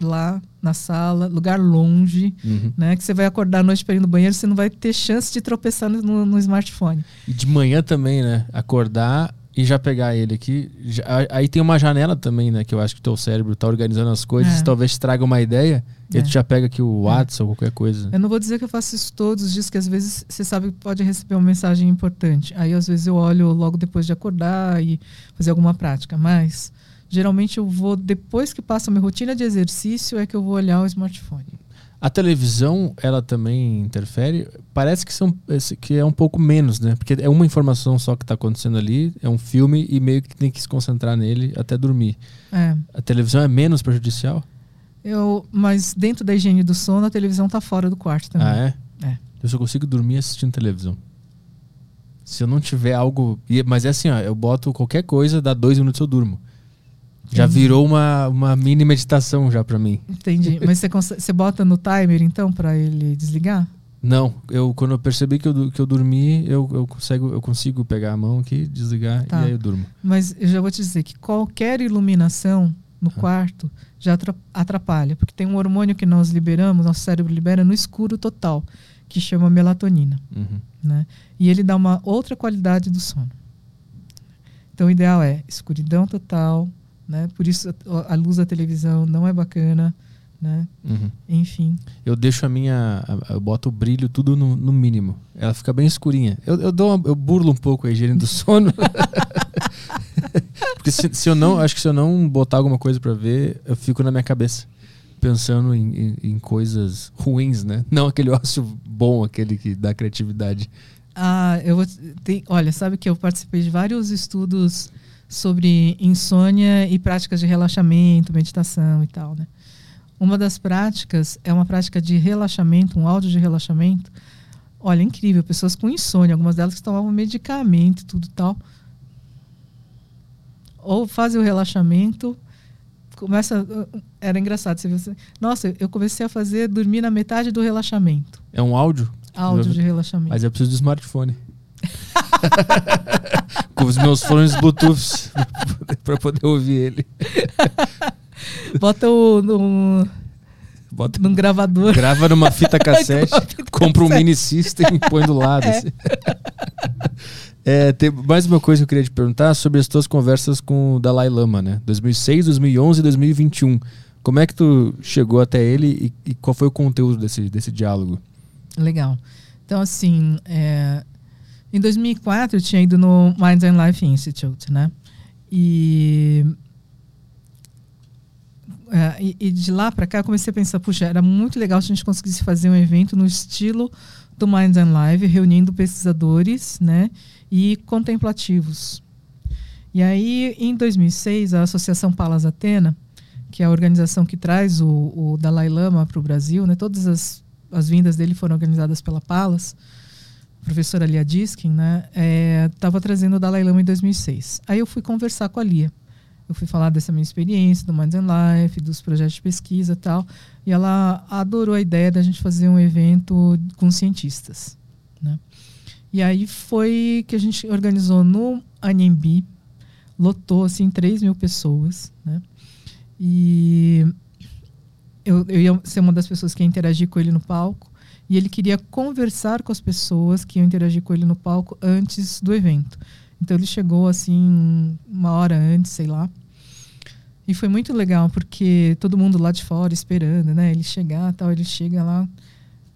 lá na sala, lugar longe, uhum. né? Que você vai acordar à noite para ir no banheiro, você não vai ter chance de tropeçar no, no smartphone. E de manhã também, né? Acordar e já pegar ele aqui. Já, aí tem uma janela também, né? Que eu acho que o teu cérebro tá organizando as coisas, é. talvez traga uma ideia. É. E tu já pega aqui o. WhatsApp é. ou qualquer coisa. Eu não vou dizer que eu faço isso todos os dias, que às vezes você sabe que pode receber uma mensagem importante. Aí às vezes eu olho logo depois de acordar e fazer alguma prática. Mas geralmente eu vou, depois que passa a minha rotina de exercício, é que eu vou olhar o smartphone. A televisão, ela também interfere? Parece que, são, que é um pouco menos, né? Porque é uma informação só que está acontecendo ali, é um filme e meio que tem que se concentrar nele até dormir. É. A televisão é menos prejudicial? Eu, mas dentro da higiene do sono, a televisão está fora do quarto também. Ah, é? É. Eu só consigo dormir assistindo televisão. Se eu não tiver algo. Mas é assim, ó, eu boto qualquer coisa, dá dois minutos eu durmo. Já virou uma, uma mini meditação já para mim. Entendi. Mas você, você bota no timer então para ele desligar? Não, eu quando eu percebi que eu, que eu dormi, eu, eu, consigo, eu consigo pegar a mão aqui, desligar tá. e aí eu durmo. Mas eu já vou te dizer que qualquer iluminação no ah. quarto já atrapalha, porque tem um hormônio que nós liberamos, nosso cérebro libera no escuro total, que chama melatonina. Uhum. Né? E ele dá uma outra qualidade do sono. Então o ideal é escuridão total, né? Por isso a, a luz da televisão não é bacana, né? Uhum. Enfim. Eu deixo a minha, eu boto o brilho tudo no, no mínimo. Ela fica bem escurinha. Eu, eu dou, uma, eu burlo um pouco a higiene do sono. Porque se, se, eu não, acho que se eu não botar alguma coisa para ver, eu fico na minha cabeça pensando em, em, em, coisas ruins, né? Não aquele ócio bom, aquele que dá criatividade. Ah, eu vou, tem, olha, sabe que eu participei de vários estudos sobre insônia e práticas de relaxamento, meditação e tal, né? Uma das práticas é uma prática de relaxamento, um áudio de relaxamento. Olha, incrível, pessoas com insônia, algumas delas que tomavam medicamento, tudo tal. Ou fazem o relaxamento, começa. Era engraçado, você viu assim, Nossa, eu comecei a fazer dormir na metade do relaxamento. É um áudio? Áudio de relaxamento. Mas eu preciso do smartphone. com os meus fones Bluetooth para poder ouvir ele. Bota o no, Bota num gravador. Grava numa fita cassete, fita compra cassete. um mini system e põe do lado. É. Assim. É, tem mais uma coisa que eu queria te perguntar sobre as tuas conversas com o Dalai Lama, né? 2006, 2011 e 2021. Como é que tu chegou até ele e, e, qual foi o conteúdo desse, desse diálogo? Legal. Então, assim, é, em 2004 eu tinha ido no Mind and Life Institute, né? E é, e, e, de lá para cá eu comecei a pensar, puxa, era muito legal se a gente conseguisse fazer um evento no estilo do Minds and Live, reunindo pesquisadores, né, e contemplativos. E aí, em 2006, a Associação Palas Atena, que é a organização que traz o, o Dalai Lama para o Brasil, né, todas as, as vindas dele foram organizadas pela Palas, professora Lia Diskin, né, estava é, trazendo o Dalai Lama em 2006. Aí eu fui conversar com a Lia eu fui falar dessa minha experiência, do Minds and Life, dos projetos de pesquisa e tal. E ela adorou a ideia da gente fazer um evento com cientistas. Né? E aí foi que a gente organizou no Anhembi, lotou assim 3 mil pessoas. Né? E eu, eu ia ser uma das pessoas que ia interagir com ele no palco. E ele queria conversar com as pessoas que iam interagir com ele no palco antes do evento. Então ele chegou assim uma hora antes, sei lá. E foi muito legal, porque todo mundo lá de fora esperando, né? Ele chegar tal, ele chega lá.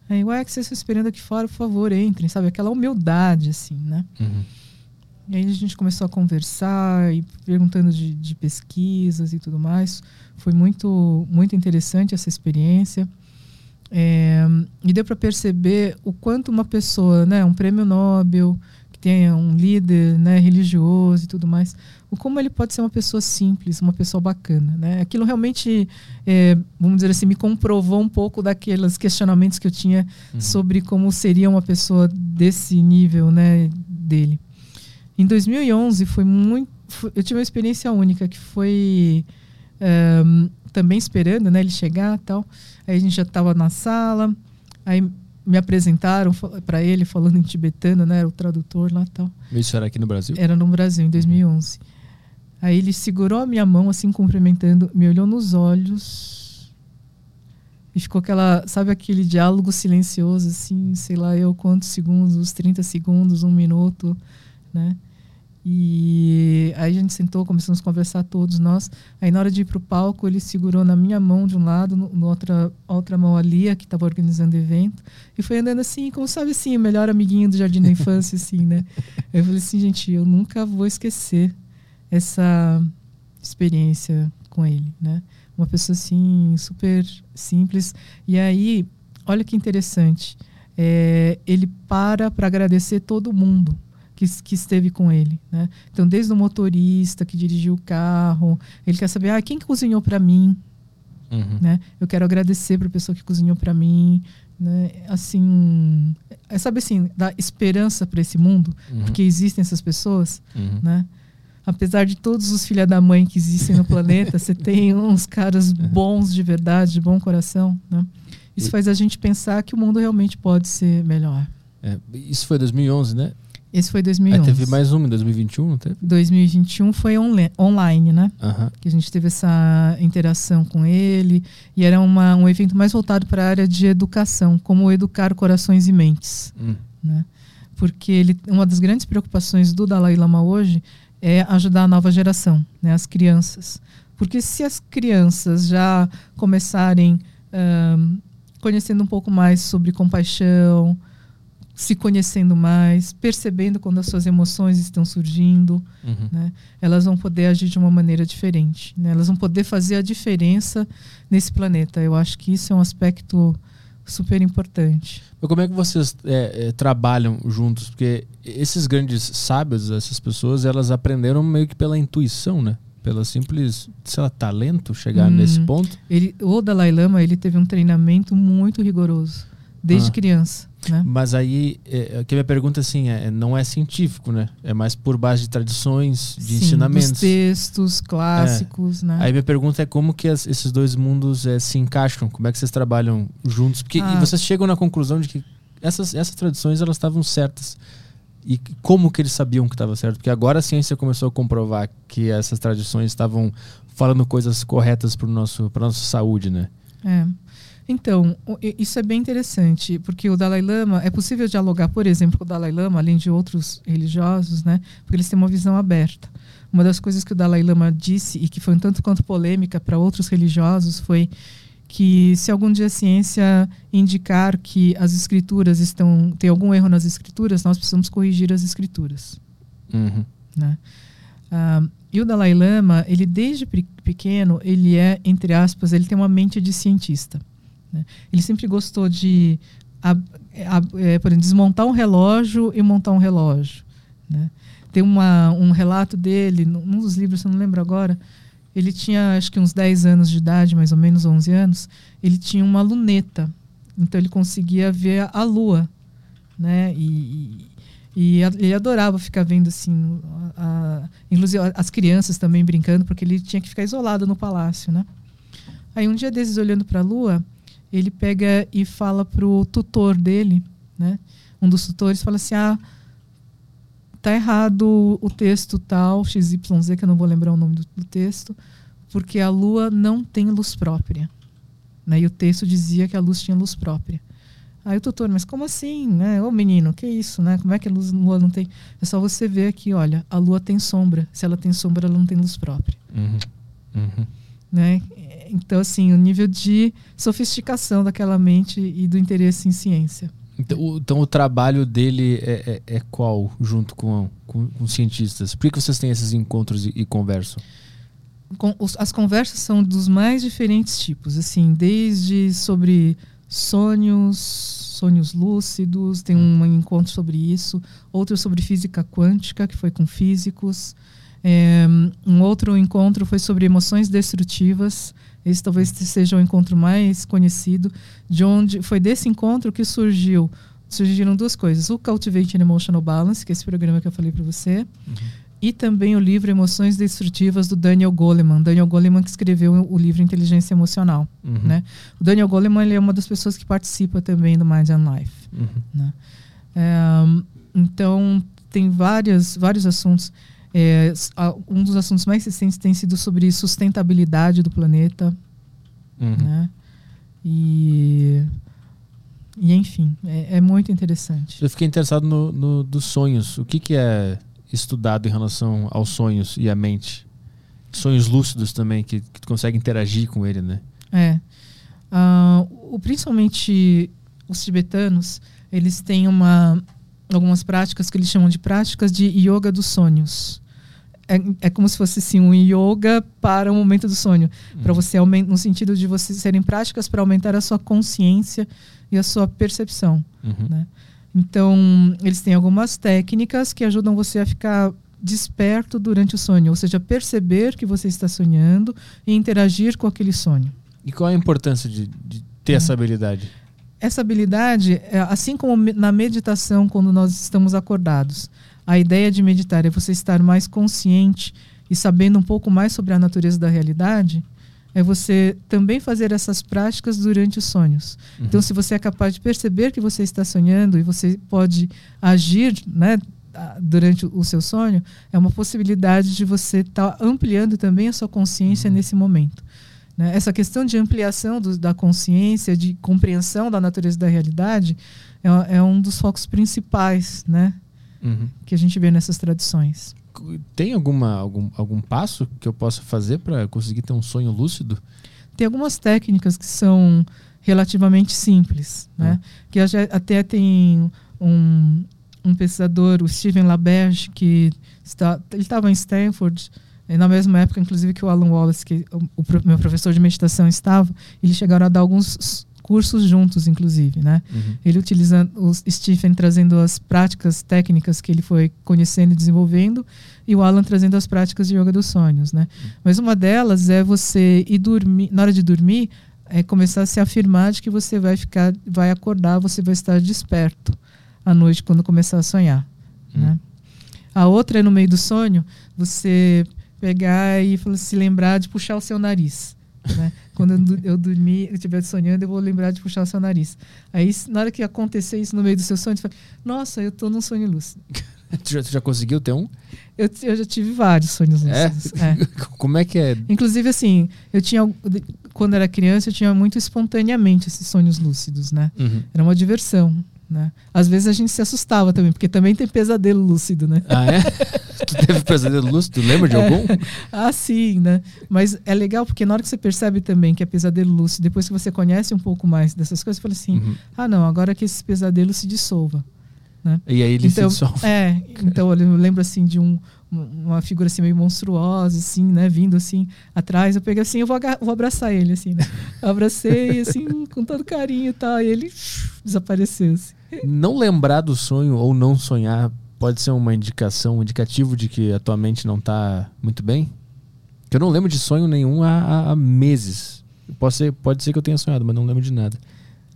Aí, ué, que vocês estão esperando aqui fora, por favor, entrem, sabe? Aquela humildade, assim, né? Uhum. E aí a gente começou a conversar e perguntando de, de pesquisas e tudo mais. Foi muito, muito interessante essa experiência. É, e deu para perceber o quanto uma pessoa, né, um prêmio Nobel, tenha um líder né, religioso e tudo mais, o como ele pode ser uma pessoa simples, uma pessoa bacana. Né? Aquilo realmente, é, vamos dizer assim, me comprovou um pouco daqueles questionamentos que eu tinha uhum. sobre como seria uma pessoa desse nível né, dele. Em 2011 foi muito, foi, eu tive uma experiência única que foi é, também esperando, né, ele chegar, tal. Aí a gente já estava na sala, aí me apresentaram para ele falando em tibetano, né? Era o tradutor lá tal. Isso era aqui no Brasil? Era no Brasil, em 2011. Uhum. Aí ele segurou a minha mão, assim, cumprimentando, me olhou nos olhos e ficou aquela, sabe aquele diálogo silencioso, assim, sei lá eu quantos segundos, uns 30 segundos, um minuto, né? E aí a gente sentou, começamos a conversar todos nós. Aí na hora de ir para o palco, ele segurou na minha mão de um lado, no, no outra, outra mão a Lia, que estava organizando o evento, e foi andando assim, como sabe assim, o melhor amiguinho do Jardim da Infância, assim, né? Eu falei assim, gente, eu nunca vou esquecer essa experiência com ele, né? Uma pessoa assim, super simples. E aí, olha que interessante, é, ele para para agradecer todo mundo que, que esteve com ele. Né? Então, desde o motorista que dirigiu o carro, ele quer saber ah, quem cozinhou para mim. Uhum. Né? Eu quero agradecer para a pessoa que cozinhou para mim. Né? Assim, é, sabe assim, dar esperança para esse mundo, uhum. porque existem essas pessoas. Uhum. Né? Apesar de todos os filha da mãe que existem no planeta, você tem uns caras uhum. bons de verdade, de bom coração. Né? Isso faz a gente pensar que o mundo realmente pode ser melhor. É, isso foi 2011, né? Esse foi 2011. Aí teve mais um em 2021, não teve? 2021 foi onle, online, né? Uhum. Que a gente teve essa interação com ele. E era uma, um evento mais voltado para a área de educação, como educar corações e mentes. Hum. Né? Porque ele, uma das grandes preocupações do Dalai Lama hoje é ajudar a nova geração, né? as crianças. Porque se as crianças já começarem conhecendo um pouco mais sobre compaixão, se conhecendo mais, percebendo quando as suas emoções estão surgindo, uhum. né? elas vão poder agir de uma maneira diferente. Né? Elas vão poder fazer a diferença nesse planeta. Eu acho que isso é um aspecto super importante. Mas como é que vocês é, é, trabalham juntos? Porque esses grandes sábios, essas pessoas, elas aprenderam meio que pela intuição, né? Pela simples, sei lá, talento chegar hum, nesse ponto. Ele, o Dalai Lama, ele teve um treinamento muito rigoroso desde ah. criança. Né? Mas aí, é, é, que minha pergunta assim, é, não é científico, né? É mais por base de tradições, de Sim, ensinamentos. Dos textos clássicos, é. né? Aí minha pergunta é como que as, esses dois mundos é, se encaixam? Como é que vocês trabalham juntos? Porque ah. vocês chegam na conclusão de que essas, essas tradições elas estavam certas. E como que eles sabiam que estava certo? Porque agora a ciência começou a comprovar que essas tradições estavam falando coisas corretas para nosso para nossa saúde, né? É. Então, isso é bem interessante, porque o Dalai Lama, é possível dialogar, por exemplo, com o Dalai Lama, além de outros religiosos, né? Porque eles têm uma visão aberta. Uma das coisas que o Dalai Lama disse, e que foi um tanto quanto polêmica para outros religiosos, foi que se algum dia a ciência indicar que as escrituras estão tem algum erro nas escrituras, nós precisamos corrigir as escrituras. Uhum. Né? Ah, e o Dalai Lama, ele desde pequeno, ele é, entre aspas, ele tem uma mente de cientista. Né? Ele sempre gostou de a, a, é, por exemplo, desmontar um relógio e montar um relógio. Né? Tem uma, um relato dele, num dos livros, eu não lembro agora, ele tinha acho que uns 10 anos de idade, mais ou menos 11 anos, ele tinha uma luneta, então ele conseguia ver a lua, né? E, e, e ele adorava ficar vendo assim, a, a, inclusive as crianças também brincando, porque ele tinha que ficar isolado no palácio, né? Aí um dia desses olhando para a lua, ele pega e fala pro tutor dele, né? Um dos tutores fala assim: "Ah, tá errado o texto tal, XYZ, que eu não vou lembrar o nome do, do texto, porque a lua não tem luz própria. Né? E o texto dizia que a luz tinha luz própria. Aí o tutor, mas como assim, né? Ô menino, que isso, né? Como é que a luz, lua não tem? É só você ver aqui, olha, a lua tem sombra. Se ela tem sombra, ela não tem luz própria. Uhum. Uhum. Né? Então, assim, o nível de sofisticação daquela mente e do interesse em ciência. Então o, então, o trabalho dele é, é, é qual, junto com, com, com, cientistas? Por que vocês têm esses encontros e, e conversam? Com, os, as conversas são dos mais diferentes tipos, assim, desde sobre sonhos, sonhos lúcidos, tem um encontro sobre isso, outro sobre física quântica, que foi com físicos, é, um outro encontro foi sobre emoções destrutivas, esse talvez seja o encontro mais conhecido, de onde foi desse encontro que surgiu surgiram duas coisas: o Cultivating Emotional Balance, que é esse programa que eu falei para você, uhum. e também o livro Emoções Destrutivas do Daniel Goleman. Daniel Goleman que escreveu o livro Inteligência Emocional. Uhum. Né? O Daniel Goleman ele é uma das pessoas que participa também do Mind and Life. Uhum. Né? É, então tem várias, vários assuntos. É, um dos assuntos mais recentes tem sido sobre sustentabilidade do planeta. Uhum. Né? E, e, enfim, é, é, muito interessante. Eu fiquei interessado no, no, dos sonhos. O que, que é estudado em relação aos sonhos e à mente? Sonhos lúcidos também, que, que tu consegue interagir com ele, né? É. Uh, o, principalmente os tibetanos, eles têm uma, algumas práticas que eles chamam de práticas de yoga dos sonhos é, é como se fosse assim, um yoga para o momento do sonho. Uhum. Para você aumentar, no sentido de você serem práticas para aumentar a sua consciência e a sua percepção. Uhum. Né? Então, eles têm algumas técnicas que ajudam você a ficar desperto durante o sonho, ou seja, perceber que você está sonhando e interagir com aquele sonho. E qual a importância de, de ter é. essa habilidade? Essa habilidade, é, assim como na meditação, quando nós estamos acordados, a ideia de meditar é você estar mais consciente e sabendo um pouco mais sobre a natureza da realidade. É você também fazer essas práticas durante os sonhos. Uhum. Então, se você é capaz de perceber que você está sonhando e você pode agir, né, durante o seu sonho, é uma possibilidade de você estar tá ampliando também a sua consciência uhum. nesse momento. Né? Essa questão de ampliação do, da consciência, de compreensão da natureza da realidade, é, é um dos focos principais né? Uhum. que a gente vê nessas tradições. Tem alguma, algum, algum passo que eu possa fazer para conseguir ter um sonho lúcido? Tem algumas técnicas que são relativamente simples, né? Uhum. Que até tem um, um pesquisador, o Steven LaBerge, que está, ele estava em Stanford na mesma época, inclusive, que o Alan Wallace, que o, o meu professor de meditação estava, eles chegaram a dar alguns cursos juntos, inclusive, né? Uhum. Ele utilizando o Stephen trazendo as práticas técnicas que ele foi conhecendo e desenvolvendo e o Alan trazendo as práticas de yoga dos sonhos, né? Uhum. Mas uma delas é você ir dormir, na hora de dormir, é começar a se afirmar de que você vai ficar, vai acordar, você vai estar desperto à noite quando começar a sonhar, uhum. né? A outra é no meio do sonho, você pegar e se lembrar de puxar o seu nariz. Né? Quando eu, eu dormir, eu estiver sonhando, eu vou lembrar de puxar o seu nariz. Aí, na hora que acontecer isso no meio do seu sonho, você fala, nossa, eu estou num sonho lúcido. tu, já, tu já conseguiu ter um? Eu, eu já tive vários sonhos é? lúcidos. É? é? Como é que é? Inclusive, assim, eu tinha, quando era criança, eu tinha muito espontaneamente esses sonhos lúcidos, né? Uhum. Era uma diversão. Né? Às vezes a gente se assustava também, porque também tem pesadelo lúcido, né? Ah, é? tu teve pesadelo lúcido? Lembra de algum? É. Ah, sim, né? Mas é legal porque na hora que você percebe também que é pesadelo lúcido, depois que você conhece um pouco mais dessas coisas, você fala assim: uhum. ah, não, agora que esse pesadelo se dissolva. Né? E aí ele então, se dissolve. É, então eu lembro assim de um, uma figura assim meio monstruosa, assim, né, vindo assim atrás. Eu peguei assim, eu vou, vou abraçar ele, assim, né? Abracei, assim, com todo carinho e tal. E ele desapareceu. Assim. Não lembrar do sonho ou não sonhar pode ser uma indicação, um indicativo de que a tua mente não está muito bem? Que eu não lembro de sonho nenhum há, há meses. Pode ser, pode ser que eu tenha sonhado, mas não lembro de nada.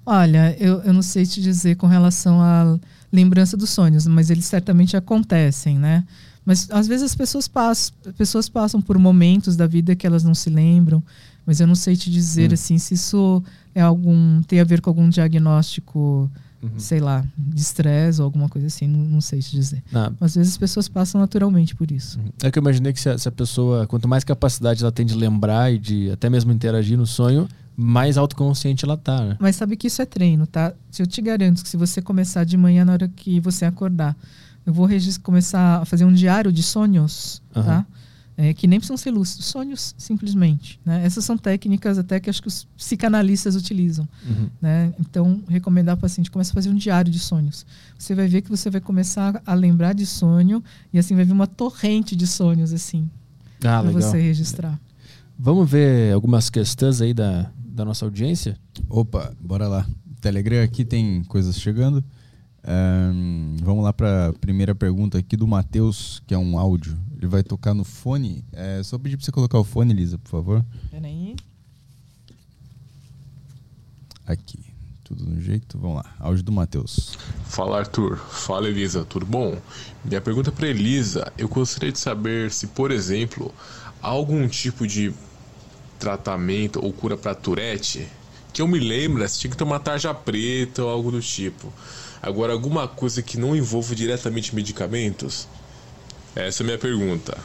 Olha, eu, eu não sei te dizer com relação à lembrança dos sonhos, mas eles certamente acontecem, né? Mas às vezes as pessoas passam, pessoas passam por momentos da vida que elas não se lembram, mas eu não sei te dizer hum. assim se isso é algum tem a ver com algum diagnóstico, uhum. sei lá, de estresse ou alguma coisa assim, não, não sei te dizer. Ah. Às vezes as pessoas passam naturalmente por isso. Uhum. É que eu imaginei que se a, se a pessoa, quanto mais capacidade ela tem de lembrar e de até mesmo interagir no sonho, mais autoconsciente ela tá, né? Mas sabe que isso é treino, tá? Eu te garanto que se você começar de manhã na hora que você acordar, eu vou começar a fazer um diário de sonhos, uhum. tá? É, que nem precisam ser lúcidos, sonhos simplesmente. Né? Essas são técnicas até que acho que os psicanalistas utilizam. Uhum. Né? Então, recomendar para o paciente comece a fazer um diário de sonhos. Você vai ver que você vai começar a lembrar de sonho e assim vai vir uma torrente de sonhos assim ah, para você registrar. Vamos ver algumas questões aí da, da nossa audiência? Opa, bora lá. Telegram aqui tem coisas chegando. Um, vamos lá para a primeira pergunta aqui do Matheus, que é um áudio. Ele vai tocar no fone. É só pedir para você colocar o fone, Elisa, por favor. Peraí. Aqui. Tudo no jeito. Vamos lá. Áudio do Matheus. Fala, Arthur. Fala, Elisa. Tudo bom? Minha pergunta para Elisa: eu gostaria de saber se, por exemplo, há algum tipo de tratamento ou cura para Tourette que eu me lembro, você tinha que tomar tarja preta ou algo do tipo. Agora, alguma coisa que não envolva diretamente medicamentos? Essa é a minha pergunta.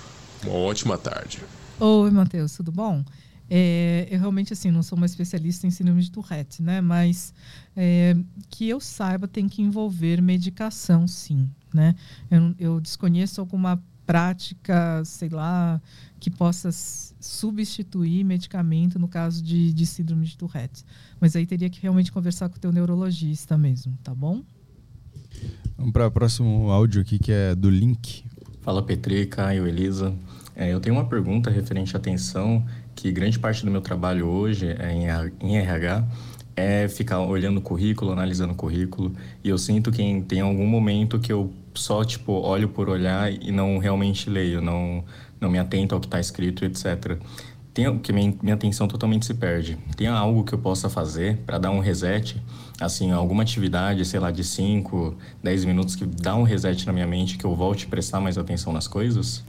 Uma ótima tarde. Oi, Matheus, tudo bom? É, eu realmente assim não sou uma especialista em síndrome de Tourette, né? Mas é, que eu saiba tem que envolver medicação, sim, né? Eu, eu desconheço alguma prática, sei lá, que possa substituir medicamento no caso de, de síndrome de Tourette. Mas aí teria que realmente conversar com o teu neurologista mesmo, tá bom? Vamos para o próximo áudio aqui, que é do Link. Fala Petri, Caio, Elisa. É, eu tenho uma pergunta referente à atenção, que grande parte do meu trabalho hoje é em RH, é ficar olhando o currículo, analisando o currículo, e eu sinto que tem algum momento que eu só, tipo, olho por olhar e não realmente leio, não, não me atento ao que está escrito, etc tem que minha, minha atenção totalmente se perde. Tem algo que eu possa fazer para dar um reset, assim, alguma atividade, sei lá, de 5, 10 minutos que dá um reset na minha mente que eu volte a prestar mais atenção nas coisas?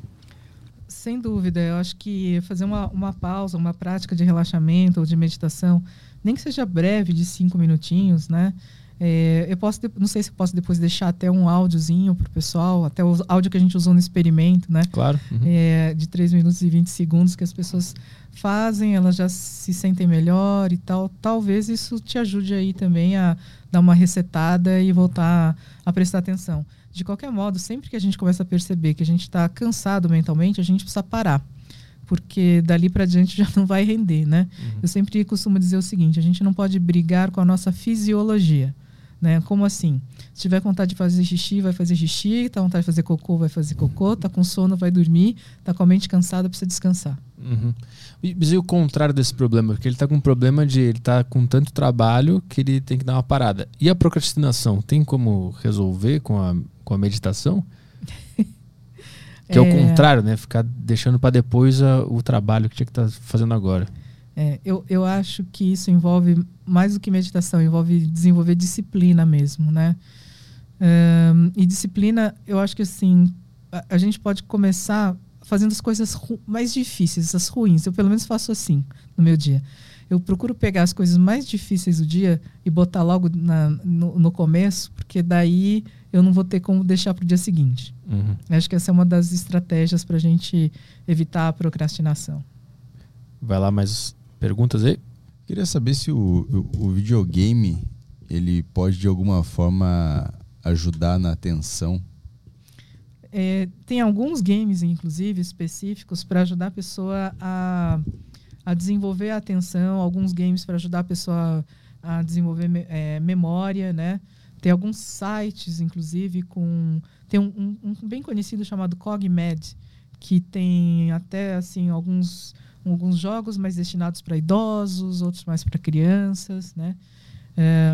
Sem dúvida, eu acho que fazer uma, uma pausa, uma prática de relaxamento ou de meditação, nem que seja breve, de cinco minutinhos, né? É, eu posso, não sei se posso depois deixar até um áudiozinho para o pessoal, até o áudio que a gente usou no experimento, né? Claro. Uhum. É, de 3 minutos e 20 segundos que as pessoas fazem, elas já se sentem melhor e tal. Talvez isso te ajude aí também a dar uma resetada e voltar a, a prestar atenção. De qualquer modo, sempre que a gente começa a perceber que a gente está cansado mentalmente, a gente precisa parar porque dali para diante já não vai render, né? Uhum. Eu sempre costumo dizer o seguinte: a gente não pode brigar com a nossa fisiologia. Né? Como assim? Se tiver vontade de fazer xixi, vai fazer xixi. Tá vontade de fazer cocô, vai fazer cocô. Tá com sono, vai dormir. Tá com a mente cansada, precisa descansar. Uhum. Mas e o contrário desse problema? Porque ele tá com um problema de... Ele tá com tanto trabalho que ele tem que dar uma parada. E a procrastinação? Tem como resolver com a, com a meditação? que é... é o contrário, né? Ficar deixando para depois a, o trabalho que tinha que estar tá fazendo agora. É, eu, eu acho que isso envolve mais do que meditação, envolve desenvolver disciplina mesmo, né? Um, e disciplina, eu acho que assim, a, a gente pode começar fazendo as coisas mais difíceis, as ruins. Eu pelo menos faço assim no meu dia. Eu procuro pegar as coisas mais difíceis do dia e botar logo na, no, no, começo, porque daí eu não vou ter como deixar para o dia seguinte. Uhum. Acho que essa é uma das estratégias para a gente evitar a procrastinação. Vai lá, mais Perguntas aí? Queria saber se o, o, o videogame ele pode de alguma forma ajudar na atenção. É, tem alguns games, inclusive, específicos para ajudar a pessoa a, a desenvolver a atenção, alguns games para ajudar a pessoa a desenvolver é, memória, né? tem alguns sites, inclusive, com tem um, um, um bem conhecido chamado CogMed, que tem até assim alguns alguns jogos mais destinados para idosos, outros mais para crianças, né? É,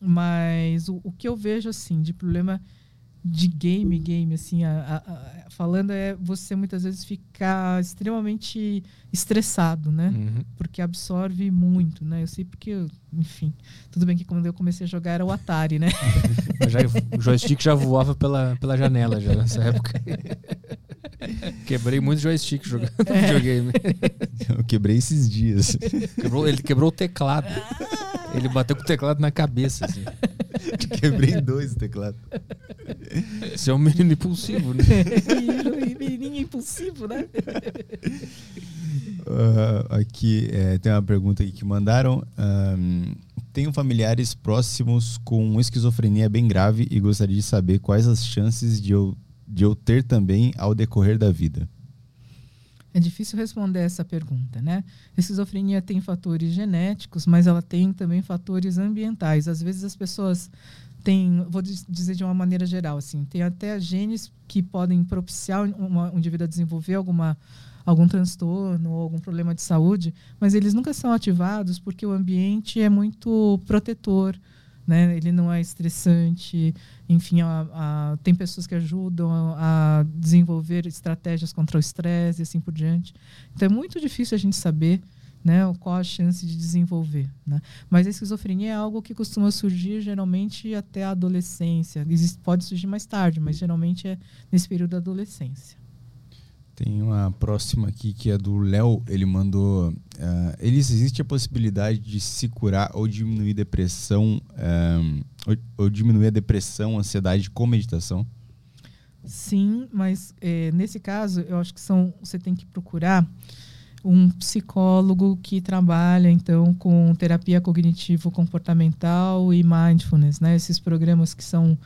mas o, o, que eu vejo assim de problema de game, game, assim, a, a, a, falando é você muitas vezes ficar extremamente estressado, né? Uhum. Porque absorve muito, né? Eu sei porque, enfim, tudo bem que quando eu comecei a jogar era o Atari, né? já, o joystick já voava pela, pela janela já nessa época. Quebrei muito joystick jogando é. videogame. Eu quebrei esses dias. Quebrou, ele quebrou o teclado. Ele bateu com o teclado na cabeça, assim. Quebrei dois o teclado. Você é um menino impulsivo, né? Menininho impulsivo, né? Uh, aqui é, tem uma pergunta aqui que mandaram. Um, tenho familiares próximos com esquizofrenia bem grave e gostaria de saber quais as chances de eu, de eu ter também ao decorrer da vida. É difícil responder essa pergunta, né? A esquizofrenia tem fatores genéticos, mas ela tem também fatores ambientais. Às vezes as pessoas têm, vou dizer de uma maneira geral, assim, tem até genes que podem propiciar uma, um indivíduo a desenvolver alguma algum transtorno ou algum problema de saúde, mas eles nunca são ativados porque o ambiente é muito protetor, né? Ele não é estressante, enfim, a, a, tem pessoas que ajudam a, a, desenvolver estratégias contra o estresse e assim por diante. Então é muito difícil a gente saber né, qual a chance de desenvolver. Né? Mas a esquizofrenia é algo que costuma surgir geralmente até a adolescência. Existe, pode surgir mais tarde, mas geralmente é nesse período da adolescência. Tem uma próxima aqui que é do Léo. Ele mandou. Uh, existe a possibilidade de se curar ou diminuir depressão, um, ou, ou, diminuir a depressão, ansiedade com meditação? Sim, mas é, nesse caso eu acho que são. Você tem que procurar um psicólogo que trabalha então com terapia cognitivo comportamental e mindfulness, né? Esses programas que são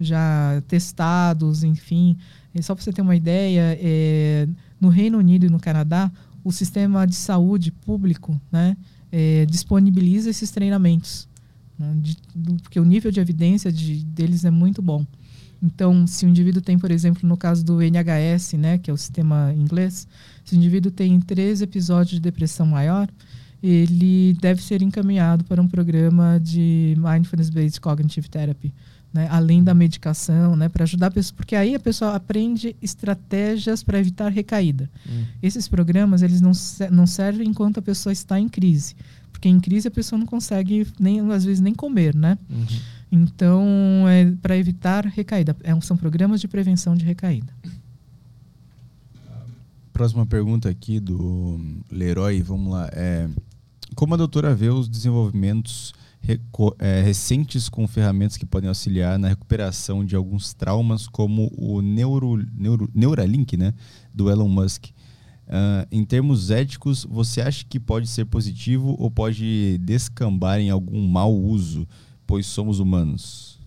já testados, enfim. E só para você ter uma ideia, é, no Reino Unido e no Canadá, o sistema de saúde público né, é, disponibiliza esses treinamentos, né, de, do, porque o nível de evidência de, deles é muito bom. Então, se o indivíduo tem, por exemplo, no caso do NHS, né, que é o sistema inglês, se o indivíduo tem três episódios de depressão maior, ele deve ser encaminhado para um programa de Mindfulness-Based Cognitive Therapy, né, além da medicação, né, para ajudar a pessoa, porque aí a pessoa aprende estratégias para evitar recaída. Hum. Esses programas eles não, não servem enquanto a pessoa está em crise, porque em crise a pessoa não consegue nem às vezes nem comer, né? Uhum. Então é para evitar recaída. É, são programas de prevenção de recaída. Próxima pergunta aqui do Leroy, vamos lá. É, como a doutora vê os desenvolvimentos é, recentes com ferramentas que podem auxiliar na recuperação de alguns traumas, como o Neuro, Neuro, Neuralink, né, do Elon Musk. Uh, em termos éticos, você acha que pode ser positivo ou pode descambar em algum mau uso, pois somos humanos?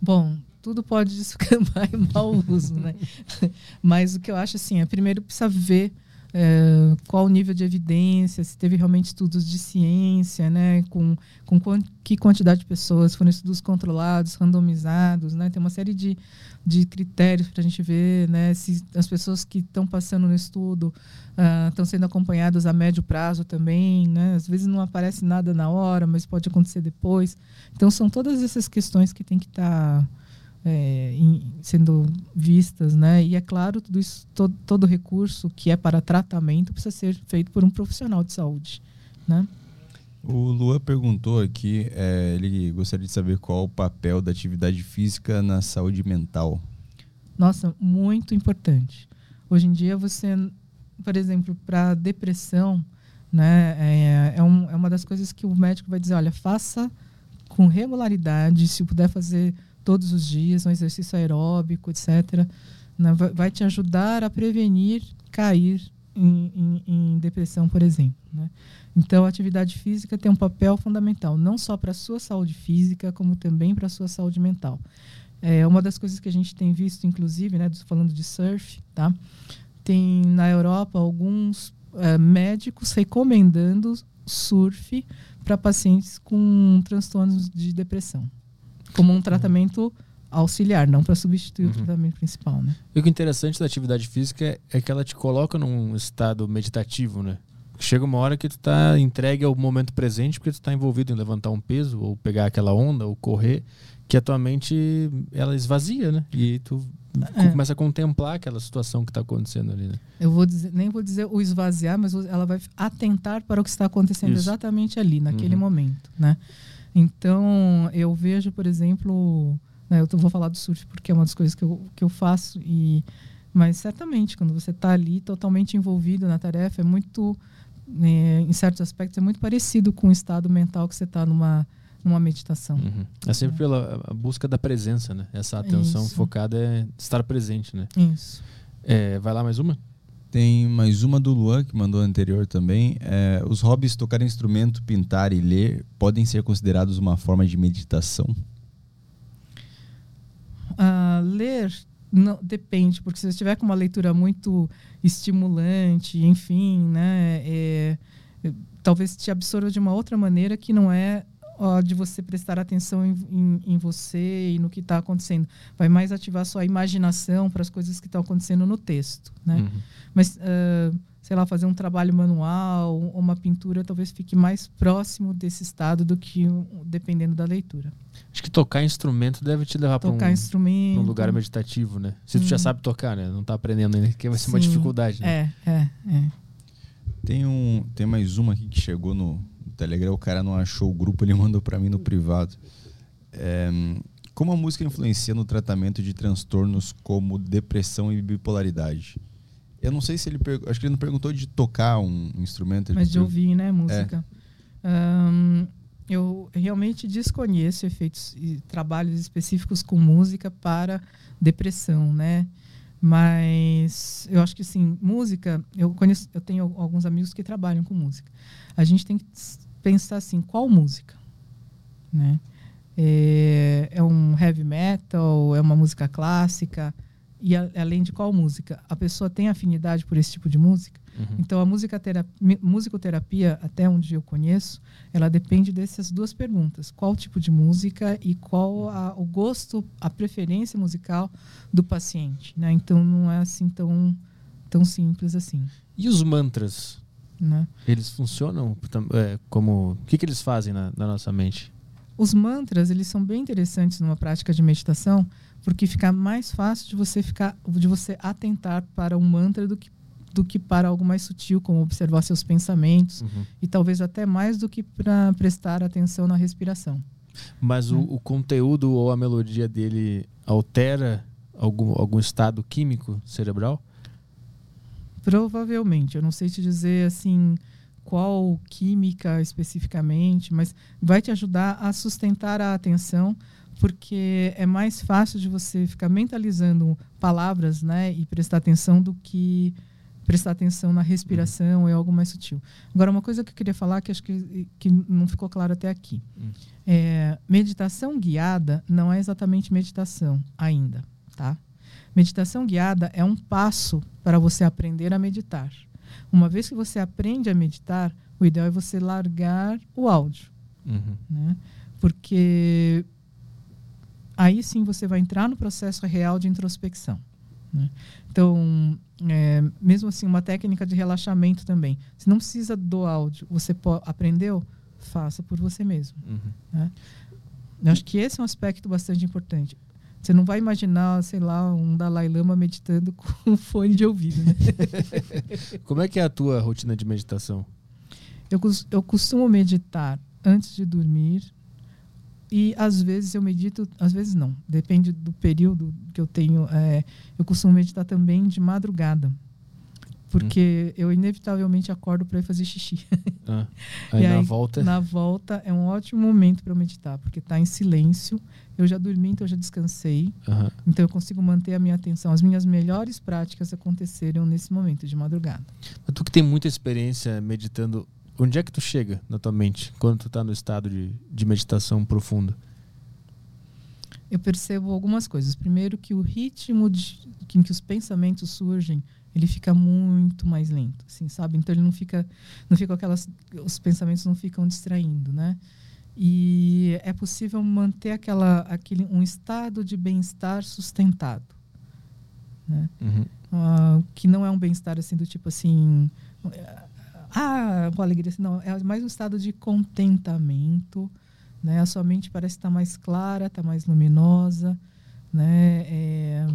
Bom, tudo pode descambar em mau uso, né? Mas o que eu acho assim é primeiro precisa ver é, qual o nível de evidência, se teve realmente estudos de ciência, né, com, com que quantidade de pessoas, foram estudos controlados, randomizados, né, tem uma série de, de critérios para a gente ver né, se as pessoas que estão passando no estudo estão uh, sendo acompanhadas a médio prazo também, né, às vezes não aparece nada na hora, mas pode acontecer depois. Então, são todas essas questões que tem que estar... Tá é, em, sendo vistas, né? E é claro, tudo isso, todo, todo recurso que é para tratamento precisa ser feito por um profissional de saúde, né? O Lua perguntou aqui, é, ele gostaria de saber qual o papel da atividade física na saúde mental. Nossa, muito importante. Hoje em dia você, por exemplo, para depressão, né, é, é, um, é uma das coisas que o médico vai dizer, olha, faça com regularidade, se puder fazer todos os dias, um exercício aeróbico, etc., né, vai te ajudar a prevenir cair em, em, em depressão, por exemplo. Né? Então, a atividade física tem um papel fundamental, não só para a sua saúde física, como também para a sua saúde mental. É uma das coisas que a gente tem visto, inclusive, né, falando de surf, tá? tem na Europa alguns é, médicos recomendando surf para pacientes com transtornos de depressão como um tratamento auxiliar, não para substituir uhum. o tratamento principal, né? E o que é interessante da atividade física é, que ela te coloca num estado meditativo, né? Chega uma hora que tu tá entregue ao momento presente porque tu tá envolvido em levantar um peso ou pegar aquela onda ou correr, que a tua mente ela esvazia, né? E tu é. começa a contemplar aquela situação que está acontecendo ali, né? Eu vou dizer, nem vou dizer o esvaziar, mas ela vai atentar para o que está acontecendo Isso. exatamente ali, naquele uhum. momento, né? Então, eu vejo, por exemplo, né, eu vou falar do surf porque é uma das coisas que eu, que eu faço, e, mas certamente, quando você está ali totalmente envolvido na tarefa, é muito, é, em certos aspectos, é muito parecido com o estado mental que você está numa, numa meditação. Uhum. É sempre é. pela busca da presença, né? Essa atenção Isso. focada é estar presente, né? Isso. É, vai lá mais uma? Tem mais uma do Luan, que mandou anterior também. É, os hobbies tocar instrumento, pintar e ler podem ser considerados uma forma de meditação? Uh, ler não, depende, porque se você estiver com uma leitura muito estimulante, enfim, né, é, talvez te absorva de uma outra maneira que não é ó, de você prestar atenção em, em, em você e no que está acontecendo. Vai mais ativar sua imaginação para as coisas que estão acontecendo no texto, né? Uhum. Mas uh, sei lá, fazer um trabalho manual, uma pintura, talvez fique mais próximo desse estado do que dependendo da leitura. Acho que tocar instrumento deve te levar para um, um, lugar meditativo, né? Se tu já uhum. sabe tocar, né? Não está aprendendo ainda, que vai ser Sim, uma dificuldade, né? É, é, é. Tem, um, tem mais uma aqui que chegou no Telegram, o cara não achou o grupo, ele mandou para mim no privado. É, como a música influencia no tratamento de transtornos como depressão e bipolaridade? Eu não sei se ele. Acho que ele não perguntou de tocar um instrumento. Mas de ouvir, né? Música. É. Um, eu realmente desconheço efeitos e trabalhos específicos com música para depressão, né? Mas eu acho que sim, música, eu conheço, eu tenho alguns amigos que trabalham com música. A gente tem que pensar assim, qual música, né? É, é um heavy metal, é uma música clássica, e a, além de qual música? A pessoa tem afinidade por esse tipo de música? Uhum. Então, a musicoterapia, até onde eu conheço, ela depende dessas duas perguntas. Qual tipo de música e qual a, o gosto, a preferência musical do paciente. Né? Então, não é assim tão, tão simples assim. E os mantras? Né? Eles funcionam é, como... O que, que eles fazem na, na nossa mente? Os mantras, eles são bem interessantes numa prática de meditação, porque fica mais fácil de você ficar de você atentar para um mantra do que do que para algo mais sutil, como observar seus pensamentos uhum. e talvez até mais do que para prestar atenção na respiração. Mas o, né? o, conteúdo ou a melodia dele altera algum, algum estado químico cerebral? Provavelmente. Eu não sei te dizer assim qual química especificamente, mas vai te ajudar a sustentar a atenção porque é mais fácil de você ficar mentalizando palavras, né, e prestar atenção do que prestar atenção na respiração uhum. é algo mais sutil. Agora, uma coisa que eu queria falar que acho que, que não ficou claro até aqui. Uhum. É, meditação guiada não é exatamente meditação ainda, tá? Meditação guiada é um passo para você aprender a meditar. Uma vez que você aprende a meditar, o ideal é você largar o áudio. Uhum. Né? Porque aí sim você vai entrar no processo real de introspecção. Né? Então, é, mesmo assim, uma técnica de relaxamento também. Você não precisa do áudio. Você aprendeu? Faça por você mesmo. Uhum. Né? Eu acho que esse é um aspecto bastante importante. Você não vai imaginar, sei lá, um Dalai Lama meditando com um fone de ouvido. Né? Como é que é a tua rotina de meditação? Eu, eu costumo meditar antes de dormir, e às vezes eu medito, às vezes não, depende do período que eu tenho. É, eu costumo meditar também de madrugada, porque hum. eu inevitavelmente acordo para ir fazer xixi. Ah, aí, aí, na volta? Na volta é um ótimo momento para meditar, porque está em silêncio. Eu já dormi, então eu já descansei. Uhum. Então eu consigo manter a minha atenção. As minhas melhores práticas aconteceram nesse momento de madrugada. Mas tu que tem muita experiência meditando onde é que tu chega na tua mente quando tu está no estado de, de meditação profunda? Eu percebo algumas coisas. Primeiro que o ritmo de, em que os pensamentos surgem, ele fica muito mais lento, assim, sabe? Então ele não fica, não fica aquelas, os pensamentos não ficam distraindo, né? E é possível manter aquela, aquele, um estado de bem-estar sustentado. Né? Uhum. Uh, que não é um bem-estar assim do tipo assim. Ah, com alegria. Assim, não, é mais um estado de contentamento. Né? A sua mente parece estar mais clara, está mais luminosa. Né? É,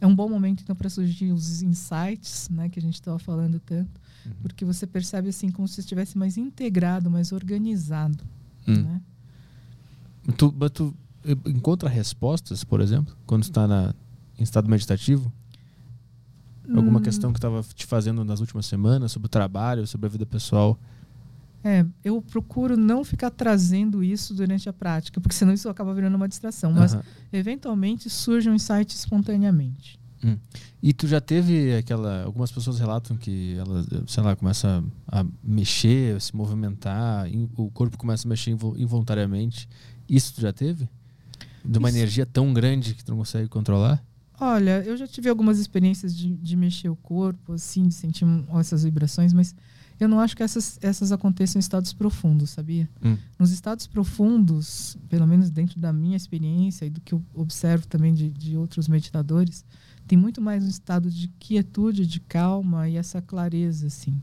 é um bom momento então para surgir os insights né, que a gente estava falando tanto, uhum. porque você percebe assim como se estivesse mais integrado, mais organizado. Hum. Né? Tu, mas tu encontra respostas, por exemplo, quando está na, em estado meditativo? Alguma hum. questão que estava te fazendo nas últimas semanas sobre o trabalho, sobre a vida pessoal? É, eu procuro não ficar trazendo isso durante a prática, porque senão isso acaba virando uma distração. Mas, uhum. eventualmente, surge um insight espontaneamente. Hum. E tu já teve aquela. Algumas pessoas relatam que ela, sei lá, começa a, mexer, a se movimentar, o corpo começa a mexer involuntariamente. Isso tu já teve? De uma Isso. energia tão grande que tu não consegue controlar? Olha, eu já tive algumas experiências de, de mexer o corpo, assim, de sentir essas vibrações, mas eu não acho que essas, essas aconteçam em estados profundos, sabia? Hum. Nos estados profundos, pelo menos dentro da minha experiência e do que eu observo também de, de outros meditadores, tem muito mais um estado de quietude, de calma e essa clareza, assim,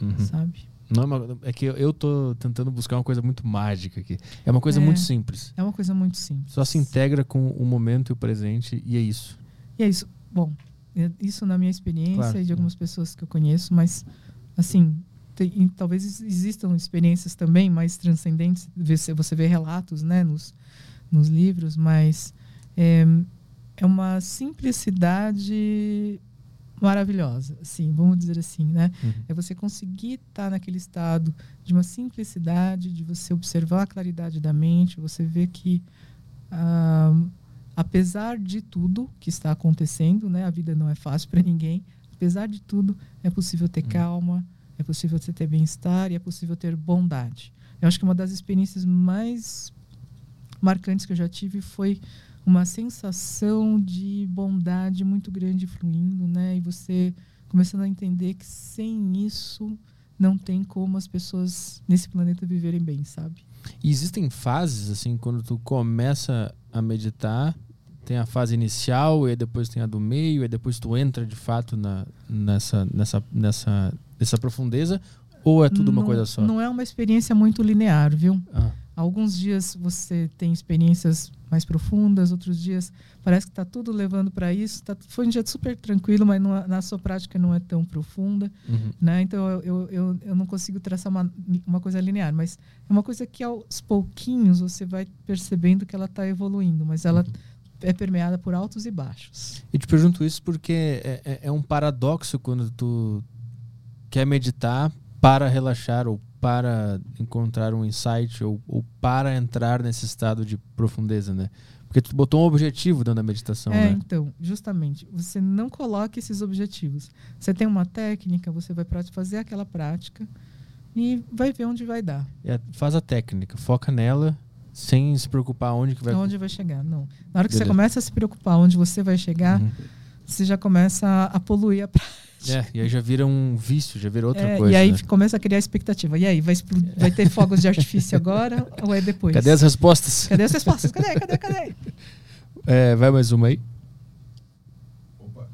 uhum. sabe? Não, é, é que eu tô tentando buscar uma coisa muito mágica aqui. É uma coisa é, muito simples. É uma coisa muito simples. Só se integra com o momento e o presente e é isso. E é isso. Bom, é isso na minha experiência claro. e de algumas pessoas que eu conheço, mas assim, tem, talvez existam experiências também mais transcendentes. Você vê relatos, né, nos, nos livros, mas é, é uma simplicidade maravilhosa, assim, vamos dizer assim, né? Uhum. É você conseguir estar tá naquele estado de uma simplicidade, de você observar a claridade da mente, você ver que ah, apesar de tudo que está acontecendo, né? A vida não é fácil para ninguém. Apesar de tudo, é possível ter uhum. calma, é possível ter bem-estar e é possível ter bondade. Eu acho que uma das experiências mais marcantes que eu já tive foi uma sensação de bondade muito grande fluindo, né? E você começando a entender que sem isso não tem como as pessoas nesse planeta viverem bem, sabe? E existem fases assim quando tu começa a meditar, tem a fase inicial e depois tem a do meio e depois tu entra de fato na, nessa nessa nessa nessa profundeza ou é tudo não, uma coisa só? Não é uma experiência muito linear, viu? Ah. Alguns dias você tem experiências mais profundas, outros dias parece que está tudo levando para isso. Tá, foi um dia super tranquilo, mas não, na sua prática não é tão profunda. Uhum. Né? Então eu, eu, eu não consigo traçar uma, uma coisa linear, mas é uma coisa que aos pouquinhos você vai percebendo que ela está evoluindo, mas ela uhum. é permeada por altos e baixos. E te pergunto isso porque é, é, é um paradoxo quando tu quer meditar para relaxar ou para encontrar um insight ou, ou, para entrar nesse estado de profundeza, né? Porque tu botou um objetivo dentro da meditação, é, né? então, justamente. Você não coloca esses objetivos. Você tem uma técnica, você vai fazer aquela prática e vai ver onde vai dar. É, faz a técnica, foca nela sem se preocupar onde que vai... Onde vai chegar, não. Na hora que Beleza. você começa a se preocupar onde você vai chegar, uhum. você já começa a poluir a prática. É, e aí já vira um vício, já vira outra é, coisa. E aí né? começa a criar expectativa. E aí, vai, vai ter fogos de artifício agora ou é depois? Cadê as respostas? Cadê as respostas? Cadê? Cadê? Cadê? É, vai mais uma aí. Opa,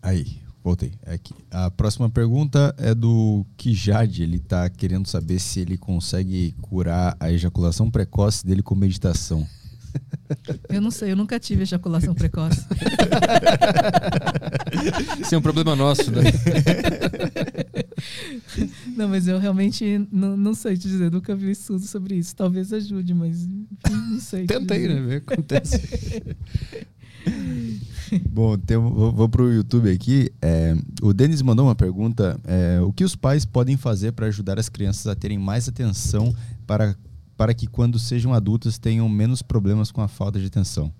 aí, voltei. É aqui. A próxima pergunta é do Kijad. Ele está querendo saber se ele consegue curar a ejaculação precoce dele com meditação. Eu não sei, eu nunca tive ejaculação precoce. Isso é um problema nosso, né? Não, mas eu realmente não, não sei te dizer, nunca vi estudo sobre isso. Talvez ajude, mas não sei. Tenta aí, né? Ver acontece. Bom, tem, vou, vou para o YouTube aqui. É, o Denis mandou uma pergunta: é, o que os pais podem fazer para ajudar as crianças a terem mais atenção para para que quando sejam adultas tenham menos problemas com a falta de atenção?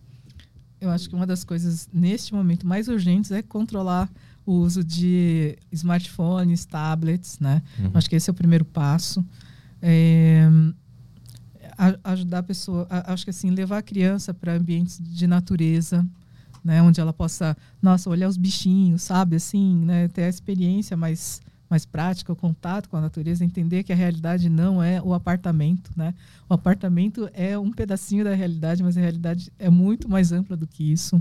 Eu acho que uma das coisas neste momento mais urgentes é controlar o uso de smartphones, tablets, né? Uhum. Acho que esse é o primeiro passo. É, ajudar a pessoa, acho que assim, levar a criança para ambientes de natureza, né, onde ela possa, nossa, olhar os bichinhos, sabe, assim, né, ter a experiência mais mais prática, o contato com a natureza, entender que a realidade não é o apartamento, né? O apartamento é um pedacinho da realidade, mas a realidade é muito mais ampla do que isso.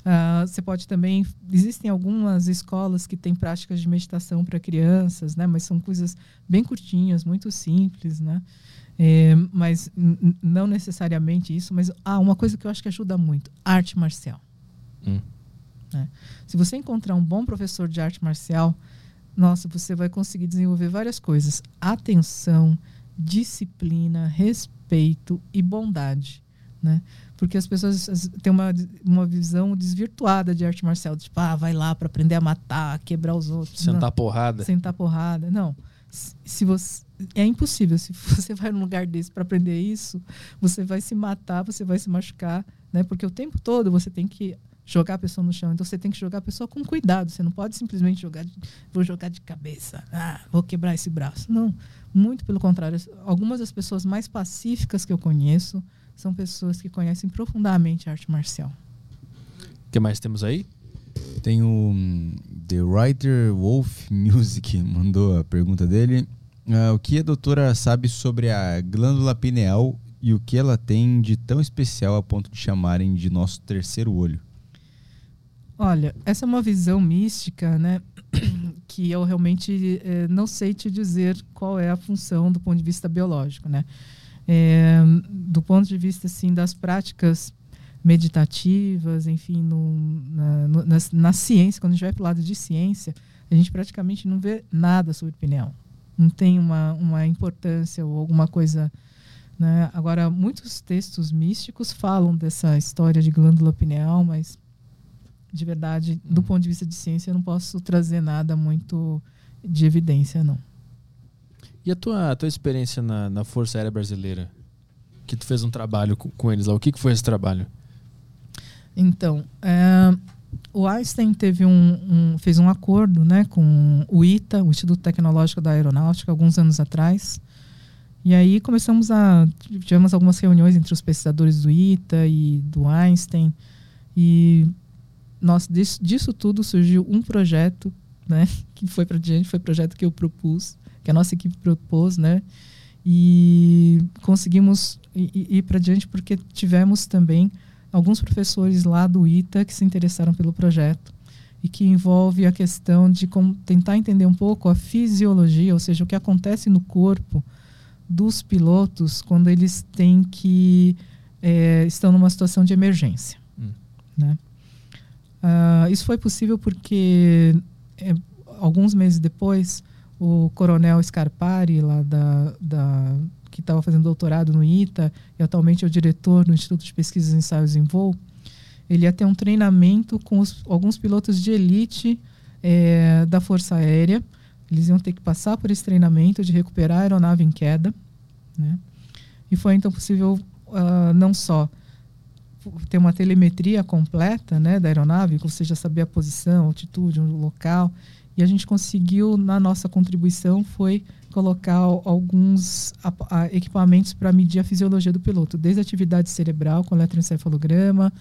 Uh, você pode também existem algumas escolas que têm práticas de meditação para crianças, né? Mas são coisas bem curtinhas, muito simples, né? É, mas não necessariamente isso. Mas ah, uma coisa que eu acho que ajuda muito: arte marcial. Hum. Né? Se você encontrar um bom professor de arte marcial, nossa, você vai conseguir desenvolver várias coisas: atenção, disciplina, respeito e bondade, né? Porque as pessoas têm uma, uma visão desvirtuada de arte marcial, tipo, ah, vai lá para aprender a matar, quebrar os outros. Sentar Não. porrada. Sentar porrada. Não. Se você é impossível. Se você vai num lugar desse para aprender isso, você vai se matar, você vai se machucar, né? Porque o tempo todo você tem que jogar a pessoa no chão. Então você tem que jogar a pessoa com cuidado. Você não pode simplesmente jogar, de, vou jogar de cabeça, ah, vou quebrar esse braço. Não, muito pelo contrário. Algumas das pessoas mais pacíficas que eu conheço são pessoas que conhecem profundamente a arte marcial. O que mais temos aí? Tem o um, The Writer Wolf Music, mandou a pergunta dele. Uh, o que a doutora sabe sobre a glândula pineal e o que ela tem de tão especial a ponto de chamarem de nosso terceiro olho? Olha, essa é uma visão mística, né? que eu realmente eh, não sei te dizer qual é a função do ponto de vista biológico, né? É, do ponto de vista assim das práticas meditativas, enfim, no, na, no, na, na, ciência, quando a gente vai para o lado de ciência, a gente praticamente não vê nada sobre pineal. Não tem uma, uma importância ou alguma coisa. Né? Agora, muitos textos místicos falam dessa história de glândula pineal, mas de verdade, do hum. ponto de vista de ciência, eu não posso trazer nada muito de evidência, não. E a tua, a tua experiência na, na Força Aérea Brasileira? Que tu fez um trabalho com, com eles lá. O que, que foi esse trabalho? Então, é, o Einstein teve um, um, fez um acordo né, com o ITA, o Instituto Tecnológico da Aeronáutica, alguns anos atrás. E aí começamos a. Tivemos algumas reuniões entre os pesquisadores do ITA e do Einstein. E nós, disso, disso tudo surgiu um projeto, né, que foi para diante, foi o projeto que eu propus, que a nossa equipe propôs, né, e conseguimos ir, para diante porque tivemos também alguns professores lá do ITA que se interessaram pelo projeto e que envolve a questão de tentar entender um pouco a fisiologia, ou seja, o que acontece no corpo dos pilotos quando eles têm que é, estão numa situação de emergência, hum. né? Uh, isso foi possível porque é, alguns meses depois o coronel Scarpari lá da, da que estava fazendo doutorado no ITA e atualmente é o diretor do Instituto de Pesquisas e Ensaios em Voo, ele ia ter um treinamento com os, alguns pilotos de elite é, da Força Aérea. Eles iam ter que passar por esse treinamento de recuperar a aeronave em queda. Né? E foi então possível uh, não só ter uma telemetria completa né, da aeronave, ou seja, saber a posição, altitude, o local. E a gente conseguiu, na nossa contribuição, foi colocar alguns equipamentos para medir a fisiologia do piloto, desde atividade cerebral com eletroencefalograma,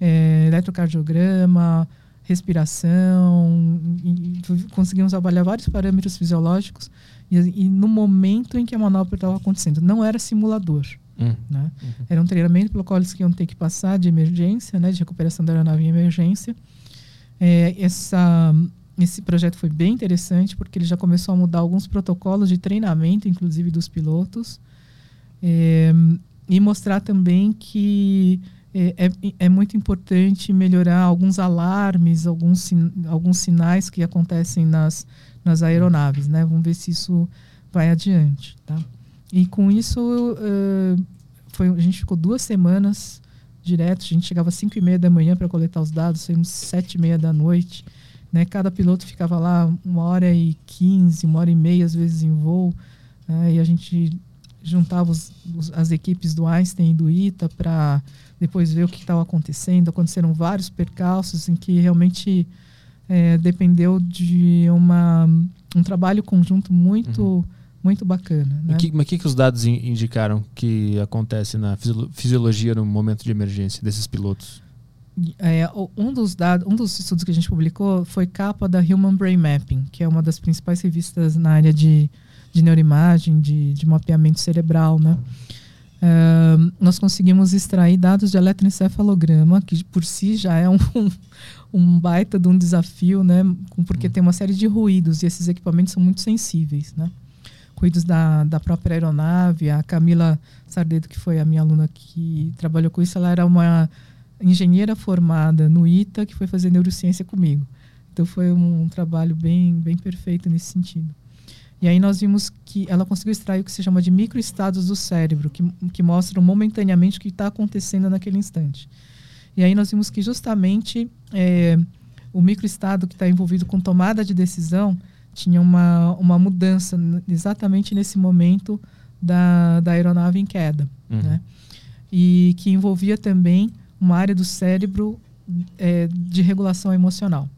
é, eletrocardiograma, respiração, conseguimos avaliar vários parâmetros fisiológicos e, e no momento em que a manobra estava acontecendo. Não era simulador. Hum. Né? Uhum. Era um treinamento pelo qual eles iam ter que passar de emergência, né, de recuperação da aeronave em emergência. É, essa, esse projeto foi bem interessante porque ele já começou a mudar alguns protocolos de treinamento, inclusive dos pilotos, é, e mostrar também que é, é, é, muito importante melhorar alguns alarmes, alguns, alguns sinais que acontecem nas, nas aeronaves. Né? Vamos ver se isso vai adiante. Tá? E com isso, uh, foi, a gente ficou duas semanas direto. A gente chegava às 5 e meia da manhã para coletar os dados, saímos sete e meia da noite. Né? Cada piloto ficava lá uma hora e quinze, uma hora e meia, às vezes, em voo. Né? E a gente juntava os, os, as equipes do Einstein e do ITA para depois ver o que estava acontecendo. Aconteceram vários percalços em que realmente é, dependeu de uma, um trabalho conjunto muito uhum muito bacana. Né? Que, mas o que, que os dados indicaram que acontece na fisiologia no momento de emergência desses pilotos? é, um, dos dados, um dos estudos que a gente publicou foi capa da Human Brain Mapping, que é uma das principais revistas na área de, de neuroimagem, de, de mapeamento cerebral, né? Uh, nós conseguimos extrair dados de eletroencefalograma, que por si já é um, um baita de um desafio, né? Porque tem uma série de ruídos e esses equipamentos são muito sensíveis, né? Ruídos da, da própria aeronave. A Camila Sardedo, que foi a minha aluna que trabalhou com isso, ela era uma engenheira formada no ITA que foi fazer neurociência comigo. Então foi um, um trabalho bem, bem perfeito nesse sentido. E aí nós vimos que ela conseguiu extrair o que se chama de microestados do cérebro, que, que mostram momentaneamente o que está acontecendo naquele instante. E aí nós vimos que justamente é, o microestado que está envolvido com tomada de decisão tinha uma, uma mudança exatamente nesse momento da, da aeronave em queda. Uhum. Né? E que envolvia também uma área do cérebro é, de regulação emocional.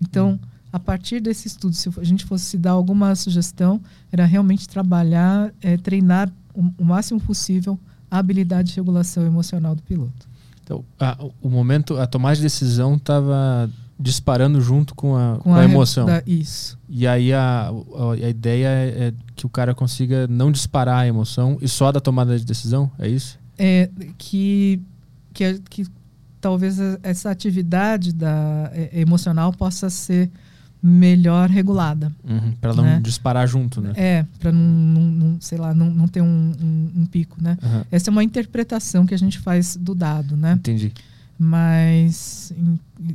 Então, uhum a partir desse estudo, se a gente fosse dar alguma sugestão, era realmente trabalhar, é, treinar o, o, máximo possível a habilidade de regulação emocional do piloto. Então, a, o momento, a tomada de decisão estava disparando junto com a, com, com a, a emoção. Da, isso. E aí a, a, ideia é, é que o cara consiga não disparar a emoção e só da tomada de decisão, é isso? É que, que, que talvez essa atividade da, é, emocional possa ser melhor regulada. Uhum, para não né? disparar junto, né? É, para não, não, não, sei lá, não, não ter um, um, um pico, né? Uhum. Essa é uma interpretação que a gente faz do dado, né? Entendi. Mas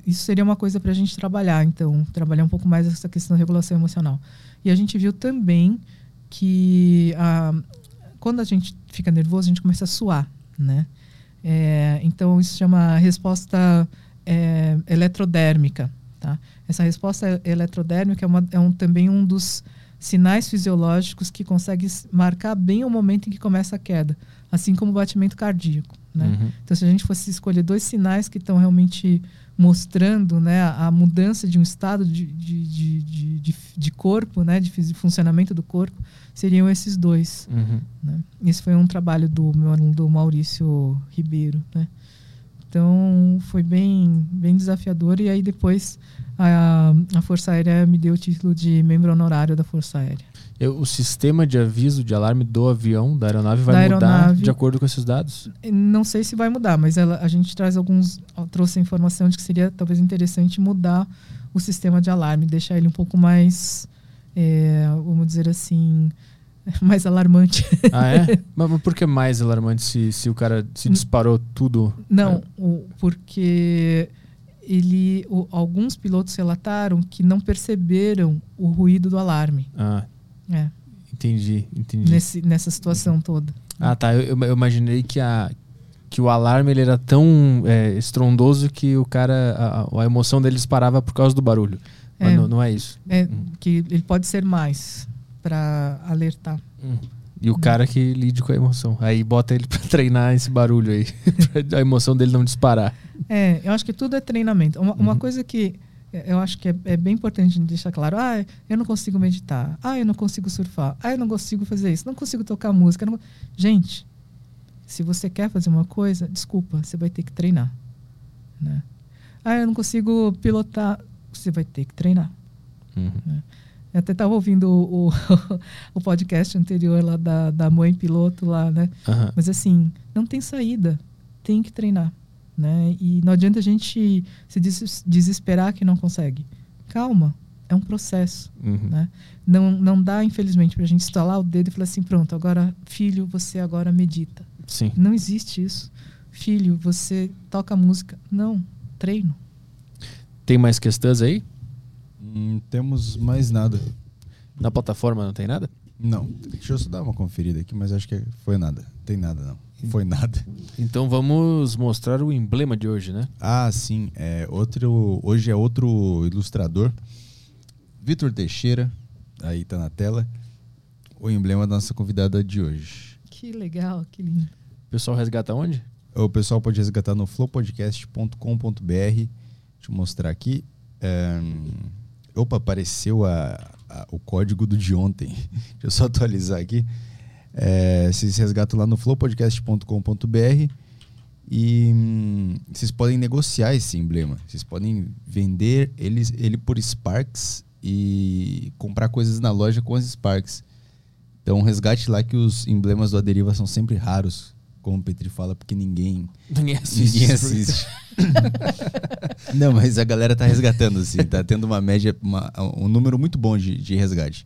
isso seria uma coisa para a gente trabalhar, então, trabalhar um pouco mais essa questão da regulação emocional. E a gente viu também que a, quando a gente fica nervoso, a gente começa a suar, né? É, então, isso chama resposta é, eletrodérmica, tá? Essa resposta eletrodérmica é, uma, é um, também um dos sinais fisiológicos que consegue marcar bem o momento em que começa a queda, assim como o batimento cardíaco. Né? Uhum. Então, se a gente fosse escolher dois sinais que estão realmente mostrando né, a, a, mudança de um estado de, de, de, de, de corpo, né, de funcionamento do corpo, seriam esses dois. Uhum. Né? Esse foi um trabalho do meu aluno, do Maurício Ribeiro. Né? Então, foi bem, bem desafiador. E aí, depois, a, a Força Aérea me deu o título de membro honorário da Força Aérea. Eu, o sistema de aviso de alarme do avião, da aeronave, vai da mudar aeronave, de acordo com esses dados? Não sei se vai mudar, mas ela, a gente traz alguns. trouxe a informação de que seria talvez interessante mudar o sistema de alarme, deixar ele um pouco mais. É, vamos dizer assim. Mais alarmante. Ah, é? Mas por que mais alarmante se, se o cara se disparou tudo? Não, é. o, porque ele, o, alguns pilotos relataram que não perceberam o ruído do alarme. Ah. É. Entendi, entendi. Nesse, nessa situação toda. Ah, tá. Eu, eu, imaginei que, a, que o alarme ele era tão é, estrondoso que o cara, a, a, emoção dele disparava por causa do barulho. Mas é, não, não, é isso. É, hum. que ele pode ser mais para alertar. Hum. E o cara que lide com a emoção. Aí bota ele para treinar esse barulho aí. a emoção dele não disparar. É, eu acho que tudo é treinamento. Uma, uhum. uma coisa que eu acho que é, é, bem importante deixar claro. Ah, eu não consigo meditar. Ah, eu não consigo surfar. Ah, eu não consigo fazer isso. Não consigo tocar música. Não... Gente, se você quer fazer uma coisa, desculpa, você vai ter que treinar. Né? Ah, eu não consigo pilotar. Você vai ter que treinar. Uhum. Né? Eu até estava ouvindo o, o, o, podcast anterior lá da, da mãe piloto lá, né? Uhum. Mas assim, não tem saída. Tem que treinar. Né? E não adianta a gente se desesperar que não consegue. Calma, é um processo. Uhum. Né? Não, não dá, infelizmente, para a gente instalar o dedo e falar assim: pronto, agora, filho, você agora medita. Sim. Não existe isso. Filho, você toca música. Não, treino. Tem mais questões aí? Hum, temos mais nada. Na plataforma não tem nada? Não. Deixa eu só dar uma conferida aqui, mas acho que foi nada. Tem nada, não. Foi nada. Então vamos mostrar o emblema de hoje, né? Ah, sim. É outro, hoje é outro ilustrador. Vitor Teixeira. Aí tá na tela. O emblema da nossa convidada de hoje. Que legal, que lindo. O pessoal resgata onde? O pessoal pode resgatar no flowpodcast.com.br. Deixa eu mostrar aqui. É... Opa, apareceu a, a, o código do de ontem. Deixa eu só atualizar aqui. É, se resgata lá no flowpodcast.com.br e hum, vocês podem negociar esse emblema. Vocês podem vender ele, ele por Sparks e comprar coisas na loja com as Sparks. Então resgate lá que os emblemas do Aderiva são sempre raros, como o Petri fala, porque ninguém, Ninguém assiste. ninguém assiste. Não, mas a galera tá resgatando, assim, tá tendo uma média, uma- um número muito bom de, de resgate.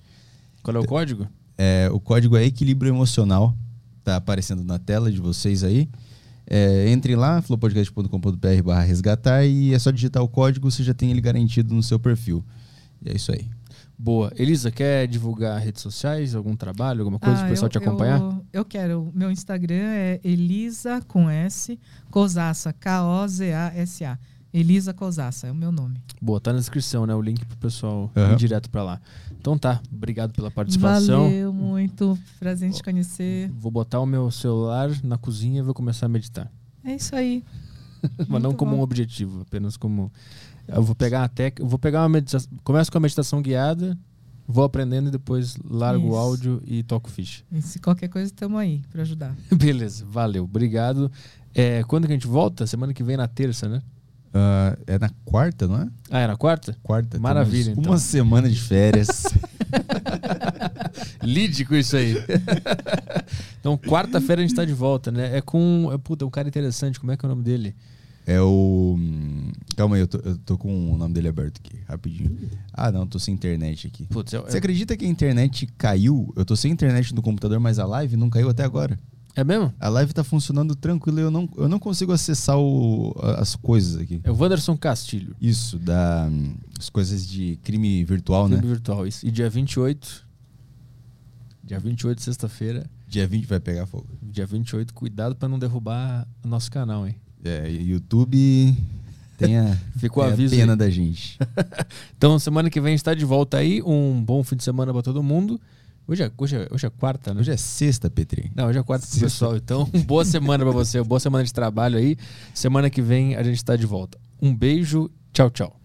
Qual é o código? É, o código é equilíbrio emocional, tá aparecendo na tela de vocês aí. É, entrem lá, flowpodcast.com.br barra resgatar e é só digitar o código, você já tem ele garantido no seu perfil. E é isso aí. Boa. Elisa, quer divulgar redes sociais, algum trabalho, alguma coisa Ah, para o pessoal eu- te acompanhar? Eu, eu quero. O meu Instagram é Elisa com S, Cosassa, K-O-Z-A-S-A. Elisa Cosassa é o meu nome. Boa, tá na descrição, né? O link pro pessoal Aham. ir direto para lá. Então tá, obrigado pela participação. Valeu muito. Prazer em te conhecer. Vou botar o meu celular na cozinha e vou começar a meditar. É isso aí. Mas não Muito como bom. um objetivo, apenas como. Eu vou pegar a tec... vou pegar uma meditação. Começo com a meditação guiada, vou aprendendo e depois largo o Isso. áudio e toco ficha. E se qualquer coisa, estamos aí para ajudar. Beleza, valeu, obrigado. É, quando que a gente volta? Semana que vem na terça, né? Ah, é na quarta, não é? Ah, é na quarta? Quarta. Maravilha, então. Uma semana de férias. Lide com isso aí. então, quarta-feira a gente tá de volta, né? É com. é, Puta, um cara interessante, como é que é o nome dele? é o. hum, Calma aí, eu tô, eu tô com o nome dele aberto aqui, rapidinho. Ah, não, tô sem internet aqui. Putz, é, Você acredita que a internet caiu? Eu tô sem internet no computador, mas a live não caiu até agora. É mesmo? A live tá funcionando tranquilo e eu não, eu não consigo acessar o- a- as coisas aqui. É o Wanderson Castilho. Isso, da, hum, as coisas de crime virtual, Clube né? virtual. Isso. E dia 28. Dia 28, sexta-feira. Dia 20 vai pegar fogo. Dia 28, cuidado pra não derrubar o nosso canal, hein? É, YouTube tenha, Ficou o tenha aviso pena aí. da gente. Então, semana que vem a gente tá de volta aí. Um bom fim de semana pra todo mundo. Hoje é, hoje é, hoje é quarta, né? Hoje é sexta, Petri. Não, hoje é quarta pro Sexta. pessoal. Então, boa semana pra você. Boa semana de trabalho aí. Semana que vem a gente tá de volta. Um beijo. Tchau, tchau.